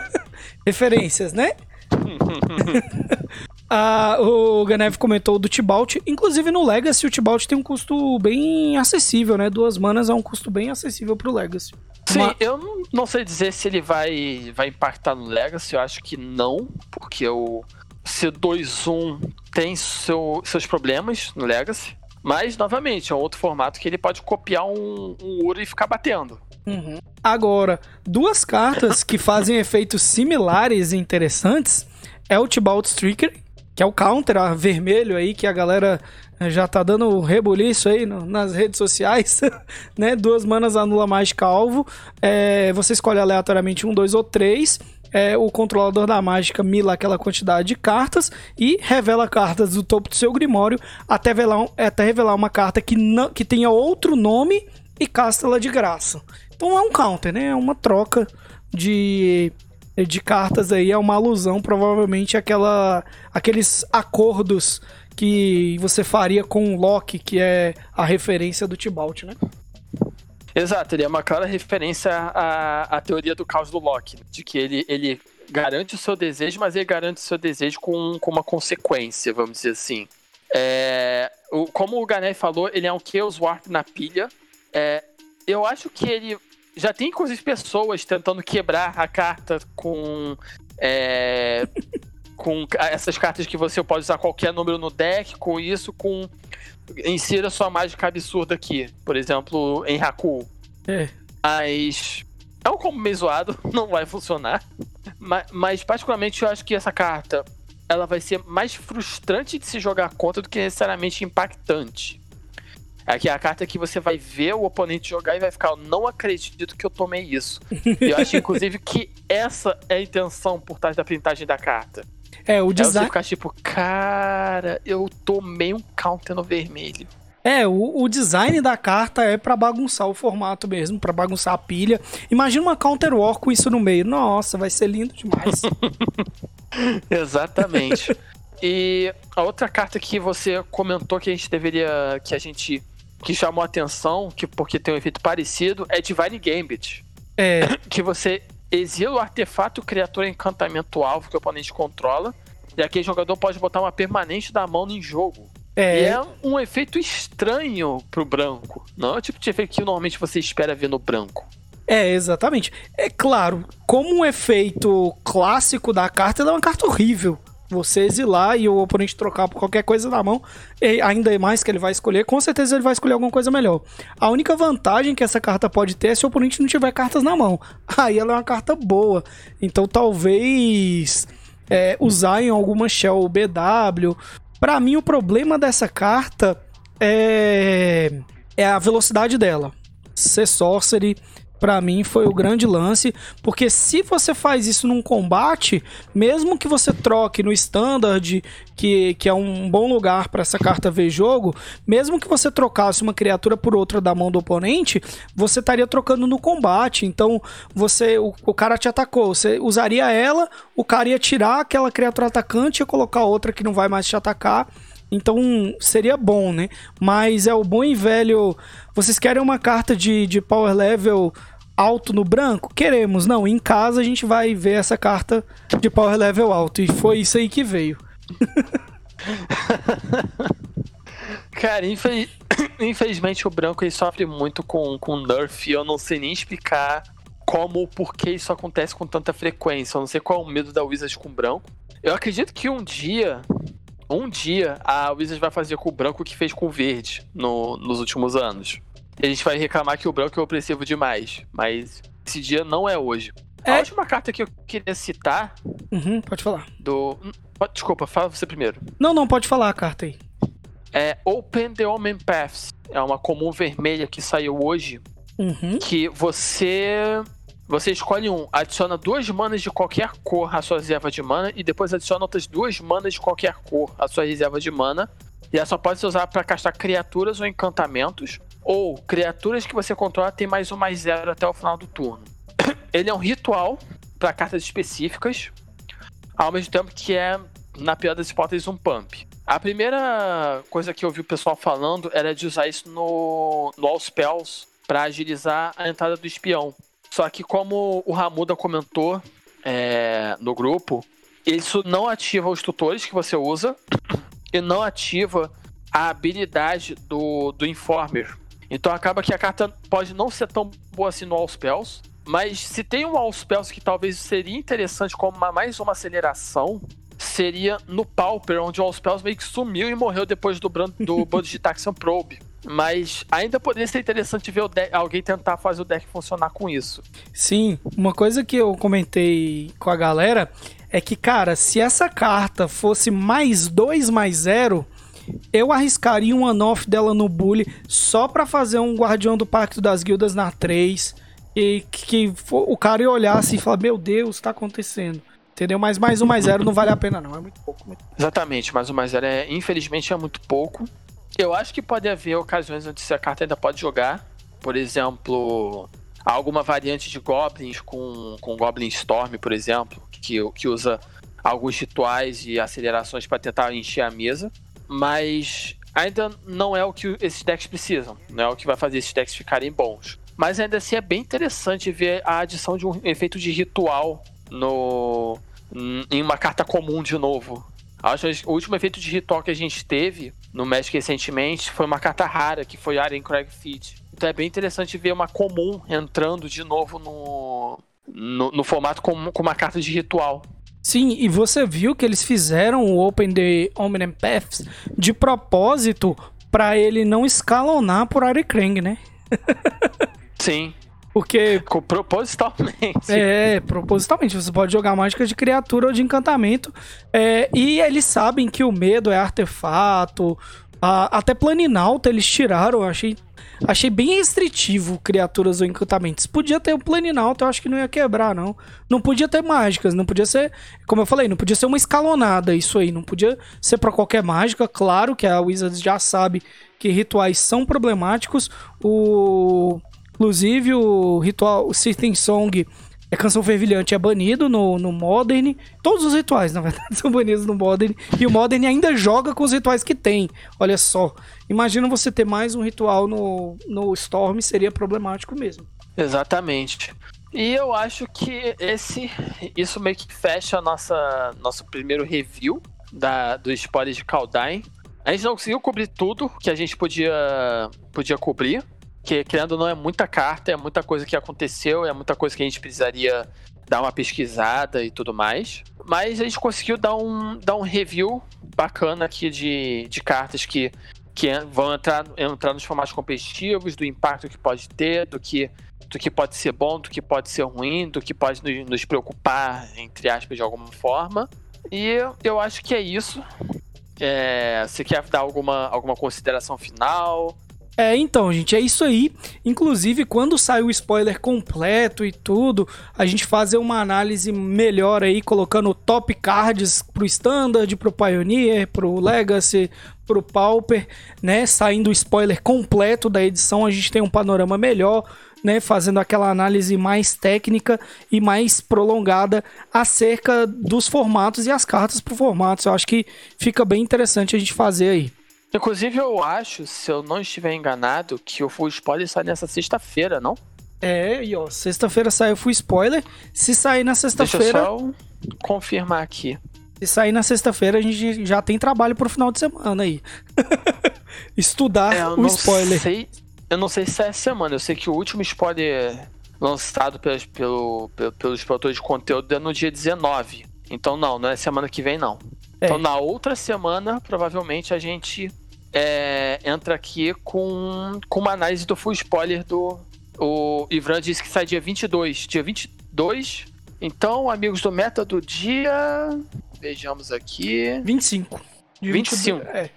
(laughs) Referências, né? (laughs) Ah, o Ganev comentou do Tibalt. Inclusive no Legacy, o Tibalt tem um custo bem acessível, né? Duas manas é um custo bem acessível pro Legacy. Sim, Uma... eu não sei dizer se ele vai, vai impactar no Legacy, eu acho que não, porque o C21 tem seu, seus problemas no Legacy. Mas, novamente, é um outro formato que ele pode copiar um, um Uro e ficar batendo. Uhum. Agora, duas cartas que fazem efeitos similares e interessantes é o Tibalt Stricker, que é o counter vermelho aí, que a galera já tá dando rebuliço aí no, nas redes sociais, (laughs) né? Duas manas anula mágica alvo. É, você escolhe aleatoriamente um, dois ou três é, o controlador da mágica mila aquela quantidade de cartas e revela cartas do topo do seu grimório até revelar, até revelar uma carta que, não, que tenha outro nome e casta ela de graça. Então é um counter, né? É uma troca de, de cartas aí, é uma alusão provavelmente àquela, aqueles acordos que você faria com o Loki, que é a referência do Tibalt, né? Exato, ele é uma clara referência à, à teoria do caos do Loki, de que ele, ele garante o seu desejo, mas ele garante o seu desejo com, com uma consequência, vamos dizer assim. É, o, como o Gané falou, ele é um Chaos Warp na pilha. É, eu acho que ele já tem inclusive pessoas tentando quebrar a carta com. É, com essas cartas que você pode usar qualquer número no deck, com isso, com insira sua mágica absurda aqui. Por exemplo, em Haku. É. Mas. É um combo meio zoado, (laughs) não vai funcionar. Mas, mas, particularmente, eu acho que essa carta ela vai ser mais frustrante de se jogar contra do que necessariamente impactante. Aqui é a carta que você vai ver o oponente jogar e vai ficar, eu não acredito que eu tomei isso. eu acho, inclusive, que essa é a intenção por trás da printagem da carta. É, o design. É você ficar tipo, cara, eu tomei um counter no vermelho. É, o, o design da carta é para bagunçar o formato mesmo, para bagunçar a pilha. Imagina uma Counter War com isso no meio. Nossa, vai ser lindo demais. (laughs) (laughs) Exatamente. e a outra carta que você comentou que a gente deveria. que a gente. Que chamou a atenção, que, porque tem um efeito parecido, é Divine Gambit. É. (laughs) Que você exila o artefato criatura encantamento alvo que o oponente controla. E aquele jogador pode botar uma permanente da mão em jogo. É. E é um efeito estranho pro branco. Não é o tipo de efeito que normalmente você espera ver no branco. É, exatamente. É claro, como um efeito clássico da carta, ela é uma carta horrível. Você exilar e o oponente trocar por qualquer coisa na mão, ainda mais que ele vai escolher, com certeza ele vai escolher alguma coisa melhor. A única vantagem que essa carta pode ter é se o oponente não tiver cartas na mão. (laughs) Aí ela é uma carta boa. Então talvez é, usar em alguma shell BW. Para mim, o problema dessa carta é, é a velocidade dela. Ser sorcery para mim foi o grande lance, porque se você faz isso num combate, mesmo que você troque no standard, que, que é um bom lugar para essa carta ver jogo, mesmo que você trocasse uma criatura por outra da mão do oponente, você estaria trocando no combate. Então, você o, o cara te atacou, você usaria ela, o cara ia tirar aquela criatura atacante e colocar outra que não vai mais te atacar. Então seria bom, né? Mas é o bom e velho. Vocês querem uma carta de, de power level alto no branco? Queremos. Não, em casa a gente vai ver essa carta de power level alto. E foi isso aí que veio. (laughs) Cara, infeliz... (coughs) infelizmente o branco ele sofre muito com, com nerf. Eu não sei nem explicar como ou por que isso acontece com tanta frequência. Eu não sei qual é o medo da Wizards com branco. Eu acredito que um dia, um dia, a Wizards vai fazer com o branco o que fez com o verde no, nos últimos anos. A gente vai reclamar que o branco é opressivo demais. Mas esse dia não é hoje. É. A última carta que eu queria citar. Uhum, pode falar. Do. Desculpa, fala você primeiro. Não, não, pode falar a carta aí. É Open the Omen Paths. É uma comum vermelha que saiu hoje. Uhum. Que você. Você escolhe um, adiciona duas manas de qualquer cor à sua reserva de mana e depois adiciona outras duas manas de qualquer cor à sua reserva de mana. E ela só pode ser usada para castar criaturas ou encantamentos ou criaturas que você controla tem mais um mais zero até o final do turno. (coughs) Ele é um ritual para cartas específicas, ao mesmo tempo que é, na pior das hipóteses, um pump. A primeira coisa que eu vi o pessoal falando era de usar isso no, no All Spells para agilizar a entrada do espião. Só que, como o Ramuda comentou é, no grupo, isso não ativa os tutores que você usa (coughs) e não ativa a habilidade do, do Informer, então acaba que a carta pode não ser tão boa assim no All Spells, mas se tem um All Spells que talvez seria interessante como uma, mais uma aceleração, seria no Pauper, onde o Allspells meio que sumiu e morreu depois do, do (laughs) bando de Taxian Probe. Mas ainda poderia ser interessante ver alguém tentar fazer o deck funcionar com isso. Sim, uma coisa que eu comentei com a galera é que, cara, se essa carta fosse mais 2 mais 0, eu arriscaria um anoff dela no Bully só pra fazer um Guardião do Pacto das Guildas na 3 e que, que o cara ia olhar assim e falar: Meu Deus, tá acontecendo. Entendeu? Mas mais um mais zero não vale a pena, não. É muito pouco. Muito... Exatamente, mais um mais zero é, infelizmente, é muito pouco. Eu acho que pode haver ocasiões onde essa carta ainda pode jogar. Por exemplo, alguma variante de Goblins com, com Goblin Storm, por exemplo, que, que usa alguns rituais e acelerações para tentar encher a mesa. Mas ainda não é o que esses decks precisam. Não é o que vai fazer esses decks ficarem bons. Mas ainda assim é bem interessante ver a adição de um efeito de ritual no em uma carta comum de novo. Acho que o último efeito de ritual que a gente teve no Magic recentemente foi uma carta rara, que foi Aren Craig Feed. Então é bem interessante ver uma comum entrando de novo no, no, no formato com, com uma carta de ritual. Sim, e você viu que eles fizeram o Open the Omnium Paths de propósito para ele não escalonar por Krang, né? (laughs) Sim. Porque. Propositalmente. É, propositalmente. Você pode jogar mágica de criatura ou de encantamento. É, e eles sabem que o medo é artefato. A, até Planinalta eles tiraram. Eu achei, achei bem restritivo criaturas ou encantamentos. Podia ter o um Planinalta, eu acho que não ia quebrar, não. Não podia ter mágicas. Não podia ser. Como eu falei, não podia ser uma escalonada isso aí. Não podia ser para qualquer mágica. Claro que a Wizards já sabe que rituais são problemáticos. O Inclusive, o ritual, o System Song, a canção fervilhante é banido no, no Modern. Todos os rituais, na verdade, (laughs) são banidos no Modern. E o Modern ainda joga com os rituais que tem. Olha só. Imagina você ter mais um ritual no, no Storm, seria problemático mesmo. Exatamente. E eu acho que esse isso meio que fecha a nossa nosso primeiro review da, do spoiler de Kaldheim. A gente não conseguiu cobrir tudo que a gente podia, podia cobrir, que querendo ou não é muita carta, é muita coisa que aconteceu, é muita coisa que a gente precisaria dar uma pesquisada e tudo mais. Mas a gente conseguiu dar um, dar um review bacana aqui de, de cartas que, que vão entrar, entrar nos formatos competitivos, do impacto que pode ter, do que, do que pode ser bom, do que pode ser ruim, do que pode nos, nos preocupar, entre aspas, de alguma forma. E eu acho que é isso. É, você quer dar alguma, alguma consideração final? É, então, gente, é isso aí. Inclusive, quando sai o spoiler completo e tudo, a gente fazer uma análise melhor aí, colocando top cards pro Standard, pro Pioneer, pro Legacy, pro Pauper, né? Saindo o spoiler completo da edição, a gente tem um panorama melhor, né? Fazendo aquela análise mais técnica e mais prolongada acerca dos formatos e as cartas pro formatos. Eu acho que fica bem interessante a gente fazer aí. Inclusive, eu acho, se eu não estiver enganado, que o Full Spoiler sai nessa sexta-feira, não? É, e ó, sexta-feira sai o Full Spoiler. Se sair na sexta-feira. Deixa eu só confirmar aqui. Se sair na sexta-feira, a gente já tem trabalho pro final de semana aí. (laughs) Estudar é, o spoiler. Sei, eu não sei se é semana, eu sei que o último spoiler lançado pelos, pelo, pelos produtores de conteúdo é no dia 19. Então não, não é semana que vem não. É. Então na outra semana, provavelmente a gente é, entra aqui com, com uma análise do full spoiler do. O Ivran disse que sai dia 22. Dia 22. Então, amigos do Meta do dia. Vejamos aqui. 25. Dia 25. 22, é.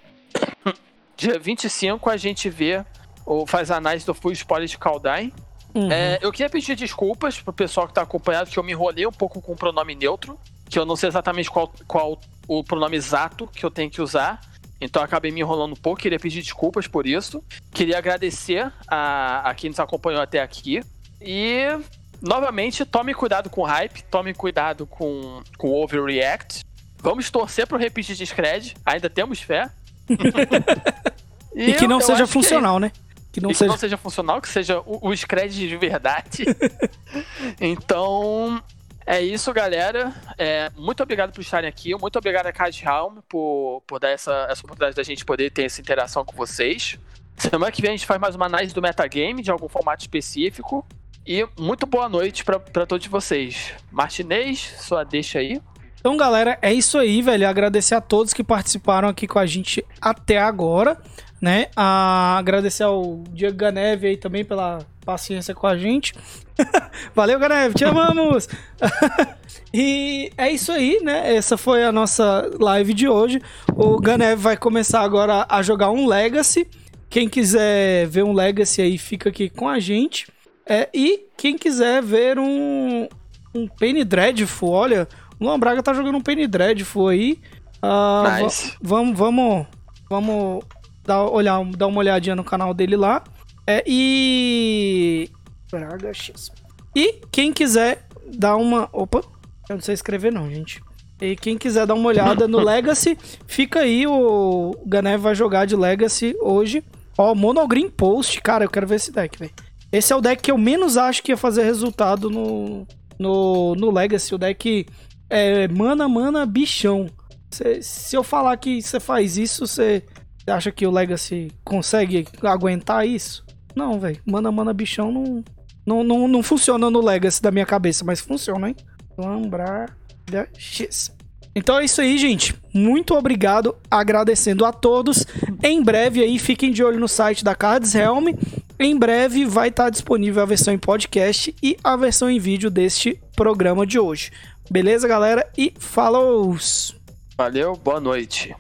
(laughs) Dia 25 a gente vê ou faz a análise do full spoiler de Kaldai. Uhum. É, eu queria pedir desculpas pro pessoal que tá acompanhando, que eu me enrolei um pouco com o pronome neutro, que eu não sei exatamente qual, qual o pronome exato que eu tenho que usar. Então acabei me enrolando um pouco, queria pedir desculpas por isso. Queria agradecer a, a quem nos acompanhou até aqui. E, novamente, tome cuidado com o hype, tome cuidado com, com o overreact. Vamos torcer pro repeat de Scred, ainda temos fé. (laughs) e, e, que não seja funcional, que... né? Que não, seja... que não seja funcional, que seja o, o Scred de verdade. (laughs) então, é isso, galera. É, muito obrigado por estarem aqui. Muito obrigado a Card Helm por, por dar essa, essa oportunidade da gente poder ter essa interação com vocês. Semana que vem a gente faz mais uma análise do metagame de algum formato específico. E muito boa noite para todos vocês. Martinez, sua deixa aí. Então, galera, é isso aí, velho. Agradecer a todos que participaram aqui com a gente até agora, né? A agradecer ao Diego Ganeve aí também pela paciência com a gente. (laughs) Valeu, Ganeve, te amamos! (laughs) e é isso aí, né? Essa foi a nossa live de hoje. O Ganeve vai começar agora a jogar um Legacy. Quem quiser ver um Legacy aí, fica aqui com a gente. É, e quem quiser ver um, um Penny Dreadful, olha, o Luan Braga tá jogando um Penny Dreadful aí. Uh, nice. Vamos, vamos, vamos dar, olhar, dar uma olhadinha no canal dele lá. É, e. Braga X. E quem quiser dar uma. Opa, eu não sei escrever, não, gente. E quem quiser dar uma olhada no (laughs) Legacy, fica aí. O Ganev vai jogar de Legacy hoje. Ó, Monogreen Post. Cara, eu quero ver esse deck, velho. Esse é o deck que eu menos acho que ia fazer resultado no, no, no Legacy. O deck é mana, mana, bichão. Cê, se eu falar que você faz isso, você acha que o Legacy consegue aguentar isso? Não, velho. Mana, mana, bichão não, não, não, não funciona no Legacy da minha cabeça, mas funciona, hein? Lambrar X. Então é isso aí, gente. Muito obrigado. Agradecendo a todos. Em breve aí, fiquem de olho no site da Cards Helm. Em breve vai estar disponível a versão em podcast e a versão em vídeo deste programa de hoje. Beleza, galera? E falou! Valeu, boa noite.